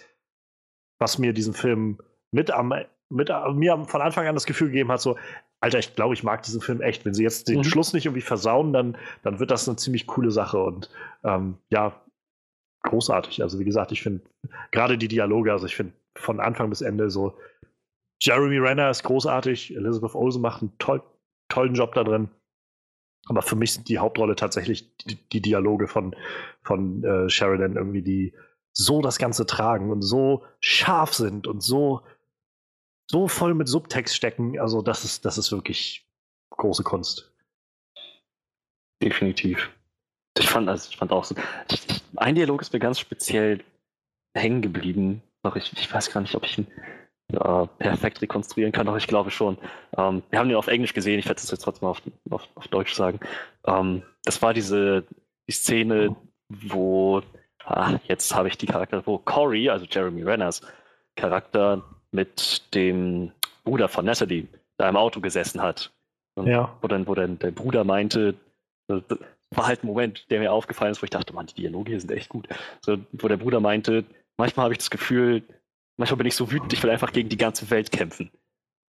was mir diesen Film mit am mit mir von Anfang an das Gefühl gegeben hat, so, Alter, ich glaube, ich mag diesen Film echt. Wenn sie jetzt den mhm. Schluss nicht irgendwie versauen, dann, dann wird das eine ziemlich coole Sache. Und ähm, ja, großartig. Also, wie gesagt, ich finde gerade die Dialoge, also ich finde von Anfang bis Ende so, Jeremy Renner ist großartig, Elizabeth Olsen macht einen toll, tollen Job da drin. Aber für mich sind die Hauptrolle tatsächlich die, die Dialoge von, von äh, Sheridan irgendwie, die so das Ganze tragen und so scharf sind und so, so voll mit Subtext stecken. Also, das ist, das ist wirklich große Kunst. Definitiv. Ich fand, also ich fand auch so. ein Dialog ist mir ganz speziell hängen geblieben. Ich, ich weiß gar nicht, ob ich ihn äh, perfekt rekonstruieren kann, doch ich glaube schon. Ähm, wir haben den auf Englisch gesehen, ich werde es jetzt trotzdem auf, auf, auf Deutsch sagen. Ähm, das war diese die Szene, wo, ah, jetzt habe ich die Charakter, wo Corey, also Jeremy Renners Charakter mit dem Bruder von Natalie da im Auto gesessen hat. Und ja. Wo dann, wo dann der Bruder meinte, das war halt ein Moment, der mir aufgefallen ist, wo ich dachte, man, die Dialoge hier sind echt gut. So, wo der Bruder meinte, manchmal habe ich das Gefühl, Manchmal bin ich so wütend, ich will einfach gegen die ganze Welt kämpfen.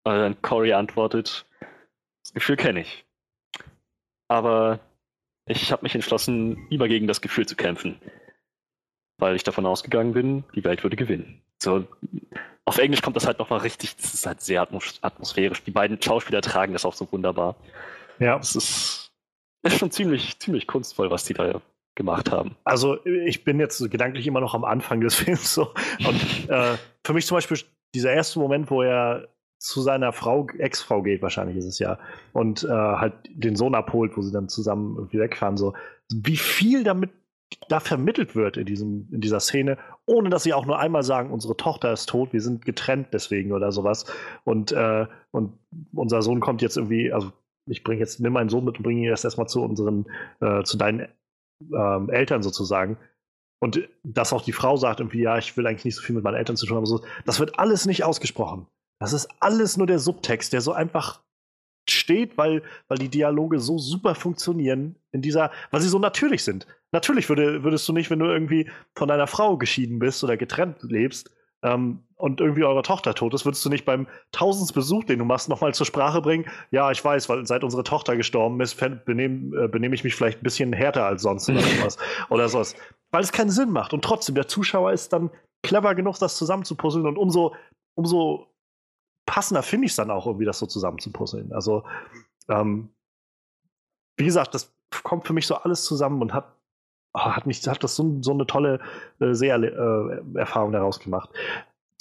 Und dann Cory antwortet, das Gefühl kenne ich. Aber ich habe mich entschlossen, lieber gegen das Gefühl zu kämpfen. Weil ich davon ausgegangen bin, die Welt würde gewinnen. So, auf Englisch kommt das halt nochmal richtig, das ist halt sehr atmosphärisch. Die beiden Schauspieler tragen das auch so wunderbar. Ja. Es ist, ist schon ziemlich, ziemlich kunstvoll, was die da gemacht haben. Also ich bin jetzt gedanklich immer noch am Anfang des Films so. Und äh, für mich zum Beispiel dieser erste Moment, wo er zu seiner Frau, Ex-Frau geht, wahrscheinlich ist es ja, und äh, halt den Sohn abholt, wo sie dann zusammen irgendwie wegfahren, so, wie viel damit da vermittelt wird in, diesem, in dieser Szene, ohne dass sie auch nur einmal sagen, unsere Tochter ist tot, wir sind getrennt deswegen oder sowas. Und, äh, und unser Sohn kommt jetzt irgendwie, also ich bringe jetzt, nimm meinen Sohn mit und bringe ihn erst erstmal zu unseren, äh, zu deinen ähm, Eltern sozusagen. Und dass auch die Frau sagt irgendwie, ja, ich will eigentlich nicht so viel mit meinen Eltern zu tun haben. So, das wird alles nicht ausgesprochen. Das ist alles nur der Subtext, der so einfach steht, weil, weil die Dialoge so super funktionieren in dieser, weil sie so natürlich sind. natürlich würde, würdest du nicht, wenn du irgendwie von deiner Frau geschieden bist oder getrennt lebst, ähm, und irgendwie eure Tochter tot ist, würdest du nicht beim Tausendbesuch, den du machst, nochmal zur Sprache bringen? Ja, ich weiß, weil seit unsere Tochter gestorben ist, benehme äh, benehm ich mich vielleicht ein bisschen härter als sonst oder sowas. oder sowas. Weil es keinen Sinn macht. Und trotzdem, der Zuschauer ist dann clever genug, das zusammenzupuzzeln und umso, umso passender finde ich es dann auch, irgendwie das so zusammenzupuzzeln. Also, ähm, wie gesagt, das kommt für mich so alles zusammen und hat oh, hat mich hat das so, so eine tolle äh, Seherfahrung äh, daraus gemacht.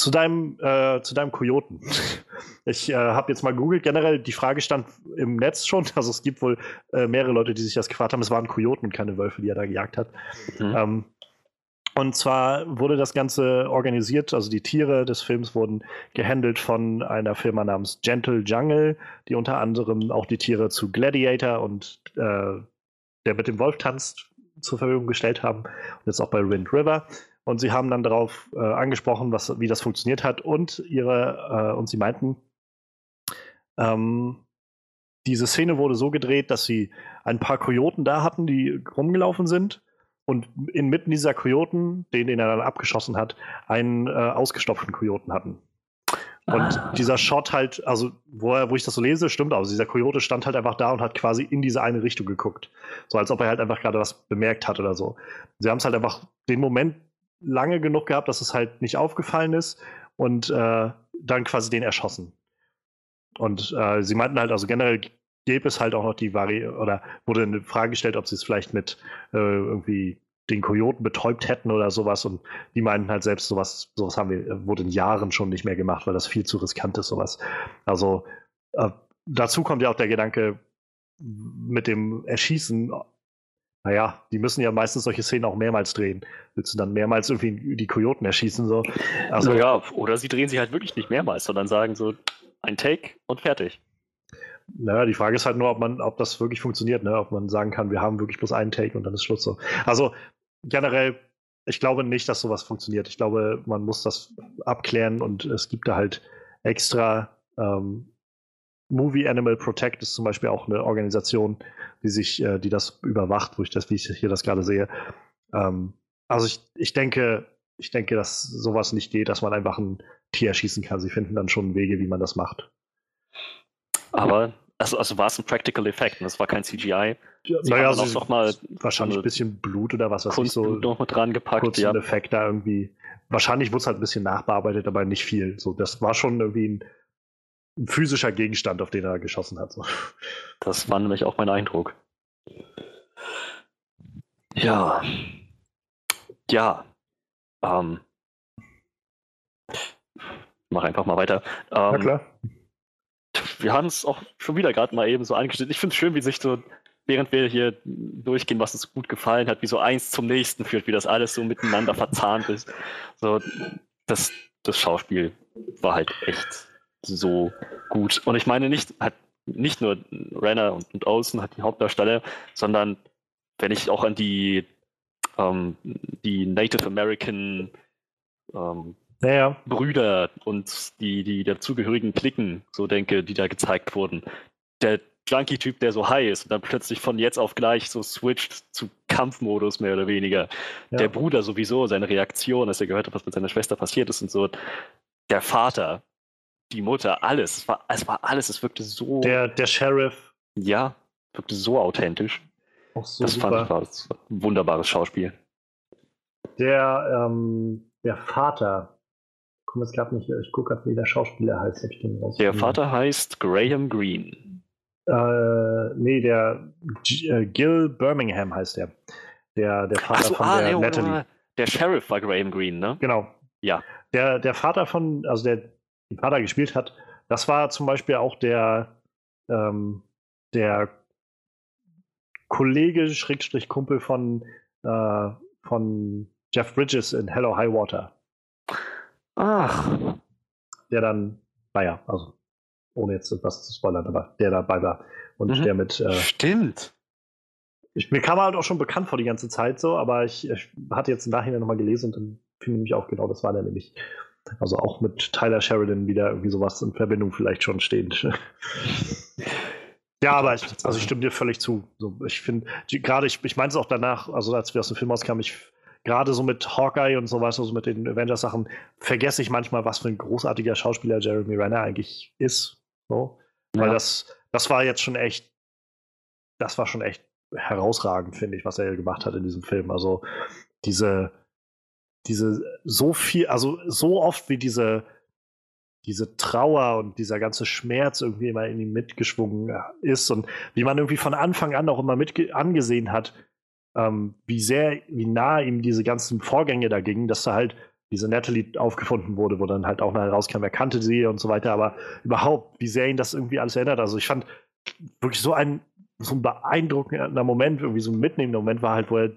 Zu deinem, äh, zu deinem Kojoten. Ich äh, habe jetzt mal googelt. Generell, die Frage stand im Netz schon. Also es gibt wohl äh, mehrere Leute, die sich das gefragt haben. Es waren Kojoten und keine Wölfe, die er da gejagt hat. Mhm. Ähm, und zwar wurde das Ganze organisiert, also die Tiere des Films wurden gehandelt von einer Firma namens Gentle Jungle, die unter anderem auch die Tiere zu Gladiator und äh, der mit dem Wolf tanzt zur Verfügung gestellt haben. Und jetzt auch bei Wind River. Und sie haben dann darauf äh, angesprochen, was, wie das funktioniert hat. Und ihre, äh, und sie meinten, ähm, diese Szene wurde so gedreht, dass sie ein paar Kojoten da hatten, die rumgelaufen sind. Und inmitten dieser Kojoten, den, den er dann abgeschossen hat, einen äh, ausgestopften Kojoten hatten. Und ah. dieser Shot halt, also wo, er, wo ich das so lese, stimmt auch. Dieser Coyote stand halt einfach da und hat quasi in diese eine Richtung geguckt. So als ob er halt einfach gerade was bemerkt hat oder so. Sie haben es halt einfach den Moment lange genug gehabt, dass es halt nicht aufgefallen ist und äh, dann quasi den erschossen. Und äh, sie meinten halt, also generell gäbe es halt auch noch die Vari oder wurde eine Frage gestellt, ob sie es vielleicht mit äh, irgendwie den Kojoten betäubt hätten oder sowas. Und die meinten halt selbst, sowas, sowas haben wir, wurde in Jahren schon nicht mehr gemacht, weil das viel zu riskant ist, sowas. Also äh, dazu kommt ja auch der Gedanke mit dem Erschießen. Naja, die müssen ja meistens solche Szenen auch mehrmals drehen. Willst du dann mehrmals irgendwie die Kojoten erschießen? So? Also, ja, oder sie drehen sie halt wirklich nicht mehrmals, sondern sagen so ein Take und fertig. Naja, die Frage ist halt nur, ob man, ob das wirklich funktioniert, ne? ob man sagen kann, wir haben wirklich bloß einen Take und dann ist Schluss so. Also generell, ich glaube nicht, dass sowas funktioniert. Ich glaube, man muss das abklären und es gibt da halt extra ähm, Movie Animal Protect ist zum Beispiel auch eine Organisation, die sich, äh, die das überwacht, wo ich das, wie ich hier das gerade sehe. Ähm, also ich, ich denke, ich denke, dass sowas nicht geht, dass man einfach ein Tier erschießen kann. Sie finden dann schon Wege, wie man das macht. Aber also, also war es ein Practical Effekt, und das war kein CGI. Ja, naja, also noch mal wahrscheinlich ein bisschen Blut oder was weiß Kunst ich so. noch mit dran gepackt, ja. Effekt da irgendwie. Wahrscheinlich wurde es halt ein bisschen nachbearbeitet, aber nicht viel. So, das war schon irgendwie ein, ein physischer Gegenstand, auf den er geschossen hat. So. Das war nämlich auch mein Eindruck. Ja. Ja. Ähm. Mach einfach mal weiter. Ähm, Na klar wir haben es auch schon wieder gerade mal eben so angestellt. Ich finde es schön, wie sich so, während wir hier durchgehen, was uns gut gefallen hat, wie so eins zum nächsten führt, wie das alles so miteinander verzahnt ist. So, das, das Schauspiel war halt echt so gut. Und ich meine nicht, hat nicht nur Renner und, und Olsen hat die Hauptdarsteller, sondern wenn ich auch an die, ähm, die Native American ähm, naja. Brüder und die, die dazugehörigen Klicken, so denke, die da gezeigt wurden. Der Junkie-Typ, der so high ist und dann plötzlich von jetzt auf gleich so switcht zu Kampfmodus mehr oder weniger. Ja. Der Bruder sowieso, seine Reaktion, als er gehört hat, was mit seiner Schwester passiert ist und so. Der Vater, die Mutter, alles. Es war, es war alles, es wirkte so. Der, der Sheriff. Ja, wirkte so authentisch. Auch so das super. fand ich war, ein wunderbares Schauspiel. Der, ähm, der Vater, komme jetzt gerade nicht, ich gucke gerade, wie der Schauspieler heißt. Ich der Vater heißt Graham Greene. Äh, nee, der G äh, Gil Birmingham heißt der. Der, der Vater so, von ah, der nee, Natalie. Der Sheriff war Graham Greene, ne? Genau. Ja. Der, der Vater von, also der den Vater gespielt hat, das war zum Beispiel auch der, ähm, der Kollege, Schrägstrich Kumpel von, äh, von Jeff Bridges in Hello High Water. Ach. Der dann, naja, also ohne jetzt etwas zu spoilern, aber der dabei war. Und mhm. der mit. Äh, Stimmt. Ich, mir kam halt auch schon bekannt vor die ganze Zeit so, aber ich, ich hatte jetzt im Nachhinein nochmal gelesen und dann fiel mir nämlich auch genau, das war der nämlich. Also auch mit Tyler Sheridan wieder irgendwie sowas in Verbindung vielleicht schon stehend. Ja, aber ich, also ich stimme dir völlig zu. So, ich finde, gerade, ich, ich meine es auch danach, also als wir aus dem Film rauskamen, ich gerade so mit Hawkeye und so weiter, so mit den Avengers-Sachen, vergesse ich manchmal, was für ein großartiger Schauspieler Jeremy Renner eigentlich ist. So. Weil ja. das, das war jetzt schon echt, das war schon echt herausragend, finde ich, was er gemacht hat in diesem Film. Also diese, diese so viel, also so oft wie diese, diese Trauer und dieser ganze Schmerz irgendwie immer in ihm mitgeschwungen ist und wie man irgendwie von Anfang an auch immer mit angesehen hat, ähm, wie sehr, wie nah ihm diese ganzen Vorgänge da gingen, dass da halt diese Natalie aufgefunden wurde, wo dann halt auch nachher rauskam, er kannte sie und so weiter, aber überhaupt, wie sehr ihn das irgendwie alles erinnert. Also ich fand wirklich so ein, so ein beeindruckender Moment, irgendwie so ein mitnehmender Moment war halt, wo er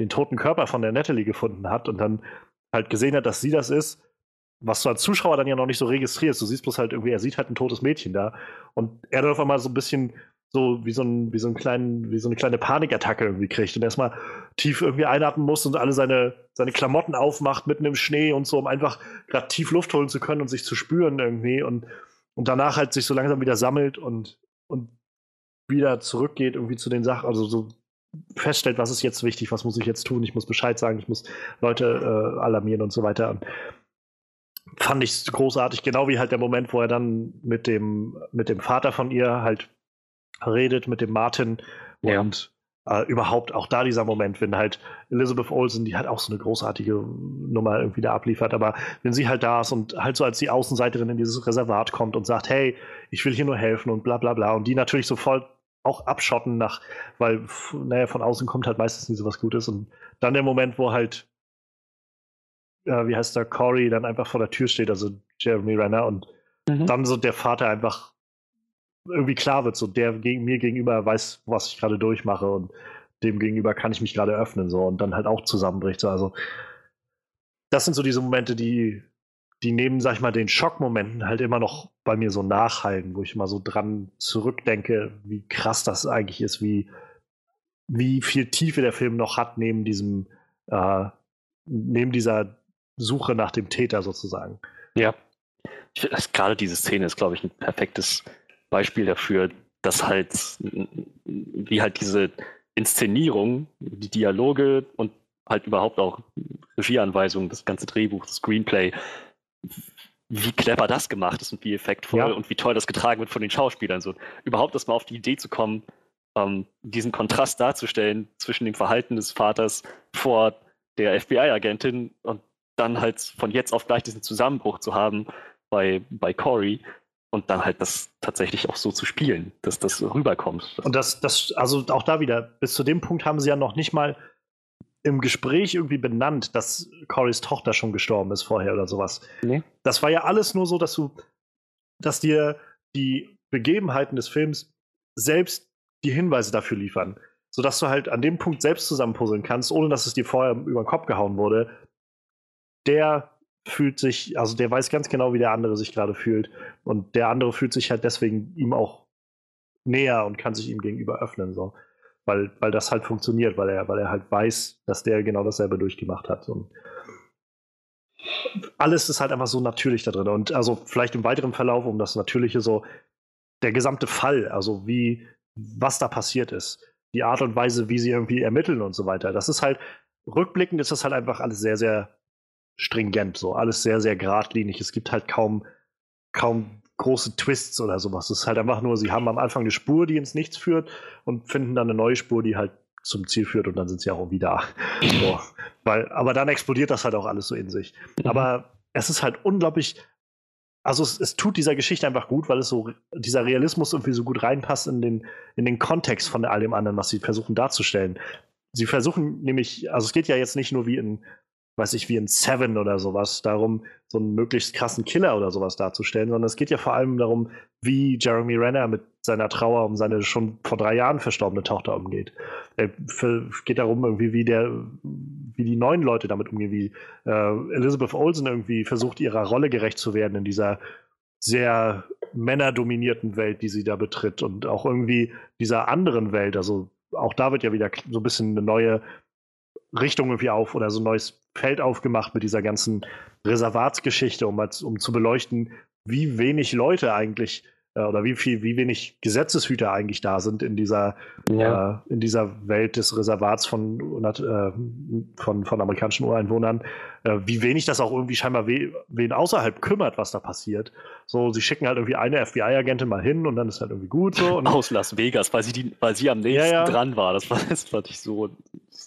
den toten Körper von der Natalie gefunden hat und dann halt gesehen hat, dass sie das ist, was du als Zuschauer dann ja noch nicht so registrierst. Du siehst bloß halt irgendwie, er sieht halt ein totes Mädchen da und er dann auf einmal so ein bisschen so wie so, ein, wie so, einen kleinen, wie so eine kleine Panikattacke irgendwie kriegt und erstmal tief irgendwie einatmen muss und alle seine, seine Klamotten aufmacht mitten im Schnee und so, um einfach gerade tief Luft holen zu können und sich zu spüren irgendwie und, und danach halt sich so langsam wieder sammelt und, und wieder zurückgeht irgendwie zu den Sachen, also so feststellt, was ist jetzt wichtig, was muss ich jetzt tun, ich muss Bescheid sagen, ich muss Leute äh, alarmieren und so weiter. Und fand ich großartig, genau wie halt der Moment, wo er dann mit dem, mit dem Vater von ihr halt redet, mit dem Martin ja. und äh, überhaupt auch da dieser Moment, wenn halt Elizabeth Olsen, die halt auch so eine großartige Nummer irgendwie da abliefert, aber wenn sie halt da ist und halt so als die Außenseiterin in dieses Reservat kommt und sagt, hey, ich will hier nur helfen und bla bla bla und die natürlich sofort auch abschotten nach, weil, naja, von außen kommt halt meistens nie so was Gutes. Und dann der Moment, wo halt, äh, wie heißt der, Corey dann einfach vor der Tür steht, also Jeremy Renner, und mhm. dann so der Vater einfach irgendwie klar wird, so der gegen mir gegenüber weiß, was ich gerade durchmache und dem gegenüber kann ich mich gerade öffnen, so und dann halt auch zusammenbricht. So. Also, das sind so diese Momente, die, die neben, sag ich mal, den Schockmomenten halt immer noch bei mir so nachhallen, wo ich immer so dran zurückdenke, wie krass das eigentlich ist, wie, wie viel Tiefe der Film noch hat neben diesem, äh, neben dieser Suche nach dem Täter sozusagen. Ja. Gerade diese Szene ist, glaube ich, ein perfektes Beispiel dafür, dass halt, wie halt diese Inszenierung, die Dialoge und halt überhaupt auch Regieanweisungen, das ganze Drehbuch, das Screenplay wie clever das gemacht ist und wie effektvoll ja. und wie toll das getragen wird von den Schauspielern. So überhaupt erstmal auf die Idee zu kommen, ähm, diesen Kontrast darzustellen zwischen dem Verhalten des Vaters vor der FBI-Agentin und dann halt von jetzt auf gleich diesen Zusammenbruch zu haben bei, bei Corey und dann halt das tatsächlich auch so zu spielen, dass das rüberkommt. Und das, das, also auch da wieder, bis zu dem Punkt haben sie ja noch nicht mal im Gespräch irgendwie benannt, dass Corys Tochter schon gestorben ist vorher oder sowas. Nee. Das war ja alles nur so, dass du, dass dir die Begebenheiten des Films selbst die Hinweise dafür liefern. Sodass du halt an dem Punkt selbst zusammenpuzzeln kannst, ohne dass es dir vorher über den Kopf gehauen wurde. Der fühlt sich, also der weiß ganz genau, wie der andere sich gerade fühlt. Und der andere fühlt sich halt deswegen ihm auch näher und kann sich ihm gegenüber öffnen. So weil, weil das halt funktioniert, weil er, weil er halt weiß, dass der genau dasselbe durchgemacht hat. Und alles ist halt einfach so natürlich da drin. Und also vielleicht im weiteren Verlauf, um das Natürliche so, der gesamte Fall, also wie, was da passiert ist, die Art und Weise, wie sie irgendwie ermitteln und so weiter. Das ist halt, rückblickend ist das halt einfach alles sehr, sehr stringent, so alles sehr, sehr geradlinig. Es gibt halt kaum, kaum große Twists oder sowas. Es ist halt einfach nur, sie haben am Anfang eine Spur, die ins Nichts führt und finden dann eine neue Spur, die halt zum Ziel führt und dann sind sie auch irgendwie da. So. Weil, aber dann explodiert das halt auch alles so in sich. Mhm. Aber es ist halt unglaublich, also es, es, tut dieser Geschichte einfach gut, weil es so, dieser Realismus irgendwie so gut reinpasst in den, in den Kontext von all dem anderen, was sie versuchen darzustellen. Sie versuchen nämlich, also es geht ja jetzt nicht nur wie in weiß ich, wie in Seven oder sowas, darum, so einen möglichst krassen Killer oder sowas darzustellen, sondern es geht ja vor allem darum, wie Jeremy Renner mit seiner Trauer um seine schon vor drei Jahren verstorbene Tochter umgeht. Es geht darum, irgendwie, wie der, wie die neuen Leute damit umgehen, wie äh, Elizabeth Olsen irgendwie versucht, ihrer Rolle gerecht zu werden in dieser sehr männerdominierten Welt, die sie da betritt und auch irgendwie dieser anderen Welt, also auch da wird ja wieder so ein bisschen eine neue Richtung irgendwie auf oder so ein neues Feld aufgemacht mit dieser ganzen Reservatsgeschichte, um, um zu beleuchten, wie wenig Leute eigentlich äh, oder wie viel, wie wenig Gesetzeshüter eigentlich da sind in dieser, Ja. äh, in dieser Welt des Reservats von, äh, von, von amerikanischen Ureinwohnern, äh, wie wenig das auch irgendwie scheinbar we wen außerhalb kümmert, was da passiert. So, sie schicken halt irgendwie eine FBI-Agentin mal hin und dann ist halt irgendwie gut so. Und Aus Las Vegas, weil sie, die, weil sie am nächsten ja. dran war. Das, war, das fand ich so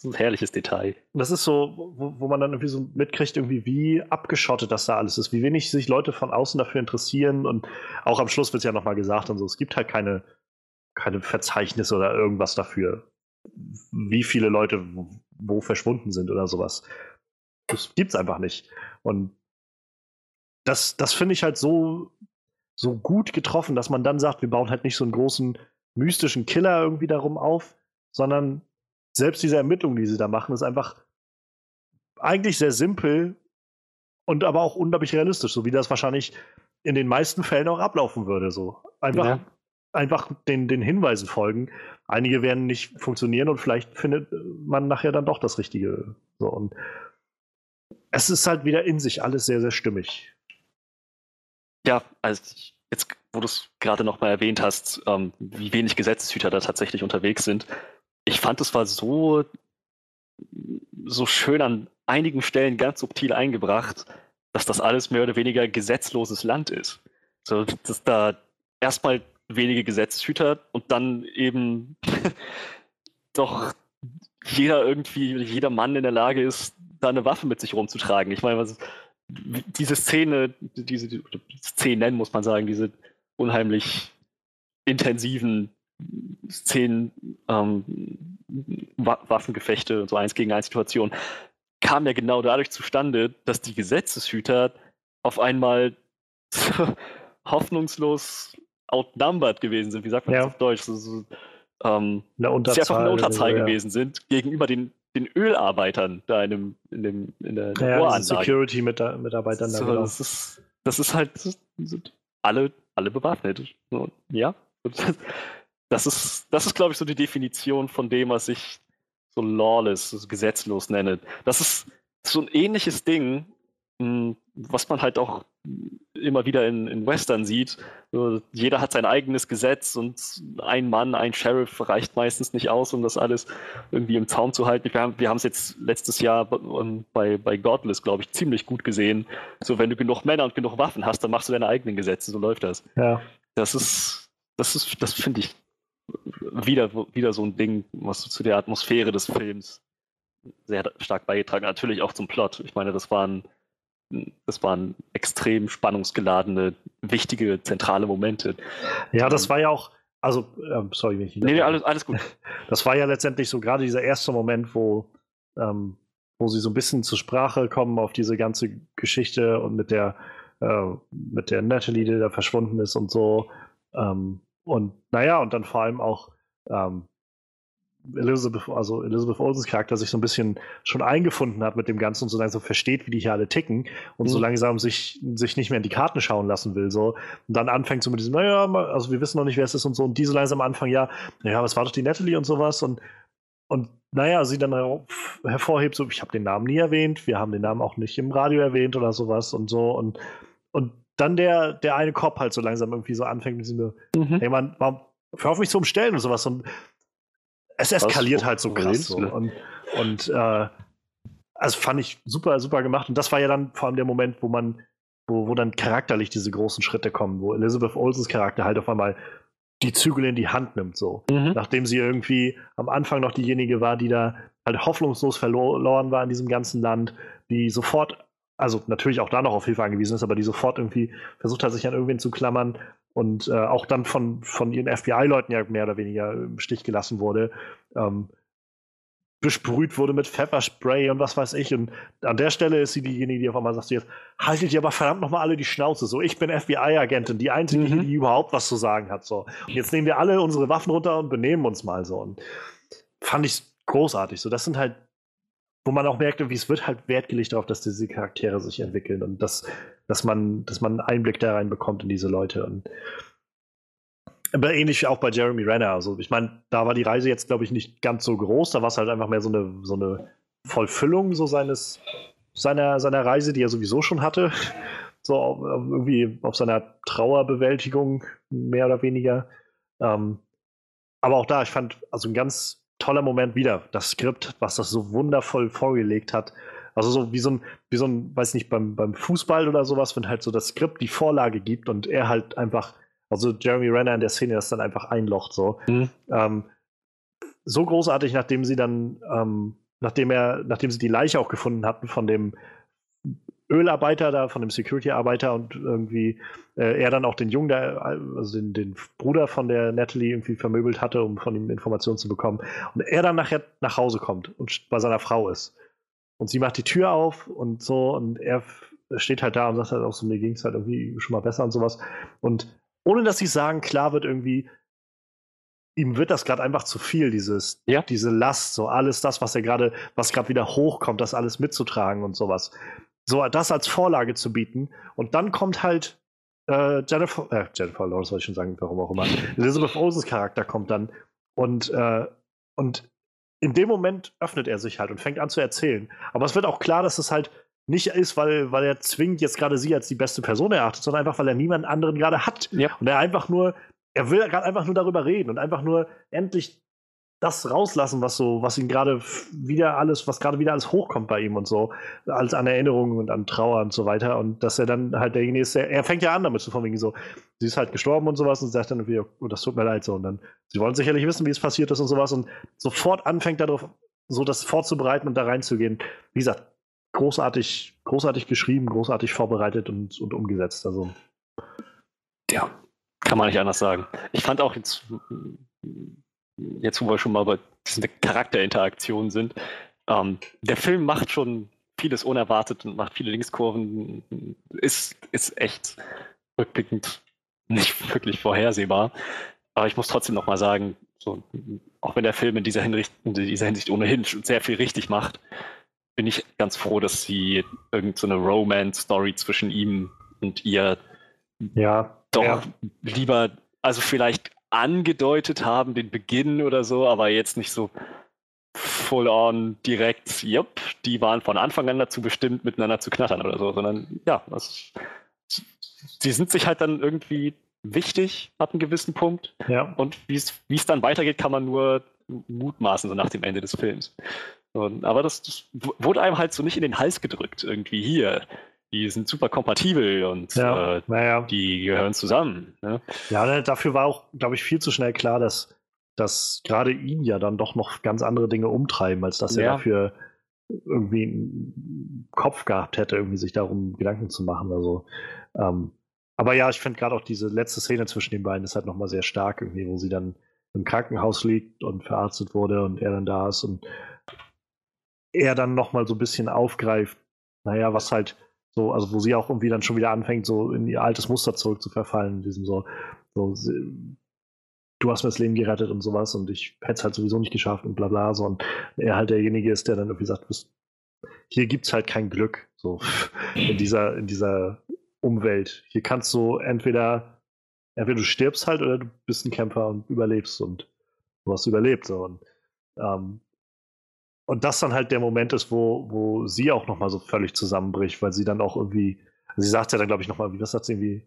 ein herrliches Detail. das ist so, wo, wo man dann irgendwie so mitkriegt, irgendwie wie abgeschottet das da alles ist, wie wenig sich Leute von außen dafür interessieren und auch am Schluss wird es ja nochmal gesagt und so, es gibt halt keine, keine Verzeichnisse oder irgendwas dafür, wie viele Leute wo, verschwunden sind oder sowas. Das gibt's einfach nicht. Und das, das finde ich halt so, so gut getroffen, dass man dann sagt, wir bauen halt nicht so einen großen mystischen Killer irgendwie darum auf, sondern selbst diese Ermittlungen, die sie da machen, ist einfach eigentlich sehr simpel und aber auch unglaublich realistisch, so wie das wahrscheinlich in den meisten Fällen auch ablaufen würde. So einfach, Ja. einfach den, den Hinweisen folgen. Einige werden nicht funktionieren und vielleicht findet man nachher dann doch das Richtige. So und es ist halt wieder in sich alles sehr, sehr stimmig. Ja, also jetzt, wo du es gerade nochmal erwähnt hast, ähm, wie wenig Gesetzeshüter da tatsächlich unterwegs sind. Ich fand, es war so, so schön an einigen Stellen ganz subtil eingebracht, dass das alles mehr oder weniger gesetzloses Land ist. So, dass da erstmal wenige Gesetzeshüter und dann eben doch jeder irgendwie, jeder Mann in der Lage ist, da eine Waffe mit sich rumzutragen. Ich meine, was, diese Szene, diese, Szenen muss man sagen, diese unheimlich intensiven Szenen, ähm, Wa Waffengefechte und so eins gegen eins Situationen, kam ja genau dadurch zustande, dass die Gesetzeshüter auf einmal hoffnungslos outnumbered gewesen sind. Wie sagt man Ja. das auf Deutsch? So, so, ähm, In der sie einfach in der Unterzahl Unterzahl so, ja. gewesen sind gegenüber den, den Ölarbeitern da in, dem, in, dem, in der, Ja, diese Bohranlage. Security-Mitarbeitern So, genau. das, ist, das ist halt, das sind alle, alle bewaffnet. Ja. Das ist, das ist, glaube ich, so die Definition von dem, was ich so lawless, so gesetzlos nenne. Das ist so ein ähnliches Ding, mh, was man halt auch immer wieder in, in Western sieht. Jeder hat sein eigenes Gesetz und ein Mann, ein Sheriff reicht meistens nicht aus, um das alles irgendwie im Zaum zu halten. Wir haben wir haben es jetzt letztes Jahr ähm, bei, bei Godless, glaube ich, ziemlich gut gesehen. So, wenn du genug Männer und genug Waffen hast, dann machst du deine eigenen Gesetze, so läuft das. Ja. Das ist, das ist, das finde ich wieder, wieder so ein Ding, was so zu der Atmosphäre des Films sehr stark beigetragen hat. Natürlich auch zum Plot. Ich meine, das waren, das waren extrem spannungsgeladene, wichtige, zentrale Momente. ja, das war ja auch, also, ähm, sorry, wenn ich Nee, nee, alles, alles gut. Das war ja letztendlich so gerade dieser erste Moment, wo, ähm, wo sie so ein bisschen zur Sprache kommen auf diese ganze Geschichte und mit der, äh, mit der Natalie, die da verschwunden ist und so. Ähm, und naja, und dann vor allem auch ähm, Elizabeth, also Elizabeth Olsens Charakter sich so ein bisschen schon eingefunden hat mit dem Ganzen und so langsam versteht, wie die hier alle ticken und so Mhm. langsam sich, sich nicht mehr in die Karten schauen lassen will. So. Und dann anfängt so mit diesem, naja, also wir wissen noch nicht, wer es ist und so. Und diese langsam anfangen, ja, naja, was war doch die Natalie und sowas. Und, und naja, sie dann her- hervorhebt, so, ich habe den Namen nie erwähnt, wir haben den Namen auch nicht im Radio erwähnt oder sowas und so. Und, und dann der, der eine Cop halt so langsam irgendwie so anfängt mit diesem, Mhm. hey Mann, warum, hör auf mich zu umstellen und sowas. Und es eskaliert halt so krass. So. Und, und äh, also fand ich super, super gemacht. Und das war ja dann vor allem der Moment, wo man, wo, wo dann charakterlich diese großen Schritte kommen, wo Elizabeth Olsens Charakter halt auf einmal die Zügel in die Hand nimmt, so. Mhm. Nachdem sie irgendwie am Anfang noch diejenige war, die da halt hoffnungslos verloren war in diesem ganzen Land, die sofort, also natürlich auch da noch auf Hilfe angewiesen ist, aber die sofort irgendwie versucht hat, sich an irgendwen zu klammern und äh, auch dann von, von ihren FBI-Leuten ja mehr oder weniger im Stich gelassen wurde, ähm, besprüht wurde mit Pfefferspray und was weiß ich. Und an der Stelle ist sie diejenige, die auf einmal sagt, jetzt haltet ihr aber verdammt nochmal alle die Schnauze. So, ich bin FBI-Agentin, die einzige, Mhm. die überhaupt was zu sagen hat. So. Und jetzt nehmen wir alle unsere Waffen runter und benehmen uns mal so. Und fand ich großartig. So, das sind halt, wo man auch merkt, wie es wird halt Wert gelegt darauf, dass diese Charaktere sich entwickeln und dass, dass man, dass man einen Einblick da rein bekommt in diese Leute. Und aber ähnlich auch bei Jeremy Renner. Also, ich meine, da war die Reise jetzt, glaube ich, nicht ganz so groß. Da war es halt einfach mehr so eine, so eine Vollfüllung so seines, seiner, seiner Reise, die er sowieso schon hatte. so irgendwie auf seiner Trauerbewältigung, mehr oder weniger. Ähm, aber auch da, ich fand, also ein ganz toller Moment wieder, das Skript, was das so wundervoll vorgelegt hat. Also so wie so ein, wie so ein, weiß nicht, beim, beim Fußball oder sowas, wenn halt so das Skript die Vorlage gibt und er halt einfach, also Jeremy Renner in der Szene das dann einfach einlocht so. Mhm. Ähm, so großartig, nachdem sie dann, ähm, nachdem er, nachdem sie die Leiche auch gefunden hatten von dem Ölarbeiter da, von dem Security-Arbeiter und irgendwie äh, er dann auch den Jungen, der, also den, den, Bruder von der Natalie irgendwie vermöbelt hatte, um von ihm Informationen zu bekommen. Und er dann nachher nach Hause kommt und bei seiner Frau ist. Und sie macht die Tür auf und so und er steht halt da und sagt halt auch so, mir ging es halt irgendwie schon mal besser und sowas. Und ohne dass sie sagen, klar wird irgendwie, ihm wird das gerade einfach zu viel, dieses, ja. diese Last, so alles das, was er gerade, was gerade wieder hochkommt, das alles mitzutragen und sowas. So das als Vorlage zu bieten. Und dann kommt halt äh, Jennifer, äh, Jennifer Lawrence, soll ich schon sagen, warum auch immer. Elizabeth Olsens Charakter kommt dann und, äh, und in dem Moment öffnet er sich halt und fängt an zu erzählen. Aber es wird auch klar, dass es halt nicht ist, weil, weil er zwingend jetzt gerade sie als die beste Person erachtet, sondern einfach, weil er niemanden anderen gerade hat. Ja. Und er einfach nur er will gerade einfach nur darüber reden und einfach nur endlich das rauslassen, was so, was ihn gerade wieder alles, was gerade wieder alles hochkommt bei ihm und so, als an Erinnerungen und an Trauer und so weiter. Und dass er dann halt derjenige ist, der, er fängt ja an damit so von wegen so, sie ist halt gestorben und sowas und sagt dann irgendwie, oh, das tut mir leid so. Und dann, sie wollen sicherlich wissen, wie es passiert ist und sowas und sofort anfängt darauf, so das vorzubereiten und da reinzugehen. Wie gesagt, großartig, großartig geschrieben, großartig vorbereitet und, und umgesetzt. Also. Ja, kann man nicht anders sagen. Ich fand auch jetzt, jetzt wo wir schon mal bei diesen Charakterinteraktionen sind, ähm, der Film macht schon vieles unerwartet und macht viele Linkskurven. Ist, ist echt rückblickend nicht wirklich vorhersehbar. Aber ich muss trotzdem nochmal sagen, so, auch wenn der Film in dieser, Hinricht, in dieser Hinsicht ohnehin sehr viel richtig macht, bin ich ganz froh, dass sie irgendeine so Romance-Story zwischen ihm und ihr ja doch ja. lieber, also vielleicht angedeutet haben, den Beginn oder so, aber jetzt nicht so full on direkt, yep, die waren von Anfang an dazu bestimmt, miteinander zu knattern oder so, sondern ja, das, sie sind sich halt dann irgendwie wichtig ab einem gewissen Punkt. Ja. Und wie es dann weitergeht, kann man nur mutmaßen, so nach dem Ende des Films. Und, aber das, das, wurde einem halt so nicht in den Hals gedrückt, irgendwie hier die sind super kompatibel und ja, äh, ja. die gehören zusammen. Ne? Ja, ne, dafür war auch, glaube ich, viel zu schnell klar, dass, dass gerade ihn ja dann doch noch ganz andere Dinge umtreiben, als dass ja. er dafür irgendwie einen Kopf gehabt hätte, irgendwie sich darum Gedanken zu machen. Also, ähm, aber ja, ich finde gerade auch diese letzte Szene zwischen den beiden ist halt nochmal sehr stark, irgendwie, wo sie dann im Krankenhaus liegt und verarztet wurde und er dann da ist und er dann nochmal so ein bisschen aufgreift, naja, was halt so, also wo sie auch irgendwie dann schon wieder anfängt, so in ihr altes Muster zurück zu verfallen, in diesem so, so du hast mir das Leben gerettet und sowas und ich hätte es halt sowieso nicht geschafft und bla bla so. Und er halt derjenige ist, der dann irgendwie sagt, hier gibt's halt kein Glück, so in dieser, in dieser Umwelt. Hier kannst du entweder, entweder du stirbst halt oder du bist ein Kämpfer und überlebst und du hast überlebt so. Und ähm, und das dann halt der Moment ist, wo, wo sie auch nochmal so völlig zusammenbricht, weil sie dann auch irgendwie, sie sagt ja dann, glaube ich, nochmal, wie was sagt sie irgendwie,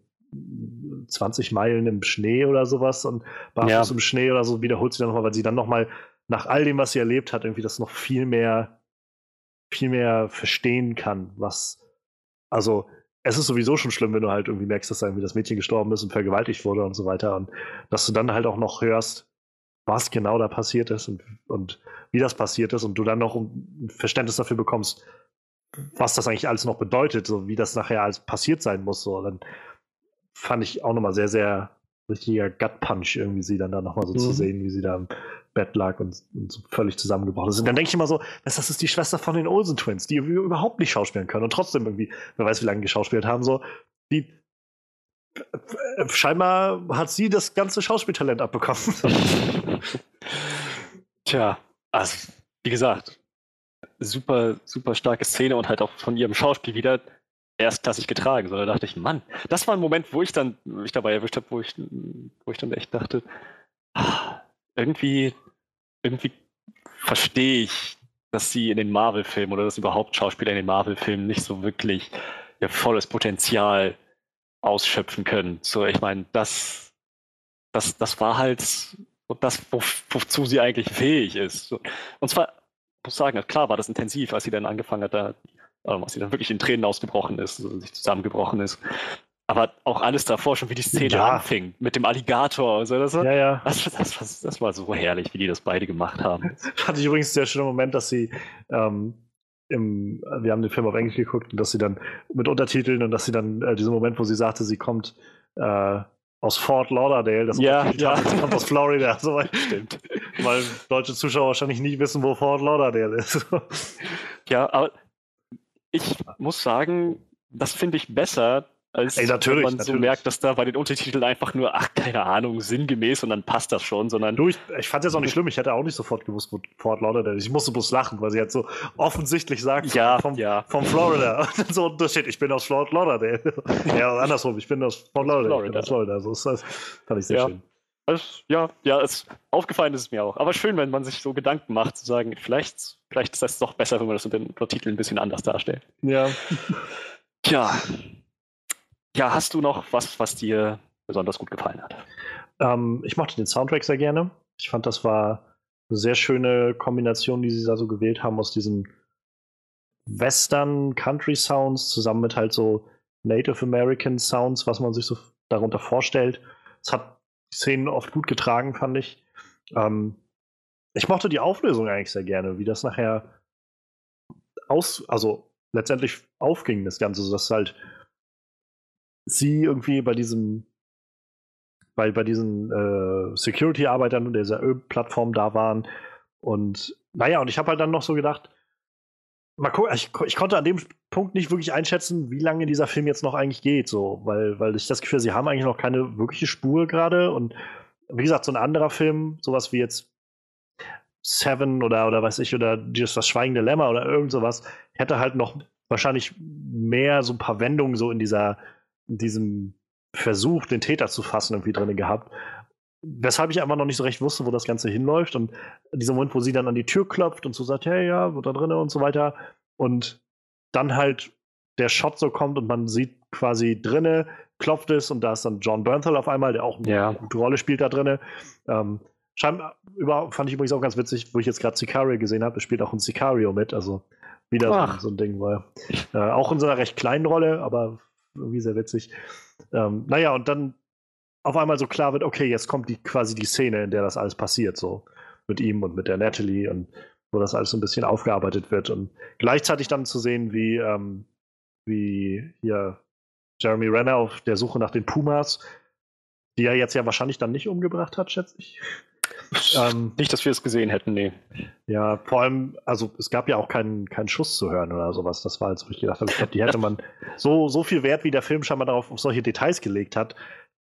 20 Meilen im Schnee oder sowas und barfuß ja. im Schnee oder so wiederholt sie dann nochmal, weil sie dann nochmal nach all dem, was sie erlebt hat, irgendwie das noch viel mehr, viel mehr verstehen kann, was, also es ist sowieso schon schlimm, wenn du halt irgendwie merkst, dass irgendwie das Mädchen gestorben ist und vergewaltigt wurde und so weiter und dass du dann halt auch noch hörst, was genau da passiert ist und, und wie das passiert ist und du dann noch ein Verständnis dafür bekommst, was das eigentlich alles noch bedeutet, so wie das nachher alles passiert sein muss. So. Dann fand ich auch nochmal sehr, sehr richtiger Gut-Punch, irgendwie sie dann da nochmal so mhm. zu sehen, wie sie da im Bett lag und, und so völlig zusammengebrochen ist. Und dann denke ich immer so, das ist die Schwester von den Olsen Twins, die überhaupt nicht schauspielen können und trotzdem irgendwie, wer weiß, wie lange geschauspielt haben, so, die scheinbar hat sie das ganze Schauspieltalent abbekommen. Tja, also wie gesagt, super, super starke Szene und halt auch von ihrem Schauspiel wieder erstklassig getragen. So, da dachte ich, Mann, das war ein Moment, wo ich dann mich dabei erwischt habe, wo ich, wo ich dann echt dachte, ah, irgendwie, irgendwie verstehe ich, dass sie in den Marvel-Filmen oder dass überhaupt Schauspieler in den Marvel-Filmen nicht so wirklich ihr volles Potenzial ausschöpfen können. So, ich meine, das, das, das war halt das, wo, wozu sie eigentlich fähig ist. Und zwar, ich muss sagen, klar war das intensiv, als sie dann angefangen hat, da, ähm, als sie dann wirklich in Tränen ausgebrochen ist, also sich zusammengebrochen ist. Aber auch alles davor, schon wie die Szene ja. anfing, mit dem Alligator. Also das, war, ja, ja. Das, das, das, war so herrlich, wie die das beide gemacht haben. Fand ich übrigens sehr schöner Moment, dass sie ähm, im, wir haben den Film auf Englisch geguckt und dass sie dann mit Untertiteln und dass sie dann äh, diesen Moment, wo sie sagte, sie kommt äh, aus Fort Lauderdale, das ja, ja. Haben, sie kommt aus Florida, so weit. Stimmt. Weil deutsche Zuschauer wahrscheinlich nicht wissen, wo Fort Lauderdale ist. ja, aber ich muss sagen, das finde ich besser, als Ey, natürlich, wenn man natürlich. so merkt, dass da bei den Untertiteln einfach nur, ach, keine Ahnung, sinngemäß und dann passt das schon, sondern. Du, ich, ich fand es auch nicht schlimm, ich hätte auch nicht sofort gewusst, wo Fort Lauderdale ist. Ich musste bloß lachen, weil sie halt so offensichtlich sagt, ja, vom, ja. vom Florida. Und so steht, ich bin aus Fort Lauderdale. ja, andersrum, ich bin aus Fort Lauderdale. Florida. Ich bin aus Florida. So ist das fand ich sehr ja. schön. Also, ja, ja, es, aufgefallen ist es mir auch. Aber schön, wenn man sich so Gedanken macht, zu sagen, vielleicht, vielleicht ist das doch besser, wenn man das mit den Untertiteln ein bisschen anders darstellt. Ja. Tja, ja, hast du noch was, was dir besonders gut gefallen hat? Ähm, ich mochte den Soundtrack sehr gerne. Ich fand, das war eine sehr schöne Kombination, die sie da so gewählt haben aus diesen Western Country Sounds zusammen mit halt so Native American Sounds, was man sich so darunter vorstellt. Es hat die Szenen oft gut getragen, fand ich. Ähm, ich mochte die Auflösung eigentlich sehr gerne, wie das nachher aus, also letztendlich aufging, das Ganze, dass halt sie irgendwie bei diesem bei, bei diesen äh, Security-Arbeitern dieser Ölplattform da waren. Und naja, und ich habe halt dann noch so gedacht, mal gucken, ich, ich, konnte an dem Punkt nicht wirklich einschätzen, wie lange dieser Film jetzt noch eigentlich geht, so, weil, weil ich das Gefühl, sie haben eigentlich noch keine wirkliche Spur gerade. Und wie gesagt, so ein anderer Film, sowas wie jetzt Seven oder, oder weiß ich, oder das Schweigende Lämmer oder irgend sowas, hätte halt noch wahrscheinlich mehr so ein paar Wendungen so in dieser diesem Versuch, den Täter zu fassen, irgendwie drin gehabt. Weshalb ich einfach noch nicht so recht wusste, wo das Ganze hinläuft. Und dieser Moment, wo sie dann an die Tür klopft und so sagt, hey, ja, wo da drin und so weiter. Und dann halt der Shot so kommt und man sieht quasi drinne, klopft es und da ist dann John Bernthal auf einmal, der auch eine ja. gute Rolle spielt da drinne. Ähm, scheinbar, überhaupt fand ich übrigens auch ganz witzig, wo ich jetzt gerade Sicario gesehen habe, es spielt auch ein Sicario mit, also wieder so, so, ein Ding, weil äh, auch in so einer recht kleinen Rolle, aber irgendwie sehr witzig. Ähm, naja, und dann auf einmal so klar wird, okay, jetzt kommt die, quasi die Szene, in der das alles passiert, so mit ihm und mit der Natalie und wo das alles so ein bisschen aufgearbeitet wird und gleichzeitig dann zu sehen, wie, ähm, wie hier Jeremy Renner auf der Suche nach den Pumas, die er jetzt ja wahrscheinlich dann nicht umgebracht hat, schätze ich. Ähm, nicht, dass wir es gesehen hätten, nee. Ja, vor allem, also es gab ja auch keinen, keinen Schuss zu hören oder sowas. Das war jetzt, wo ich gedacht habe, ich glaube, die hätte man so, so viel Wert, wie der Film scheinbar darauf auf solche Details gelegt hat,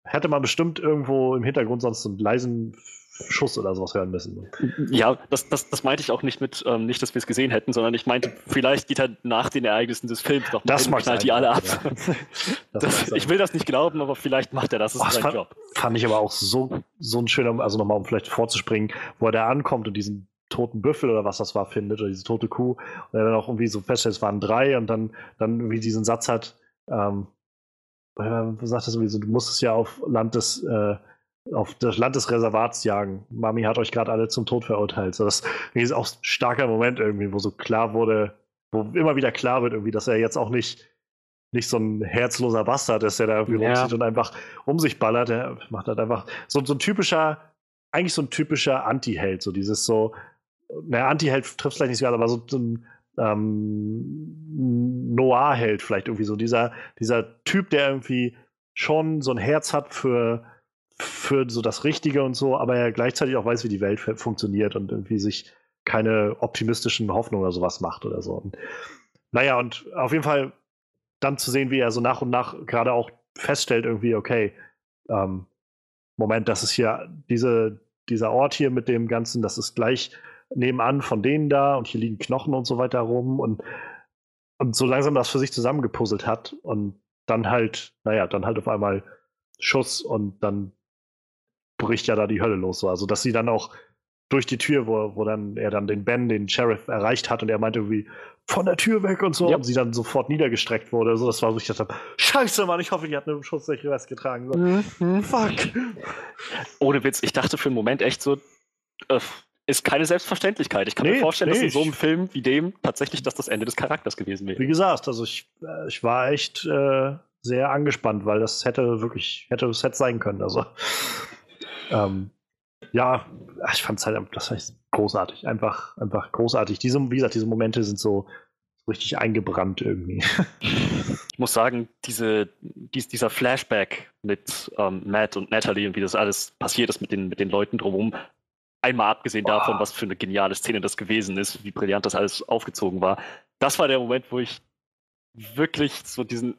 hätte man bestimmt irgendwo im Hintergrund sonst einen leisen Schuss oder sowas hören müssen. Ja, das, das, das meinte ich auch nicht mit, ähm, nicht, dass wir es gesehen hätten, sondern ich meinte, vielleicht geht er nach den Ereignissen des Films noch das und knallt die alle ab. Ja. Das das, ich will das nicht glauben, aber vielleicht macht er das. Das oh, ist sein fand, Job. Fand ich aber auch so, so ein schöner, also nochmal, um vielleicht vorzuspringen, wo er da ankommt und diesen toten Büffel oder was das war findet, oder diese tote Kuh, und er dann auch irgendwie so feststellt, es waren drei und dann, dann irgendwie diesen Satz hat, ähm, äh, sagt er sowieso, du musst es ja auf Land des, äh, auf das Land des Reservats jagen. Mami hat euch gerade alle zum Tod verurteilt. So, das ist auch ein starker Moment irgendwie, wo so klar wurde, wo immer wieder klar wird, irgendwie, dass er jetzt auch nicht, nicht so ein herzloser Bastard ist, der da irgendwie Ja. rumzieht und einfach um sich ballert. Er macht halt einfach so, so ein typischer, eigentlich so ein typischer Anti-Held. So dieses so, naja, Anti-Held trifft vielleicht nicht so, aber so, so ein ähm, Noir-Held vielleicht irgendwie so. Dieser, dieser Typ, der irgendwie schon so ein Herz hat für, für so das Richtige und so, aber er gleichzeitig auch weiß, wie die Welt fu- funktioniert und irgendwie sich keine optimistischen Hoffnungen oder sowas macht oder so. Und, naja, und auf jeden Fall dann zu sehen, wie er so nach und nach gerade auch feststellt, irgendwie, okay, ähm, Moment, das ist hier diese, dieser Ort hier mit dem Ganzen, das ist gleich nebenan von denen da und hier liegen Knochen und so weiter rum und, und so langsam das für sich zusammengepuzzelt hat und dann halt, naja, dann halt auf einmal Schuss und dann bricht ja da die Hölle los. So. Also, dass sie dann auch durch die Tür, wo, wo dann er dann den Ben, den Sheriff, erreicht hat und er meinte irgendwie, von der Tür weg und so Ja. und sie dann sofort niedergestreckt wurde. So, das war so, ich dachte, scheiße, Mann, ich hoffe, die hat eine schutzsichere West getragen. So, fuck. Ohne Witz, ich dachte für einen Moment echt so, äh, ist keine Selbstverständlichkeit. Ich kann mir Nee, vorstellen, dass nee, in so einem Film wie dem tatsächlich das das Ende des Charakters gewesen wäre. Wie gesagt, also ich, äh, ich war echt äh, sehr angespannt, weil das hätte wirklich, hätte das hätte sein können. Also ähm, ja, ich fand es halt, das heißt großartig, einfach, einfach großartig. Diese, wie gesagt, diese Momente sind so, so richtig eingebrannt irgendwie. Ich muss sagen, diese, dies, dieser Flashback mit ähm, Matt und Natalie und wie das alles passiert ist mit den, mit den Leuten drumherum, einmal abgesehen Boah. davon, was für eine geniale Szene das gewesen ist, wie brillant das alles aufgezogen war, das war der Moment, wo ich wirklich so diesen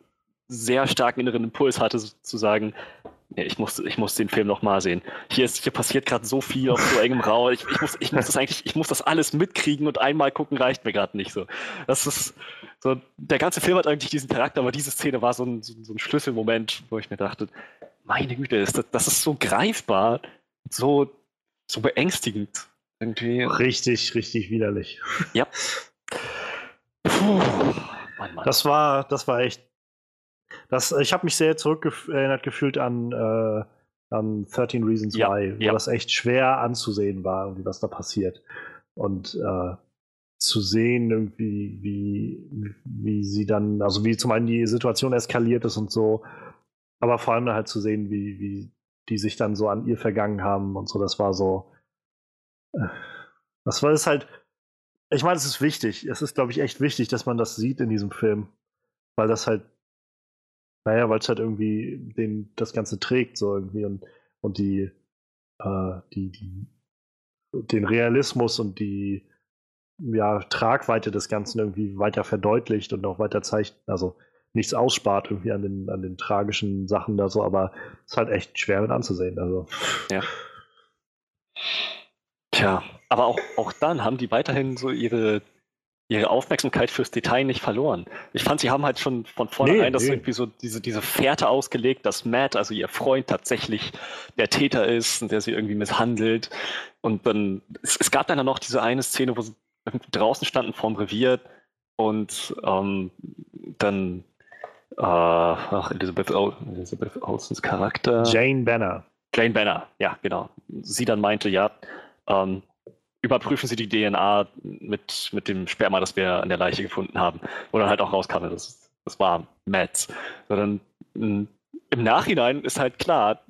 sehr starken inneren Impuls hatte, zu sagen, nee, ich muss, ich muss den Film nochmal sehen. Hier, ist, hier passiert gerade so viel auf so engem Raum. Ich, ich, muss, ich muss das eigentlich, ich muss das alles mitkriegen und einmal gucken reicht mir gerade nicht so. Das ist so, der ganze Film hat eigentlich diesen Charakter, aber diese Szene war so ein, so, so ein Schlüsselmoment, wo ich mir dachte, meine Güte, ist das, das ist so greifbar, so, so beängstigend. Irgendwie. richtig, richtig widerlich. Ja. Puh. Mann, Mann. Das war, das war echt. Das, ich habe mich sehr zurückerinnert gefühlt an, äh, an 13 Reasons Ja, Why, wo ja. das echt schwer anzusehen war, irgendwie, was da passiert. Und äh, zu sehen, irgendwie, wie, wie sie dann, also wie zum einen die Situation eskaliert ist und so, aber vor allem halt zu sehen, wie, wie die sich dann so an ihr vergangen haben und so, das war so. Äh, das war es halt. Ich meine, es ist wichtig. Es ist, glaube ich, echt wichtig, dass man das sieht in diesem Film. Weil das halt, naja, weil es halt irgendwie den, das Ganze trägt, so irgendwie und, und die, äh, die, die, den Realismus und die ja, Tragweite des Ganzen irgendwie weiter verdeutlicht und auch weiter zeigt, also nichts ausspart irgendwie an den, an den tragischen Sachen da so, aber es ist halt echt schwer mit anzusehen. Also. Tja, aber auch, auch dann haben die weiterhin so ihre, ihre Aufmerksamkeit fürs Detail nicht verloren. Ich fand, sie haben halt schon von vornherein Nee, das nee. irgendwie so diese, diese Fährte ausgelegt, dass Matt, also ihr Freund, tatsächlich der Täter ist und der sie irgendwie misshandelt. Und dann, es, es gab dann noch diese eine Szene, wo sie irgendwie draußen standen vorm Revier und ähm, dann äh, ach, Elizabeth, o Elizabeth Olsens Charakter. Jane Banner. Jane Banner, ja, genau. Sie dann meinte, ja, ähm, überprüfen Sie die DNA mit, mit dem Sperma, das wir an der Leiche gefunden haben. Wo dann halt auch rauskam, das, das war Matt. Sondern mh, im Nachhinein ist halt klar,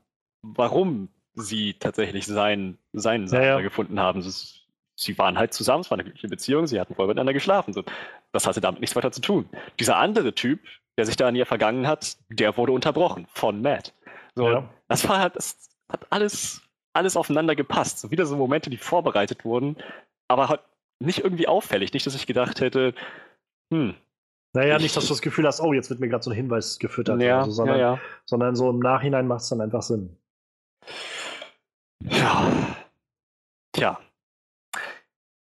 warum sie tatsächlich seinen, seinen Samen ja. da gefunden haben. Ist- Sie waren halt zusammen, es war eine glückliche Beziehung, sie hatten vorher miteinander geschlafen. Das hatte damit nichts weiter zu tun. Dieser andere Typ, der sich da an ihr vergangen hat, der wurde unterbrochen von Matt. So, Ja. das war halt, das hat alles, alles aufeinander gepasst. So wieder so Momente, die vorbereitet wurden, aber halt nicht irgendwie auffällig. Nicht, dass ich gedacht hätte, hm, Naja, Ich- nicht, dass du das Gefühl hast, oh, jetzt wird mir gerade so ein Hinweis gefüttert, ja, oder so, sondern, ja, sondern so im Nachhinein macht es dann einfach Sinn. ja. Ja. Tja.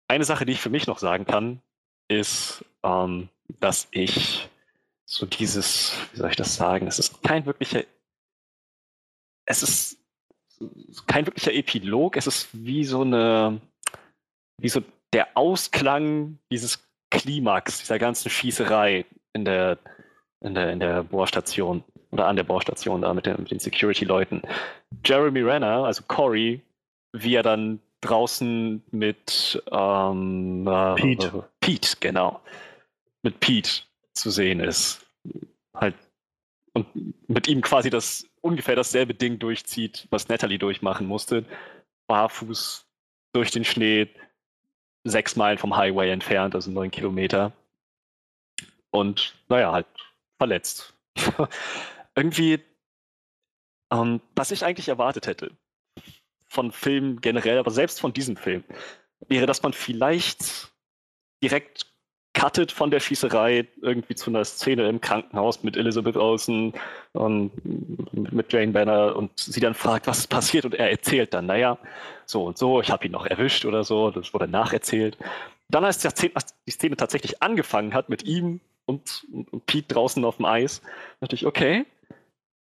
Eine Sache, die ich für mich noch sagen kann, ist, ähm, dass ich so dieses, wie soll ich das sagen, es ist kein wirklicher, es ist kein wirklicher Epilog, es ist wie so eine, wie so der Ausklang dieses Klimax, dieser ganzen Schießerei in der, in der, in der Bohrstation oder an der Bohrstation da mit, den- mit den Security-Leuten. Jeremy Renner, also Cory, wie er dann draußen mit ähm, äh, Pete. Pete, genau. Mit Pete zu sehen ist. Halt und mit ihm quasi das ungefähr dasselbe Ding durchzieht, was Natalie durchmachen musste. Barfuß durch den Schnee, sechs Meilen vom Highway entfernt, also neun Kilometer. Und naja, halt verletzt. Irgendwie, ähm, was ich eigentlich erwartet hätte von Filmen generell, aber selbst von diesem Film, wäre, dass man vielleicht direkt cuttet von der Schießerei irgendwie zu einer Szene im Krankenhaus mit Elizabeth Olsen und mit Jane Banner und sie dann fragt, was ist passiert und er erzählt dann, naja, so und so, ich habe ihn noch erwischt oder so, das wurde nacherzählt. Dann, als die Szene, tatsächlich angefangen hat mit ihm und Pete draußen auf dem Eis, dachte ich, okay,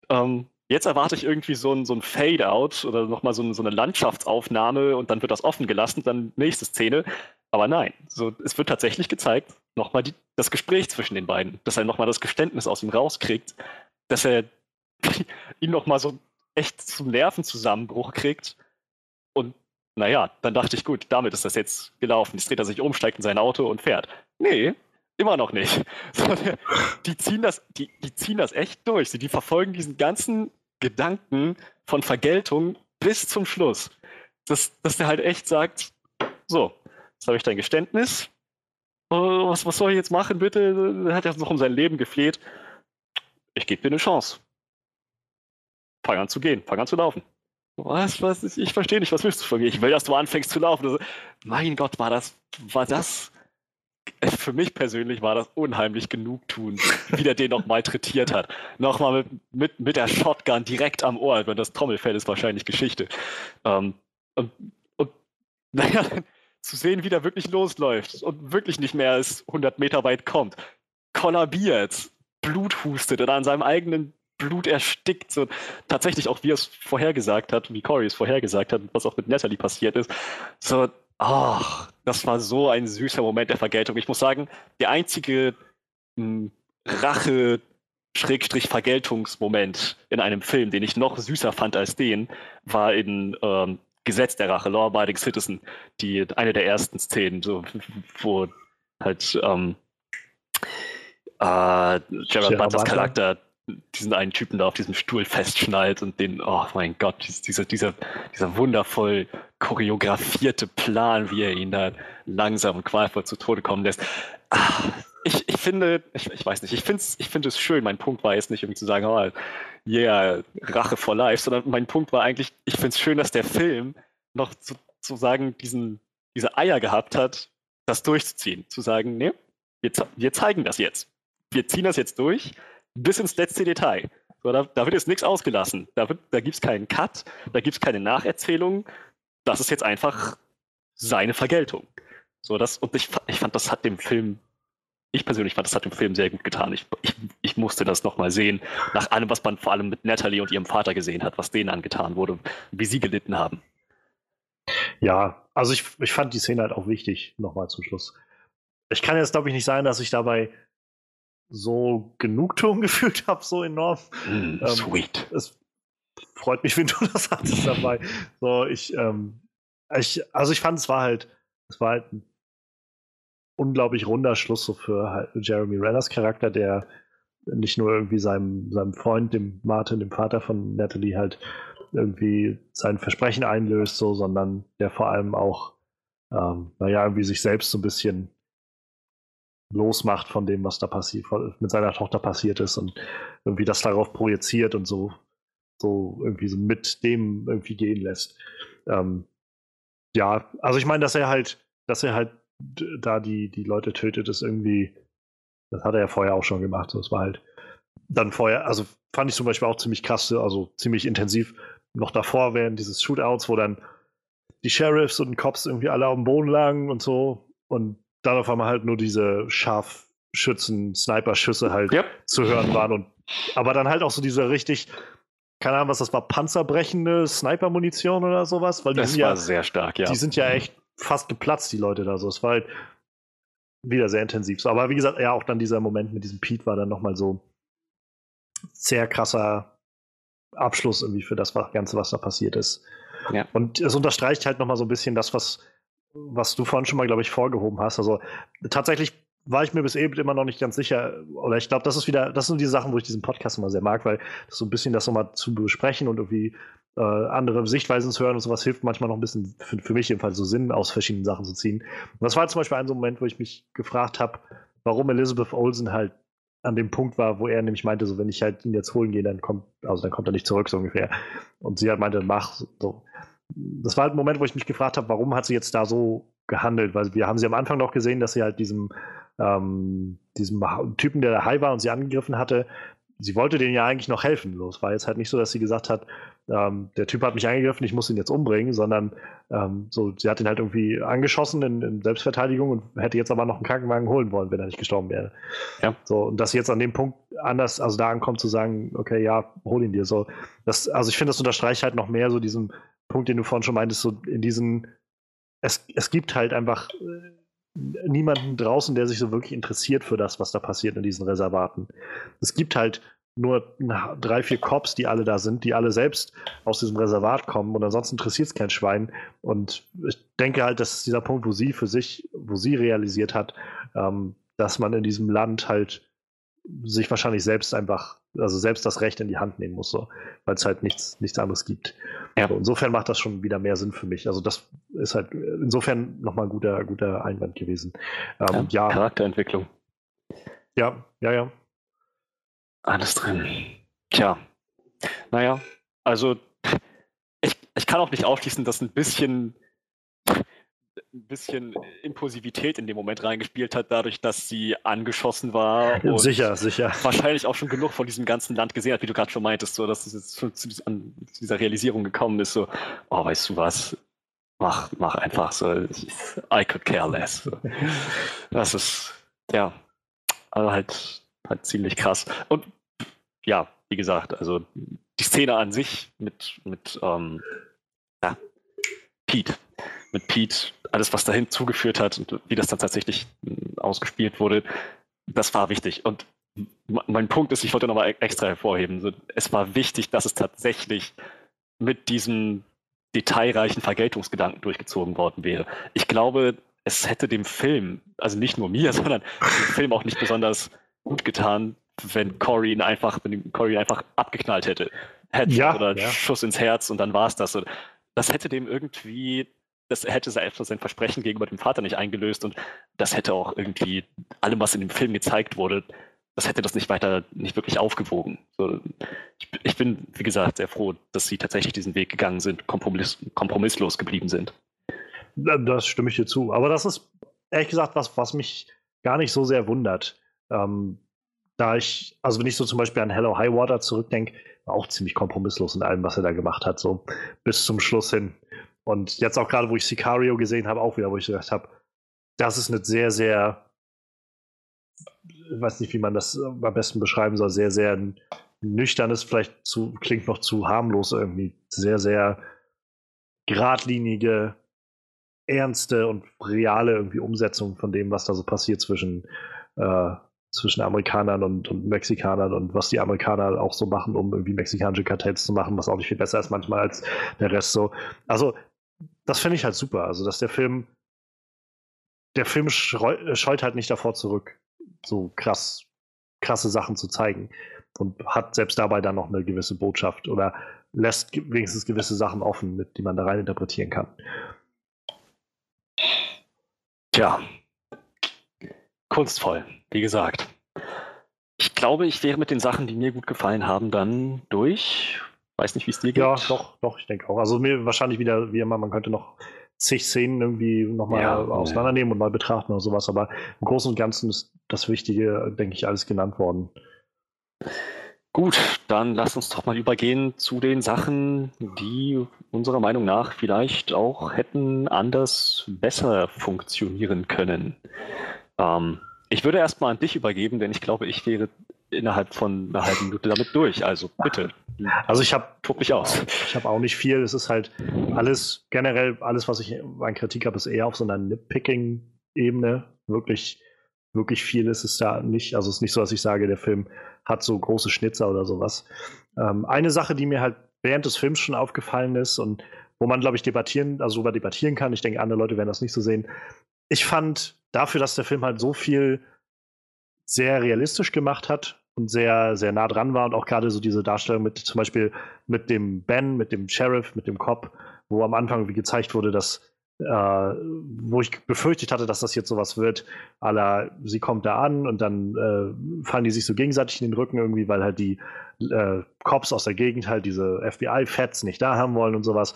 ähm, Jetzt erwarte ich irgendwie so ein, so ein Fade-out oder nochmal so, ein, so eine Landschaftsaufnahme und dann wird das offen gelassen, dann nächste Szene. Aber nein, so, es wird tatsächlich gezeigt, nochmal das Gespräch zwischen den beiden, dass er nochmal das Geständnis aus ihm rauskriegt, dass er ihn nochmal so echt zum Nervenzusammenbruch kriegt. Und naja, dann dachte ich, gut, damit ist das jetzt gelaufen. Jetzt dreht er sich um, steigt in sein Auto und fährt. Nee, immer noch nicht. die, ziehen das, die, die ziehen das echt durch. Die verfolgen diesen ganzen Gedanken von Vergeltung bis zum Schluss. Dass, dass der halt echt sagt, so, jetzt habe ich dein Geständnis. Oh, was, was soll ich jetzt machen, bitte? Er hat ja noch um sein Leben gefleht. Ich gebe dir eine Chance. Fang an zu gehen, fang an zu laufen. Was, was, ich verstehe nicht, was willst du von mir? Ich will, dass du anfängst zu laufen. Also, mein Gott, war das, war das, für mich persönlich war das unheimlich genugtun, wie der den noch malträtiert hat. Nochmal mit, mit, mit der Shotgun direkt am Ohr, wenn das Trommelfell ist wahrscheinlich Geschichte. Ähm, und, und naja, zu sehen, wie der wirklich losläuft und wirklich nicht mehr als 100 Meter weit kommt, kollabiert, Blut hustet und an seinem eigenen Blut erstickt. So, tatsächlich auch, wie er es vorhergesagt hat, wie Corey es vorhergesagt hat, was auch mit Natalie passiert ist. So, ach, das war so ein süßer Moment der Vergeltung. Ich muss sagen, der einzige hm, Rache- Vergeltungsmoment in einem Film, den ich noch süßer fand als den, war in ähm, Gesetz der Rache, Law Abiding Citizen, die eine der ersten Szenen, so, wo halt ähm, äh, Gerard Butlers Charakter diesen einen Typen da auf diesem Stuhl festschnallt und den, oh mein Gott, dieser, dieser, dieser wundervoll choreografierte Plan, wie er ihn da langsam und qualvoll zu Tode kommen lässt. Ah, ich, ich finde, ich, ich weiß nicht, ich finde ich es schön. Mein Punkt war jetzt nicht irgendwie zu sagen, oh, yeah, Rache for Life, sondern mein Punkt war eigentlich, ich finde es schön, dass der Film noch sozusagen diesen, diese Eier gehabt hat, das durchzuziehen. Zu sagen, nee, wir, wir zeigen das jetzt. Wir ziehen das jetzt durch bis ins letzte Detail. So, da, da, wird jetzt nichts ausgelassen. Da, da gibt es keinen Cut, da gibt es keine Nacherzählung. Das ist jetzt einfach seine Vergeltung. So, das, und ich, ich fand, das hat dem Film, ich persönlich fand, das hat dem Film sehr gut getan. Ich, ich, ich musste das nochmal sehen, nach allem, was man vor allem mit Natalie und ihrem Vater gesehen hat, was denen angetan wurde, wie sie gelitten haben. Ja, also ich, ich fand die Szene halt auch wichtig, nochmal zum Schluss. Ich kann jetzt, glaube ich, nicht sein, dass ich dabei so Genugtuung gefühlt habe, so enorm. Mm, ähm, sweet. Es freut mich, wenn du das hattest dabei. So, ich, ähm, ich, also ich fand, es war halt, es war halt ein unglaublich runder Schluss so für halt Jeremy Renners Charakter, der nicht nur irgendwie seinem, seinem Freund, dem Martin, dem Vater von Natalie, halt irgendwie sein Versprechen einlöst, so, sondern der vor allem auch, ähm, naja, irgendwie sich selbst so ein bisschen losmacht von dem, was da passiert, mit seiner Tochter passiert ist und irgendwie das darauf projiziert und so, so irgendwie so mit dem irgendwie gehen lässt. Ähm, ja, also ich meine, dass er halt, dass er halt da die, die Leute tötet, ist irgendwie, das hat er ja vorher auch schon gemacht. So, das war halt dann vorher, also fand ich zum Beispiel auch ziemlich krass, also ziemlich intensiv. Noch davor während dieses Shootouts, wo dann die Sheriffs und Cops irgendwie alle auf dem Boden lagen und so und dann auf einmal halt nur diese Scharfschützen, Sniper-Schüsse halt yep. zu hören waren. Und, aber dann halt auch so diese richtig, keine Ahnung, was das war, panzerbrechende Sniper-Munition oder sowas. Weil das war ja, sehr stark, ja. Die sind ja echt fast geplatzt, die Leute da so. Es war halt wieder sehr intensiv. So, aber wie gesagt, ja, auch dann dieser Moment mit diesem Pete war dann nochmal so sehr krasser Abschluss irgendwie für das Ganze, was da passiert ist. Ja. Und es unterstreicht halt nochmal so ein bisschen das, was was du vorhin schon mal, glaube ich, vorgehoben hast. Also tatsächlich war ich mir bis eben immer noch nicht ganz sicher, oder ich glaube, das ist wieder, das sind die Sachen, wo ich diesen Podcast immer sehr mag, weil das so ein bisschen das nochmal zu besprechen und irgendwie äh, andere Sichtweisen zu hören und sowas hilft manchmal noch ein bisschen, für, für mich jedenfalls, so Sinn aus verschiedenen Sachen zu ziehen. Und das war zum Beispiel ein so Moment, wo ich mich gefragt habe, warum Elizabeth Olsen halt an dem Punkt war, wo er nämlich meinte, so wenn ich halt ihn jetzt holen gehe, dann kommt, also dann kommt er nicht zurück, so ungefähr. Und sie halt meinte, mach so das war halt ein Moment, wo ich mich gefragt habe, warum hat sie jetzt da so gehandelt? Weil wir haben sie am Anfang noch gesehen, dass sie halt diesem, ähm, diesem Typen, der da high war und sie angegriffen hatte, sie wollte denen ja eigentlich noch helfen. Es war jetzt halt nicht so, dass sie gesagt hat, ähm, der Typ hat mich angegriffen, ich muss ihn jetzt umbringen, sondern ähm, so, sie hat ihn halt irgendwie angeschossen in, in, Selbstverteidigung und hätte jetzt aber noch einen Krankenwagen holen wollen, wenn er nicht gestorben wäre. Ja. So, und dass sie jetzt an dem Punkt anders, also da ankommt zu sagen, okay, ja, hol ihn dir so. Das, also ich finde, das unterstreicht halt noch mehr so diesen Punkt, den du vorhin schon meintest, so in diesen, es, es gibt halt einfach äh, niemanden draußen, der sich so wirklich interessiert für das, was da passiert in diesen Reservaten. Es gibt halt nur drei, vier Cops, die alle da sind, die alle selbst aus diesem Reservat kommen und ansonsten interessiert es kein Schwein. Und ich denke halt, das ist dieser Punkt, wo sie für sich, wo sie realisiert hat, ähm, dass man in diesem Land halt sich wahrscheinlich selbst einfach, also selbst das Recht in die Hand nehmen muss, so, weil es halt nichts, nichts anderes gibt. Ja. Also insofern macht das schon wieder mehr Sinn für mich. Also das ist halt insofern nochmal ein guter, guter Einwand gewesen. Ähm, ja, ja. Charakterentwicklung. Ja, ja, ja. Alles drin. Tja. Naja, also ich, ich kann auch nicht ausschließen, dass ein bisschen ein bisschen Impulsivität in dem Moment reingespielt hat, dadurch, dass sie angeschossen war. Und sicher, sicher. Wahrscheinlich auch schon genug von diesem ganzen Land gesehen hat, wie du gerade schon meintest, so dass es jetzt schon zu, an dieser Realisierung gekommen ist, so, oh, weißt du was, mach, mach einfach so, I could care less. Das ist, ja, also halt, halt ziemlich krass. Und ja, wie gesagt, also die Szene an sich mit, mit ähm, ja, Pete mit Pete, alles, was dahin zugeführt hat und wie das dann tatsächlich hm, ausgespielt wurde, das war wichtig. Und mein Punkt ist, ich wollte nochmal e-, extra hervorheben, es war wichtig, dass es tatsächlich mit diesem detailreichen Vergeltungsgedanken durchgezogen worden wäre. Ich glaube, es hätte dem Film, also nicht nur mir, sondern dem Film auch nicht besonders gut getan, wenn Corey ihn einfach, wenn Corey ihn einfach abgeknallt hätte. Headshot ja, oder ja. Schuss ins Herz und dann war es das. Das hätte dem irgendwie das hätte sein Versprechen gegenüber dem Vater nicht eingelöst und das hätte auch irgendwie allem, was in dem Film gezeigt wurde, das hätte das nicht weiter, nicht wirklich aufgewogen. So, ich, ich, bin, wie gesagt, sehr froh, dass sie tatsächlich diesen Weg gegangen sind, kompromiss, kompromisslos geblieben sind. Das stimme ich dir zu. Aber das ist ehrlich gesagt was, was mich gar nicht so sehr wundert. Ähm, da ich, also wenn ich so zum Beispiel an Hello High Water zurückdenke, war auch ziemlich kompromisslos in allem, was er da gemacht hat, so bis zum Schluss hin. Und jetzt auch gerade, wo ich Sicario gesehen habe, auch wieder, wo ich gedacht habe, das ist eine sehr, sehr, ich weiß nicht, wie man das am besten beschreiben soll, sehr, sehr nüchternes, vielleicht zu, klingt noch zu harmlos irgendwie, sehr, sehr geradlinige, ernste und reale irgendwie Umsetzung von dem, was da so passiert zwischen, äh, zwischen Amerikanern und, und, Mexikanern und was die Amerikaner auch so machen, um irgendwie mexikanische Kartells zu machen, was auch nicht viel besser ist manchmal als der Rest so. Also das finde ich halt super. Also, dass der Film, der Film scheut halt nicht davor zurück, so krass, krasse Sachen zu zeigen. Und hat selbst dabei dann noch eine gewisse Botschaft oder lässt wenigstens gewisse Sachen offen, mit die man da rein interpretieren kann. Tja, kunstvoll, wie gesagt. Ich glaube, ich wäre mit den Sachen, die mir gut gefallen haben, dann durch. Weiß nicht, wie es dir geht. Ja, doch, doch, ich denke auch. Also mir wahrscheinlich wieder, wie immer, man könnte noch zig Szenen irgendwie nochmal ja, auseinandernehmen ja. und mal betrachten oder sowas, aber im Großen und Ganzen ist das Wichtige, denke ich, alles genannt worden. Gut, dann lass uns doch mal übergehen zu den Sachen, die unserer Meinung nach vielleicht auch hätten anders besser funktionieren können. Ähm, ich würde erstmal an dich übergeben, denn ich glaube, ich wäre innerhalb von einer halben Minute damit durch. Also bitte. Also ich habe mich aus. Ich habe auch nicht viel. Es ist halt alles generell alles, was ich an Kritik habe, ist eher auf so einer Nitpicking-Ebene. Wirklich, wirklich viel ist es da nicht. Also es ist nicht so, dass ich sage, der Film hat so große Schnitzer oder sowas. Ähm, eine Sache, die mir halt während des Films schon aufgefallen ist und wo man, glaube ich, debattieren, also darüber debattieren kann. Ich denke, andere Leute werden das nicht so sehen. Ich fand dafür, dass der Film halt so viel sehr realistisch gemacht hat, und sehr, sehr nah dran war und auch gerade so diese Darstellung mit zum Beispiel mit dem Ben, mit dem Sheriff, mit dem Cop, wo am Anfang wie gezeigt wurde, dass äh, wo ich befürchtet hatte, dass das jetzt sowas wird, aller sie kommt da an und dann äh, fallen die sich so gegenseitig in den Rücken irgendwie, weil halt die äh, Cops aus der Gegend halt diese FBI-Fats nicht da haben wollen und sowas.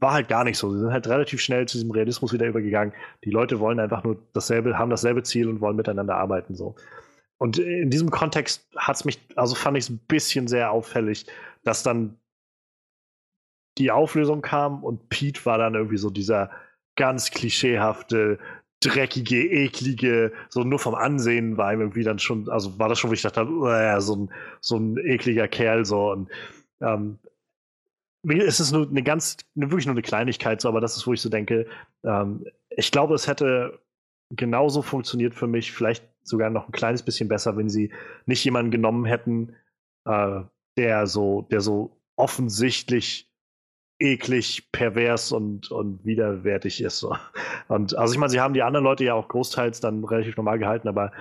War halt gar nicht so. Sie sind halt relativ schnell zu diesem Realismus wieder übergegangen. Die Leute wollen einfach nur dasselbe, haben dasselbe Ziel und wollen miteinander arbeiten so. Und in diesem Kontext hat es mich, also fand ich es ein bisschen sehr auffällig, dass dann die Auflösung kam und Pete war dann irgendwie so dieser ganz klischeehafte, dreckige, eklige, so nur vom Ansehen war ihm irgendwie dann schon, also war das schon, wo ich dachte, ja, so ein, so ein ekliger Kerl so. Und ähm, es ist nur eine ganz, wirklich nur eine Kleinigkeit, so, aber das ist, wo ich so denke, ähm, ich glaube, es hätte genauso funktioniert für mich, vielleicht sogar noch ein kleines bisschen besser, wenn sie nicht jemanden genommen hätten, äh, der so, der so offensichtlich eklig, pervers und, und widerwärtig ist. So. Und also ich meine, sie haben die anderen Leute ja auch großteils dann relativ normal gehalten, aber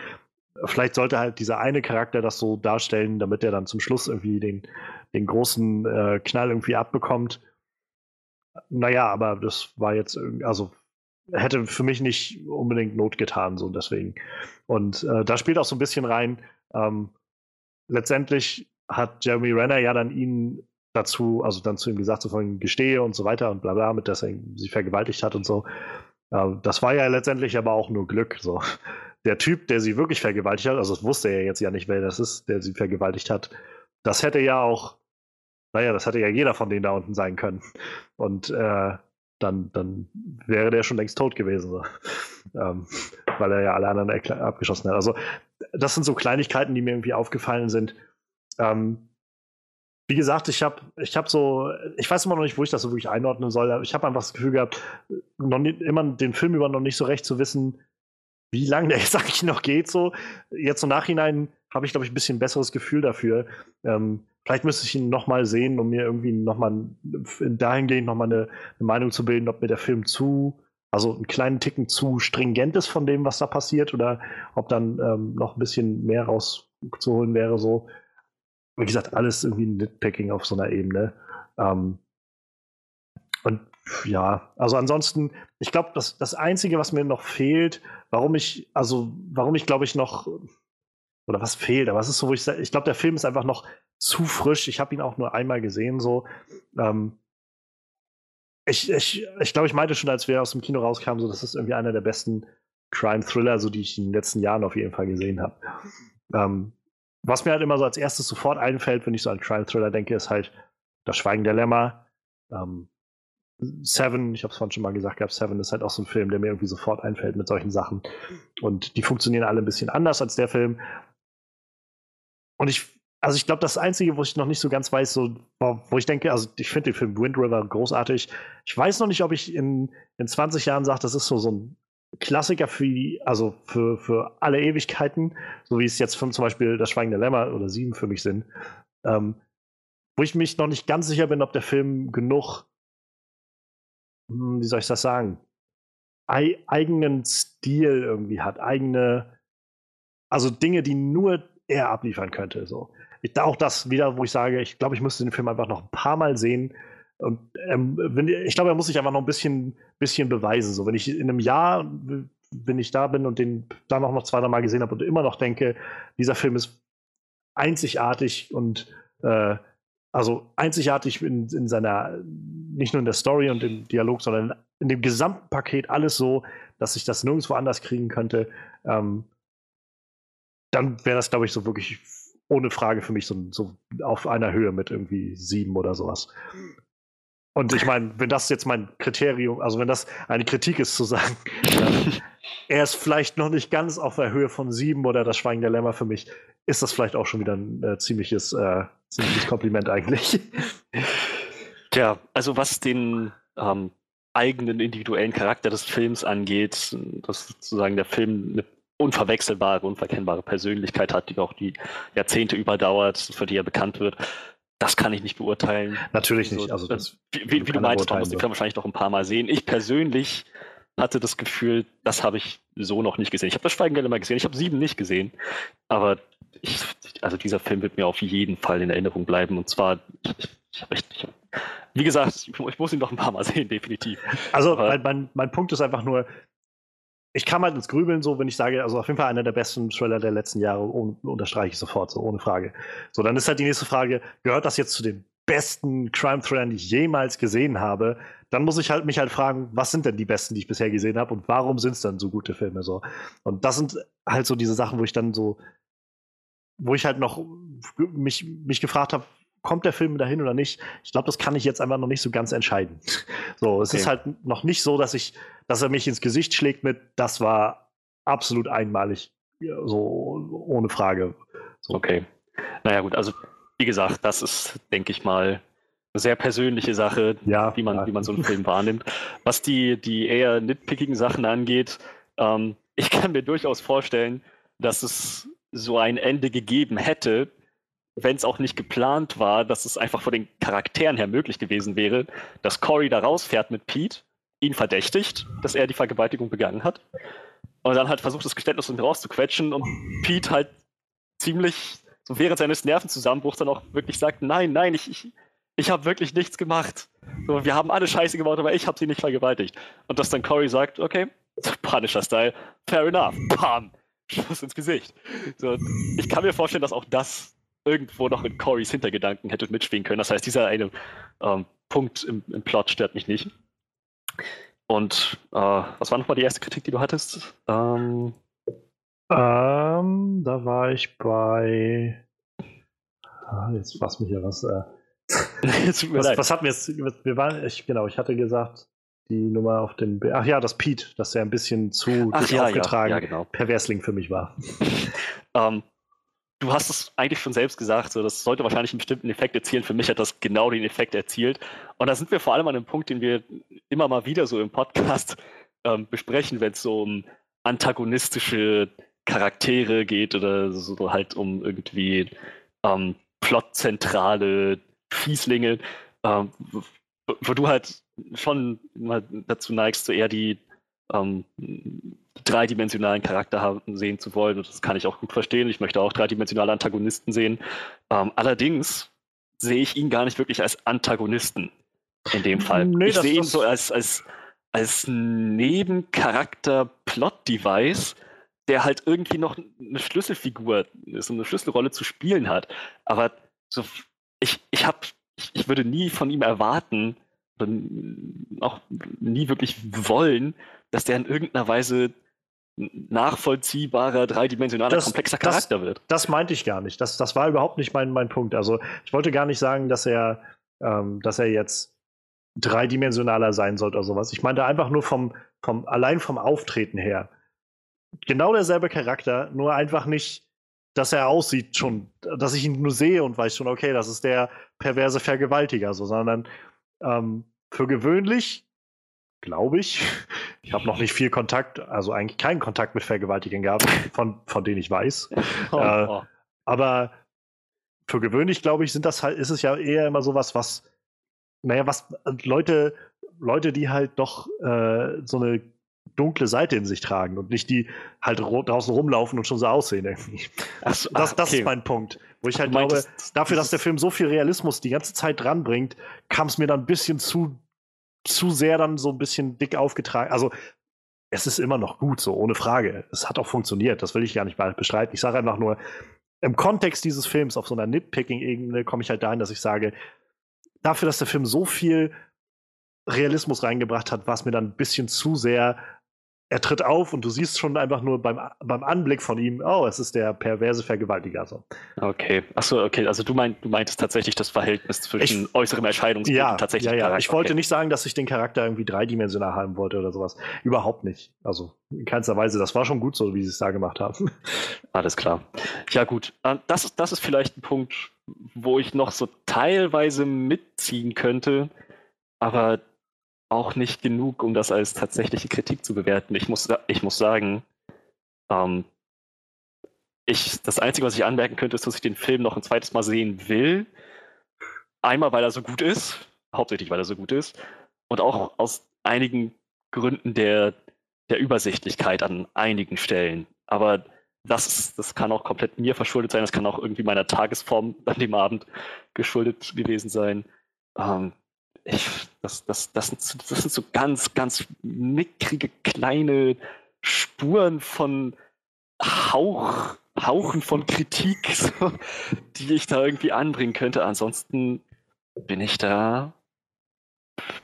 vielleicht sollte halt dieser eine Charakter das so darstellen, damit er dann zum Schluss irgendwie den, den großen äh, Knall irgendwie abbekommt. Naja, aber das war jetzt also hätte für mich nicht unbedingt Not getan, so deswegen. Und äh, da spielt auch so ein bisschen rein, ähm, letztendlich hat Jeremy Renner ja dann ihn dazu, also dann zu ihm gesagt, so von gestehe und so weiter und bla bla, mit dass er sie vergewaltigt hat und so. Äh, das war ja letztendlich aber auch nur Glück. So. Der Typ, der sie wirklich vergewaltigt hat, also das wusste er jetzt ja nicht, wer das ist, der sie vergewaltigt hat, das hätte ja auch, naja, das hätte ja jeder von denen da unten sein können. Und äh, dann, dann wäre der schon längst tot gewesen. So. Ähm, weil er ja alle anderen abgeschossen hat. Also, das sind so Kleinigkeiten, die mir irgendwie aufgefallen sind. Ähm, wie gesagt, ich habe ich hab so, ich weiß immer noch nicht, wo ich das so wirklich einordnen soll, ich habe einfach das Gefühl gehabt, noch nie, immer den Film über noch nicht so recht zu wissen, wie lange der jetzt eigentlich noch geht. So. Jetzt im Nachhinein habe ich, glaube ich, ein bisschen besseres Gefühl dafür. Ähm, vielleicht müsste ich ihn nochmal sehen, um mir irgendwie nochmal dahingehend nochmal eine, eine Meinung zu bilden, ob mir der Film zu, also einen kleinen Ticken zu stringent ist von dem, was da passiert, oder ob dann ähm, noch ein bisschen mehr rauszuholen wäre. So wie gesagt, alles irgendwie ein Nitpicking auf so einer Ebene. Ähm, und ja, also ansonsten, ich glaube, das, das Einzige, was mir noch fehlt, warum ich, also warum ich glaube ich noch, oder was fehlt, aber es ist so, wo ich ich glaube, der Film ist einfach noch zu frisch. Ich habe ihn auch nur einmal gesehen, so. Ähm, ich, ich, ich glaube, ich meinte schon, als wir aus dem Kino rauskamen, so, das ist irgendwie einer der besten Crime-Thriller, so die ich in den letzten Jahren auf jeden Fall gesehen habe. Ähm, was mir halt immer so als erstes sofort einfällt, wenn ich so an Crime Thriller denke, ist halt Das Schweigen der Lämmer. Ähm, Seven, ich habe es vorhin schon mal gesagt gehabt, Seven ist halt auch so ein Film, der mir irgendwie sofort einfällt mit solchen Sachen. Und die funktionieren alle ein bisschen anders als der Film. Und ich, also ich glaube, das Einzige, wo ich noch nicht so ganz weiß, so, wo ich denke, also ich finde den Film Wind River großartig. Ich weiß noch nicht, ob ich in, in 20 Jahren sage, das ist so, so ein Klassiker für, also für, für alle Ewigkeiten, so wie es jetzt zum Beispiel das Schweigende Lämmer oder Sieben für mich sind, ähm, wo ich mich noch nicht ganz sicher bin, ob der Film genug, hm, wie soll ich das sagen, ei eigenen Stil irgendwie hat, eigene, also Dinge, die nur er abliefern könnte. So. Ich, auch das wieder, wo ich sage, ich glaube, ich müsste den Film einfach noch ein paar Mal sehen, und ähm, wenn, ich glaube, er muss sich einfach noch ein bisschen, bisschen beweisen. So, wenn ich in einem Jahr, wenn ich da bin und den dann auch noch zwei, drei Mal gesehen habe und immer noch denke, dieser Film ist einzigartig und äh, also einzigartig in, in seiner, nicht nur in der Story und im Dialog, sondern in dem gesamten Paket alles so, dass ich das nirgendwo anders kriegen könnte, ähm, dann wäre das, glaube ich, so wirklich ohne Frage für mich so, so, auf einer Höhe mit irgendwie sieben oder sowas. Und ich meine, wenn das jetzt mein Kriterium, also wenn das eine Kritik ist zu sagen, er ist vielleicht noch nicht ganz auf der Höhe von sieben oder das Schweigen der Lämmer für mich, ist das vielleicht auch schon wieder ein äh, ziemliches, äh, ziemliches Kompliment eigentlich. Tja, also was den ähm, eigenen individuellen Charakter des Films angeht, dass sozusagen der Film eine unverwechselbare, unverkennbare Persönlichkeit hat, die auch die Jahrzehnte überdauert, für die er bekannt wird das kann ich nicht beurteilen. Natürlich nicht. Also das, wie, wie, wie du meinst, Thomas, den können wir wahrscheinlich noch ein paar Mal sehen. Ich persönlich hatte das Gefühl, das habe ich so noch nicht gesehen. Ich habe das Schweigen mal gesehen, ich habe sieben nicht gesehen, aber ich, also dieser Film wird mir auf jeden Fall in Erinnerung bleiben und zwar, ich, ich, ich, wie gesagt, ich muss ihn noch ein paar Mal sehen, definitiv. Also mein, mein, mein Punkt ist einfach nur, ich kam halt ins Grübeln so, wenn ich sage, also auf jeden Fall einer der besten Thriller der letzten Jahre, unterstreiche ich sofort, so ohne Frage. So, dann ist halt die nächste Frage, gehört das jetzt zu den besten Crime-Thrillern, die ich jemals gesehen habe? Dann muss ich halt mich halt fragen, was sind denn die besten, die ich bisher gesehen habe und warum sind es dann so gute Filme so? Und das sind halt so diese Sachen, wo ich dann so, wo ich halt noch mich, mich gefragt habe, kommt der Film dahin oder nicht? Ich glaube, das kann ich jetzt einfach noch nicht so ganz entscheiden. So, es okay. ist halt noch nicht so, dass ich, dass er mich ins Gesicht schlägt mit, das war absolut einmalig, so ohne Frage. So. Okay. Naja, gut, also wie gesagt, das ist, denke ich mal, eine sehr persönliche Sache, ja, wie, man, ja. wie man so einen Film wahrnimmt. Was die, die eher nitpickigen Sachen angeht, ähm, ich kann mir durchaus vorstellen, dass es so ein Ende gegeben hätte, wenn es auch nicht geplant war, dass es einfach von den Charakteren her möglich gewesen wäre, dass Cory da rausfährt mit Pete, ihn verdächtigt, dass er die Vergewaltigung begangen hat und dann halt versucht, das Geständnis um rauszuquetschen und Pete halt ziemlich so während seines Nervenzusammenbruchs dann auch wirklich sagt, nein, nein, ich, ich, ich habe wirklich nichts gemacht. So, wir haben alle Scheiße gebaut, aber ich habe sie nicht vergewaltigt. Und dass dann Cory sagt, okay, Punisher-Style, fair enough, bam, Schuss ins Gesicht. So, ich kann mir vorstellen, dass auch das irgendwo noch in Corys Hintergedanken hätte mitspielen können. Das heißt, dieser eine ähm, Punkt im, im, Plot stört mich nicht. Und äh, was war nochmal die erste Kritik, die du hattest? Ähm, ähm, da war ich bei. Ah, jetzt fass mich ja was. Äh, was, was hatten wir jetzt? Wir waren, ich, genau, ich hatte gesagt, die Nummer auf. Be Ach ja, das Pete, dass er ein bisschen zu Ach, ja, aufgetragen ja, ja, genau. Perversling für mich war. ähm, du hast es eigentlich schon selbst gesagt, so, das sollte wahrscheinlich einen bestimmten Effekt erzielen. Für mich hat das genau den Effekt erzielt. Und da sind wir vor allem an einem Punkt, den wir immer mal wieder so im Podcast ähm, besprechen, wenn es so um antagonistische Charaktere geht oder so halt um irgendwie ähm, plotzentrale Fieslinge, ähm, wo du halt schon dazu neigst, so eher die ähm, dreidimensionalen Charakter haben, sehen zu wollen. Und das kann ich auch gut verstehen. Ich möchte auch dreidimensionale Antagonisten sehen. Ähm, allerdings sehe ich ihn gar nicht wirklich als Antagonisten in dem Fall. Nee, ich sehe ihn so als, als, als Nebencharakter-Plot-Device, der halt irgendwie noch eine Schlüsselfigur ist und eine Schlüsselrolle zu spielen hat. Aber so, ich, ich, hab, ich, ich würde nie von ihm erwarten, auch nie wirklich wollen, dass der in irgendeiner Weise nachvollziehbarer, dreidimensionaler, das, komplexer Charakter das, wird. Das meinte ich gar nicht. Das, das war überhaupt nicht mein, mein Punkt. Also ich wollte gar nicht sagen, dass er, ähm, dass er jetzt dreidimensionaler sein sollte oder sowas. Ich meinte einfach nur vom, vom, allein vom Auftreten her. Genau derselbe Charakter, nur einfach nicht, dass er aussieht schon, dass ich ihn nur sehe und weiß schon, okay, das ist der perverse Vergewaltiger, so, sondern ähm, für gewöhnlich, glaube ich, ich habe noch nicht viel Kontakt, also eigentlich keinen Kontakt mit Vergewaltigern gehabt, von, von denen ich weiß. Oh, äh, oh. Aber für gewöhnlich, glaube ich, sind das halt, ist es ja eher immer sowas, was, naja, was Leute, Leute, die halt doch äh, so eine dunkle Seite in sich tragen und nicht die halt draußen rumlaufen und schon so aussehen irgendwie. So, das, das okay. ist mein Punkt. Wo ich halt glaube, dafür, dass der Film so viel Realismus die ganze Zeit dranbringt, kam es mir dann ein bisschen zu, zu sehr dann so ein bisschen dick aufgetragen. Also es ist immer noch gut, so ohne Frage. Es hat auch funktioniert, das will ich gar nicht bestreiten. Ich sage einfach nur, im Kontext dieses Films, auf so einer Nitpicking-Ebene, komme ich halt dahin, dass ich sage, dafür, dass der Film so viel Realismus reingebracht hat, war es mir dann ein bisschen zu sehr er tritt auf und du siehst schon einfach nur beim, beim Anblick von ihm, oh, es ist der perverse Vergewaltiger. So. Okay, achso, okay, also du, mein, du meintest tatsächlich das Verhältnis zwischen ich, äußerem Erscheinungsbild ja, und tatsächlich ja, ja. Charakter. Ich wollte okay. nicht sagen, dass ich den Charakter irgendwie dreidimensional haben wollte oder sowas. Überhaupt nicht. Also in keinster Weise. Das war schon gut so, wie sie es da gemacht haben. Alles klar. Ja, gut. Ähm, das ist, das ist vielleicht ein Punkt, wo ich noch so teilweise mitziehen könnte, aber auch nicht genug, um das als tatsächliche Kritik zu bewerten. Ich muss, ich muss sagen, ähm, ich, das Einzige, was ich anmerken könnte, ist, dass ich den Film noch ein zweites Mal sehen will. Einmal, weil er so gut ist, hauptsächlich, weil er so gut ist, und auch aus einigen Gründen der, der Übersichtlichkeit an einigen Stellen. Aber das, das kann auch komplett mir verschuldet sein, das kann auch irgendwie meiner Tagesform an dem Abend geschuldet gewesen sein. Ähm, ich, das, das, das, sind, das sind so ganz, ganz mickrige kleine Spuren von Hauch, Hauchen von Kritik, so, die ich da irgendwie anbringen könnte. Ansonsten bin ich da,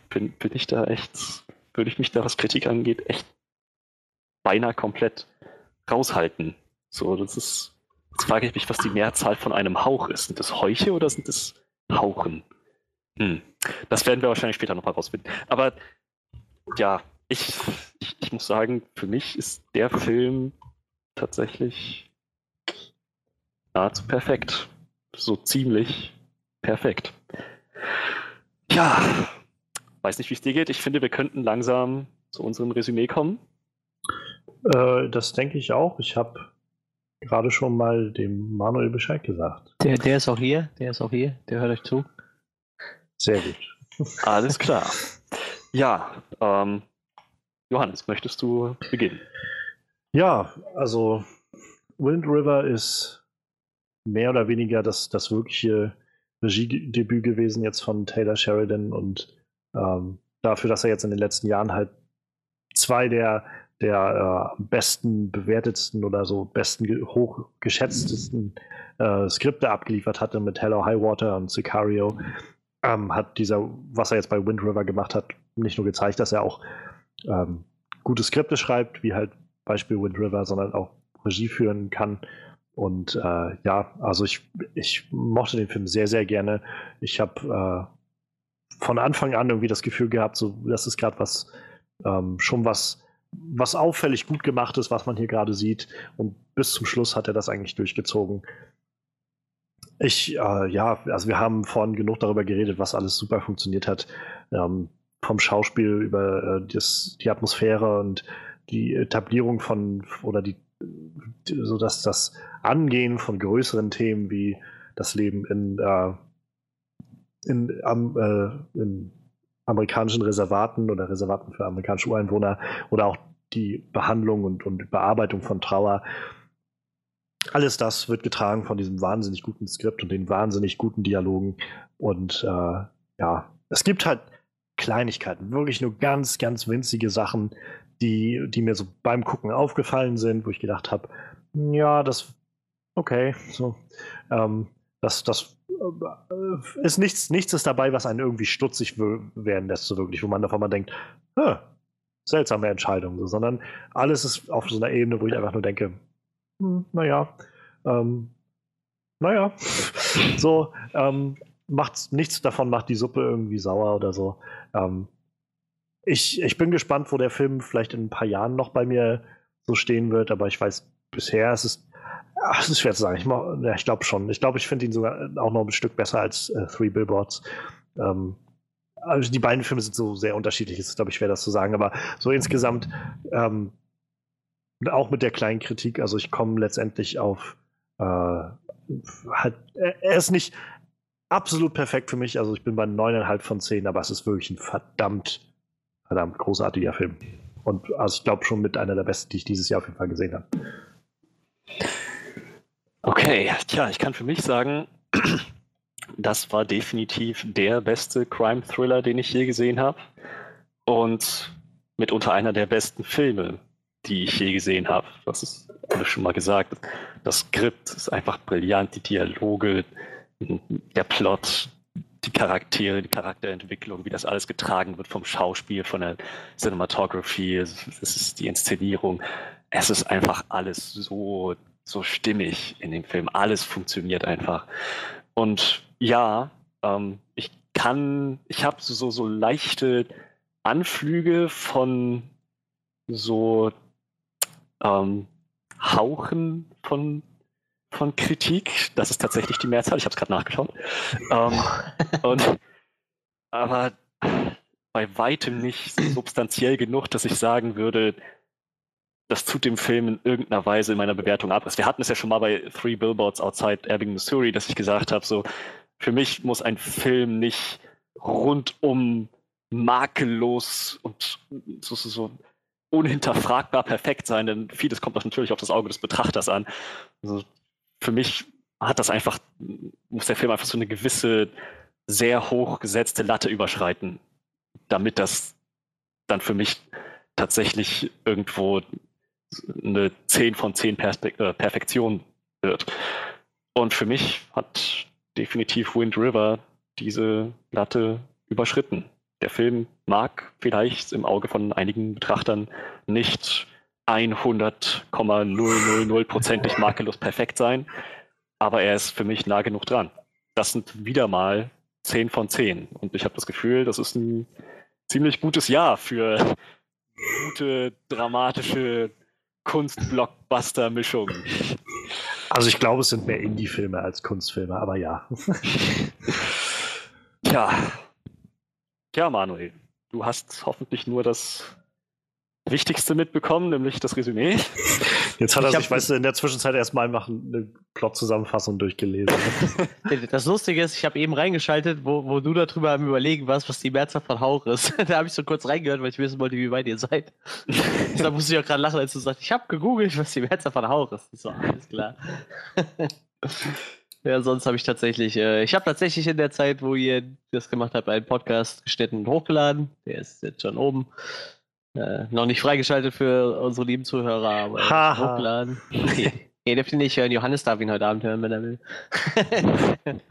bin, bin ich da echt, würde ich mich da, was Kritik angeht, echt beinahe komplett raushalten. So, das ist, jetzt frage ich mich, was die Mehrzahl von einem Hauch ist. Sind das Heuche oder sind das hauchen. Hm. Das werden wir wahrscheinlich später noch herausfinden. Aber ja, ich, ich, ich muss sagen, für mich ist der Film tatsächlich nahezu perfekt. So ziemlich perfekt. Ja, weiß nicht, wie es dir geht. Ich finde, wir könnten langsam zu unserem Resümee kommen. Äh, das denke ich auch. Ich habe gerade schon mal dem Manuel Bescheid gesagt. Der, der ist auch hier, der ist auch hier, der hört euch zu. Sehr gut. Alles klar. Ja, ähm, Johannes, möchtest du beginnen? Ja, also Wind River ist mehr oder weniger das, das wirkliche Regiedebüt gewesen jetzt von Taylor Sheridan und ähm, dafür, dass er jetzt in den letzten Jahren halt zwei der, der äh, besten, bewertetsten oder so besten, hochgeschätztesten äh, Skripte abgeliefert hatte mit Hello High Water und Sicario, ähm, hat dieser, was er jetzt bei Wind River gemacht hat, nicht nur gezeigt, dass er auch ähm, gute Skripte schreibt, wie halt Beispiel Wind River, sondern auch Regie führen kann. Und äh, ja, also ich, ich mochte den Film sehr, sehr gerne. Ich habe äh, von Anfang an irgendwie das Gefühl gehabt, so das ist gerade was, ähm, schon was, was auffällig gut gemacht ist, was man hier gerade sieht. Und bis zum Schluss hat er das eigentlich durchgezogen. Ich, äh, ja, also wir haben vorhin genug darüber geredet, was alles super funktioniert hat. Ähm, vom Schauspiel über äh, das, die Atmosphäre und die Etablierung von oder die so dass das Angehen von größeren Themen wie das Leben in, äh, in, am, äh, in amerikanischen Reservaten oder Reservaten für amerikanische Ureinwohner oder auch die Behandlung und, und Bearbeitung von Trauer. Alles das wird getragen von diesem wahnsinnig guten Skript und den wahnsinnig guten Dialogen. Und äh, ja, es gibt halt Kleinigkeiten, wirklich nur ganz, ganz winzige Sachen, die, die mir so beim Gucken aufgefallen sind, wo ich gedacht habe, ja, das, okay, so, ähm, das, das äh, ist nichts, nichts ist dabei, was einen irgendwie stutzig werden lässt, so wirklich, wo man davon mal denkt, seltsame Entscheidung, so, sondern alles ist auf so einer Ebene, wo ich einfach nur denke, hm, naja, ähm, naja, so, ähm, macht nichts davon macht die Suppe irgendwie sauer oder so. Ähm, ich, ich bin gespannt, wo der Film vielleicht in ein paar Jahren noch bei mir so stehen wird, aber ich weiß, bisher ist es, ach, es ist schwer zu sagen. Ich, ja, ich glaube schon. Ich glaube, ich finde ihn sogar auch noch ein Stück besser als äh, Three Billboards. Ähm, also die beiden Filme sind so sehr unterschiedlich, ist glaube ich schwer das zu sagen, aber so insgesamt ähm, auch mit der kleinen Kritik, also ich komme letztendlich auf äh, halt, er ist nicht, absolut perfekt für mich. Also ich bin bei 9,5 von 10, aber es ist wirklich ein verdammt, verdammt großartiger Film. Und also ich glaube schon mit einer der besten, die ich dieses Jahr auf jeden Fall gesehen habe. Okay, tja, ich kann für mich sagen, das war definitiv der beste Crime-Thriller, den ich je gesehen habe. Und mitunter einer der besten Filme, die ich je gesehen habe. Das ist alles schon mal gesagt. Das Skript ist einfach brillant, die Dialoge, der Plot, die Charaktere, die Charakterentwicklung, wie das alles getragen wird vom Schauspiel, von der Cinematography, es ist die Inszenierung. Es ist einfach alles so, so stimmig in dem Film. Alles funktioniert einfach. Und ja, ähm, ich kann, ich habe so, so leichte Anflüge von so ähm, Hauchen von von Kritik. Das ist tatsächlich die Mehrzahl. Ich habe es gerade nachgeschaut. ähm, und, aber bei weitem nicht substanziell genug, dass ich sagen würde, das tut dem Film in irgendeiner Weise in meiner Bewertung ab. Wir hatten es ja schon mal bei Three Billboards Outside Ebbing, Missouri, dass ich gesagt habe, so, für mich muss ein Film nicht rundum makellos und so, so, so unhinterfragbar perfekt sein, denn vieles kommt natürlich auf das Auge des Betrachters an. Also, für mich hat das einfach, muss der Film einfach so eine gewisse, sehr hoch gesetzte Latte überschreiten, damit das dann für mich tatsächlich irgendwo eine 10 von 10 Perspekt äh, Perfektion wird. Und für mich hat definitiv Wind River diese Latte überschritten. Der Film mag vielleicht im Auge von einigen Betrachtern nicht 100,000%ig makellos perfekt sein, aber er ist für mich nah genug dran. Das sind wieder mal 10 von 10. Und ich habe das Gefühl, das ist ein ziemlich gutes Jahr für gute, dramatische Kunst-Blockbuster-Mischung. Also ich glaube, es sind mehr Indie-Filme als Kunstfilme, aber ja. Tja. Tja, Manuel, du hast hoffentlich nur das Wichtigste mitbekommen, nämlich das Resümee. Jetzt hat er sich, weißt du, in der Zwischenzeit erstmal einfach eine Plot-Zusammenfassung durchgelesen. Das Lustige ist, ich habe eben reingeschaltet, wo, wo du darüber am Überlegen warst, was die Mehrzahl von Hauch ist. da habe ich so kurz reingehört, weil ich wissen wollte, wie weit ihr seid. da musste ich auch gerade lachen, als du sagst, ich habe gegoogelt, was die Mehrzahl von Hauch ist. So, alles klar. Ja, sonst habe ich tatsächlich, äh, ich habe tatsächlich in der Zeit, wo ihr das gemacht habt, einen Podcast geschnitten und hochgeladen. Der ist jetzt schon oben. Äh, noch nicht freigeschaltet für unsere lieben Zuhörer, aber hochladen. nee, dürft ihr nicht hören. Johannes darf ihn heute Abend hören, wenn er will.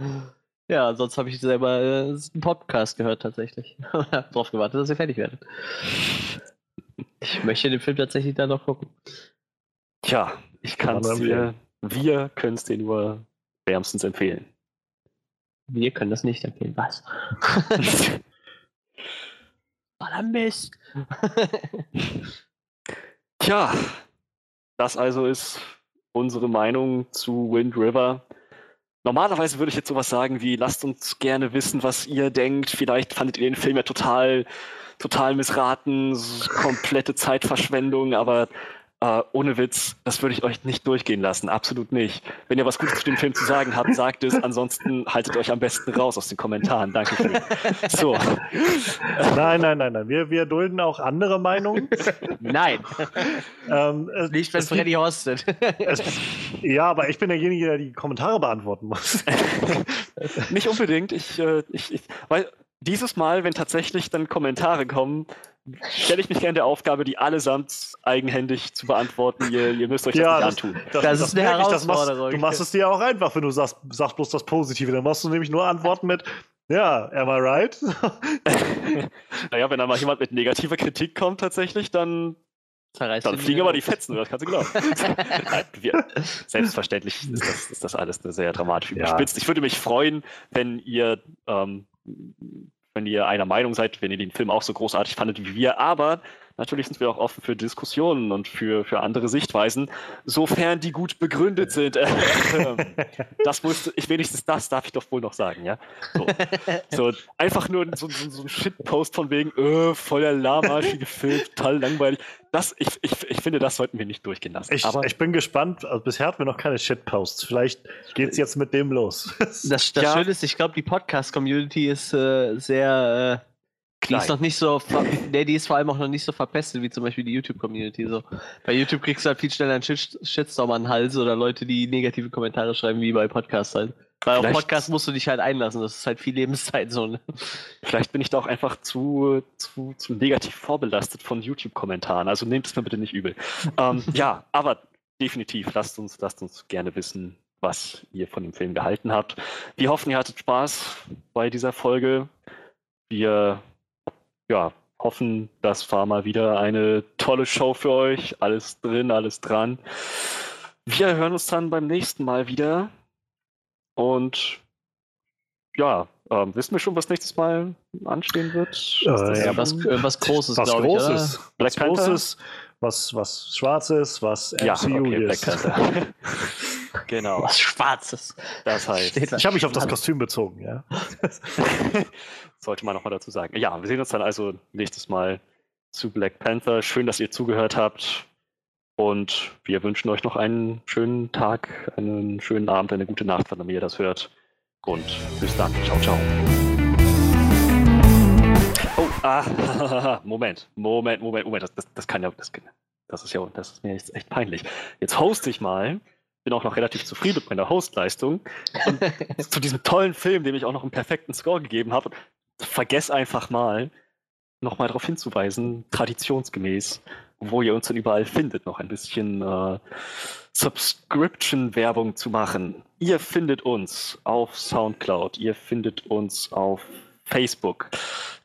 ja, sonst habe ich selber äh, einen Podcast gehört tatsächlich. hab drauf gewartet, dass ihr fertig werdet. Ich möchte den Film tatsächlich dann noch gucken. Tja, ich kann es dir, wir können es dir nur wärmstens empfehlen. Wir können das nicht empfehlen, was? Voller Mist. Tja, das also ist unsere Meinung zu Wind River. Normalerweise würde ich jetzt sowas sagen wie, lasst uns gerne wissen, was ihr denkt. Vielleicht fandet ihr den Film ja total, total missraten, komplette Zeitverschwendung, aber Uh, ohne Witz, das würde ich euch nicht durchgehen lassen, absolut nicht. Wenn ihr was Gutes zu dem Film zu sagen habt, sagt es, ansonsten haltet euch am besten raus aus den Kommentaren. Dankeschön. So. Nein, nein, nein, nein. Wir, wir dulden auch andere Meinungen. Nein. ähm, es, nicht, wenn Freddy hostet. Es, ja, aber ich bin derjenige, der die Kommentare beantworten muss. nicht unbedingt. Ich, äh, ich, ich, weil dieses Mal, wenn tatsächlich dann Kommentare kommen, stelle ich mich gerne der Aufgabe, die allesamt eigenhändig zu beantworten. Ihr, ihr müsst euch das ja, nicht das, antun. Das, das, das ist eine Herausforderung. Machst, du machst es dir auch einfach, wenn du sagst, sagst bloß das Positive. Dann machst du nämlich nur Antworten mit, ja, am I right? naja, wenn da mal jemand mit negativer Kritik kommt tatsächlich, dann dann fliegen aber die Fetzen, das kannst du glauben. Wir, selbstverständlich ist das, ist das, alles sehr dramatisch überspitzt. Ja. Ich würde mich freuen, wenn ihr ähm, wenn ihr einer Meinung seid, wenn ihr den Film auch so großartig fandet wie wir. Aber natürlich sind wir auch offen für Diskussionen und für, für andere Sichtweisen, sofern die gut begründet sind. das musste ich wenigstens das darf ich doch wohl noch sagen, ja. So, so einfach nur so, so, so ein Shitpost von wegen, öh, voller lahmarschige Film, total langweilig. Das, ich, ich, ich finde, das sollten wir nicht durchgehen lassen. Ich, Aber, ich bin gespannt. Also bisher hatten wir noch keine Shitposts. Vielleicht geht es jetzt mit dem los. das das ja. Schöne ist, ich glaube, die Podcast-Community ist äh, sehr äh, die ist noch nicht so, nee, die ist vor allem auch noch nicht so verpestet wie zum Beispiel die YouTube-Community. So. Bei YouTube kriegst du halt viel schneller einen Shitstorm an den Hals oder Leute, die negative Kommentare schreiben, wie bei Podcasts halt. Weil auf Podcast musst du dich halt einlassen, das ist halt viel Lebenszeit so. Ne? Vielleicht bin ich da auch einfach zu, zu, zu negativ vorbelastet von YouTube-Kommentaren. Also nehmt es mir bitte nicht übel. ähm, ja, aber definitiv, lasst uns, lasst uns gerne wissen, was ihr von dem Film gehalten habt. Wir hoffen, ihr hattet Spaß bei dieser Folge. Wir ja, hoffen, das war mal wieder eine tolle Show für euch. Alles drin, alles dran. Wir hören uns dann beim nächsten Mal wieder. Und ja, ähm, wissen wir schon, was nächstes Mal anstehen wird? Äh, ja, was, äh, was Großes, was Großes. Ich, was Großes, was, was Schwarzes, was MCU ja, okay, ist. genau. Was Schwarzes. Das heißt. Ich habe mich auf das Kostüm bezogen, ja. Sollte man nochmal dazu sagen. Ja, wir sehen uns dann also nächstes Mal zu Black Panther. Schön, dass ihr zugehört habt. Und wir wünschen euch noch einen schönen Tag, einen schönen Abend, eine gute Nacht, wann ihr das hört. Und bis dann. Ciao, ciao. Oh, ah, Moment, Moment, Moment, Moment. Das, das, das kann ja, das, das ist ja, das ist mir jetzt echt peinlich. Jetzt hoste ich mal bin auch noch relativ zufrieden mit meiner Hostleistung. Und zu diesem tollen Film, dem ich auch noch einen perfekten Score gegeben habe, vergess einfach mal, nochmal darauf hinzuweisen, traditionsgemäß, wo ihr uns denn überall findet, noch ein bisschen äh, Subscription-Werbung zu machen. Ihr findet uns auf Soundcloud, ihr findet uns auf Facebook.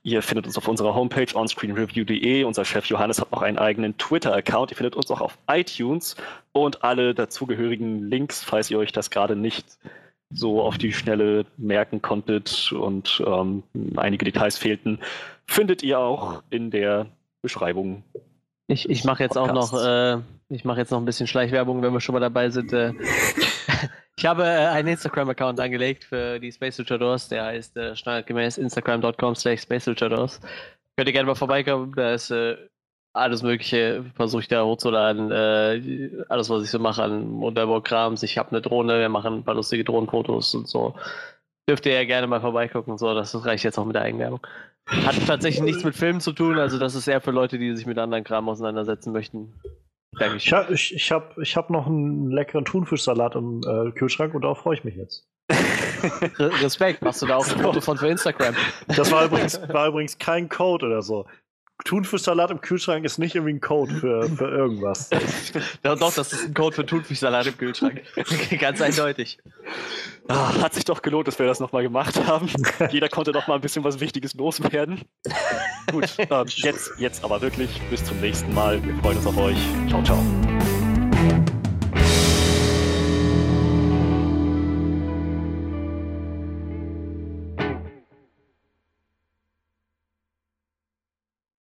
Ihr findet uns auf unserer Homepage onscreenreview.de. Unser Chef Johannes hat noch einen eigenen Twitter-Account. Ihr findet uns auch auf iTunes und alle dazugehörigen Links, falls ihr euch das gerade nicht so auf die Schnelle merken konntet und ähm, einige Details fehlten, findet ihr auch in der Beschreibung. Ich, ich mache jetzt Podcasts. auch noch, äh, ich mache jetzt noch ein bisschen Schleichwerbung, wenn wir schon mal dabei sind. Äh, ich habe äh, einen Instagram-Account angelegt für die Space Luchadors, der heißt äh, standardgemäß instagram.com slash Space Luchadors. Könnt ihr gerne mal vorbeikommen, da ist äh, alles Mögliche versuche ich da hochzuladen. Äh, alles, was ich so mache an Modellbaukrams. Ich habe eine Drohne, wir machen ein paar lustige Drohnenfotos und so. Dürft ihr ja gerne mal vorbeigucken. So, das reicht jetzt auch mit der Eigenwerbung. Hat tatsächlich nichts mit Filmen zu tun, also das ist eher für Leute, die sich mit anderen Kram auseinandersetzen möchten. Ich habe ich, ich hab, ich hab noch einen leckeren Thunfischsalat im äh, Kühlschrank und darauf freue ich mich jetzt. Respekt, machst du da auch ein Foto von für Instagram? Das war übrigens, war übrigens kein Code oder so. Thunfischsalat im Kühlschrank ist nicht irgendwie ein Code für, für irgendwas. ja, doch, das ist ein Code für Thunfischsalat im Kühlschrank. Ganz eindeutig. Ah, hat sich doch gelohnt, dass wir das nochmal gemacht haben. Jeder konnte doch mal ein bisschen was Wichtiges loswerden. Gut, äh, jetzt, jetzt aber wirklich. Bis zum nächsten Mal. Wir freuen uns auf euch. Ciao, ciao.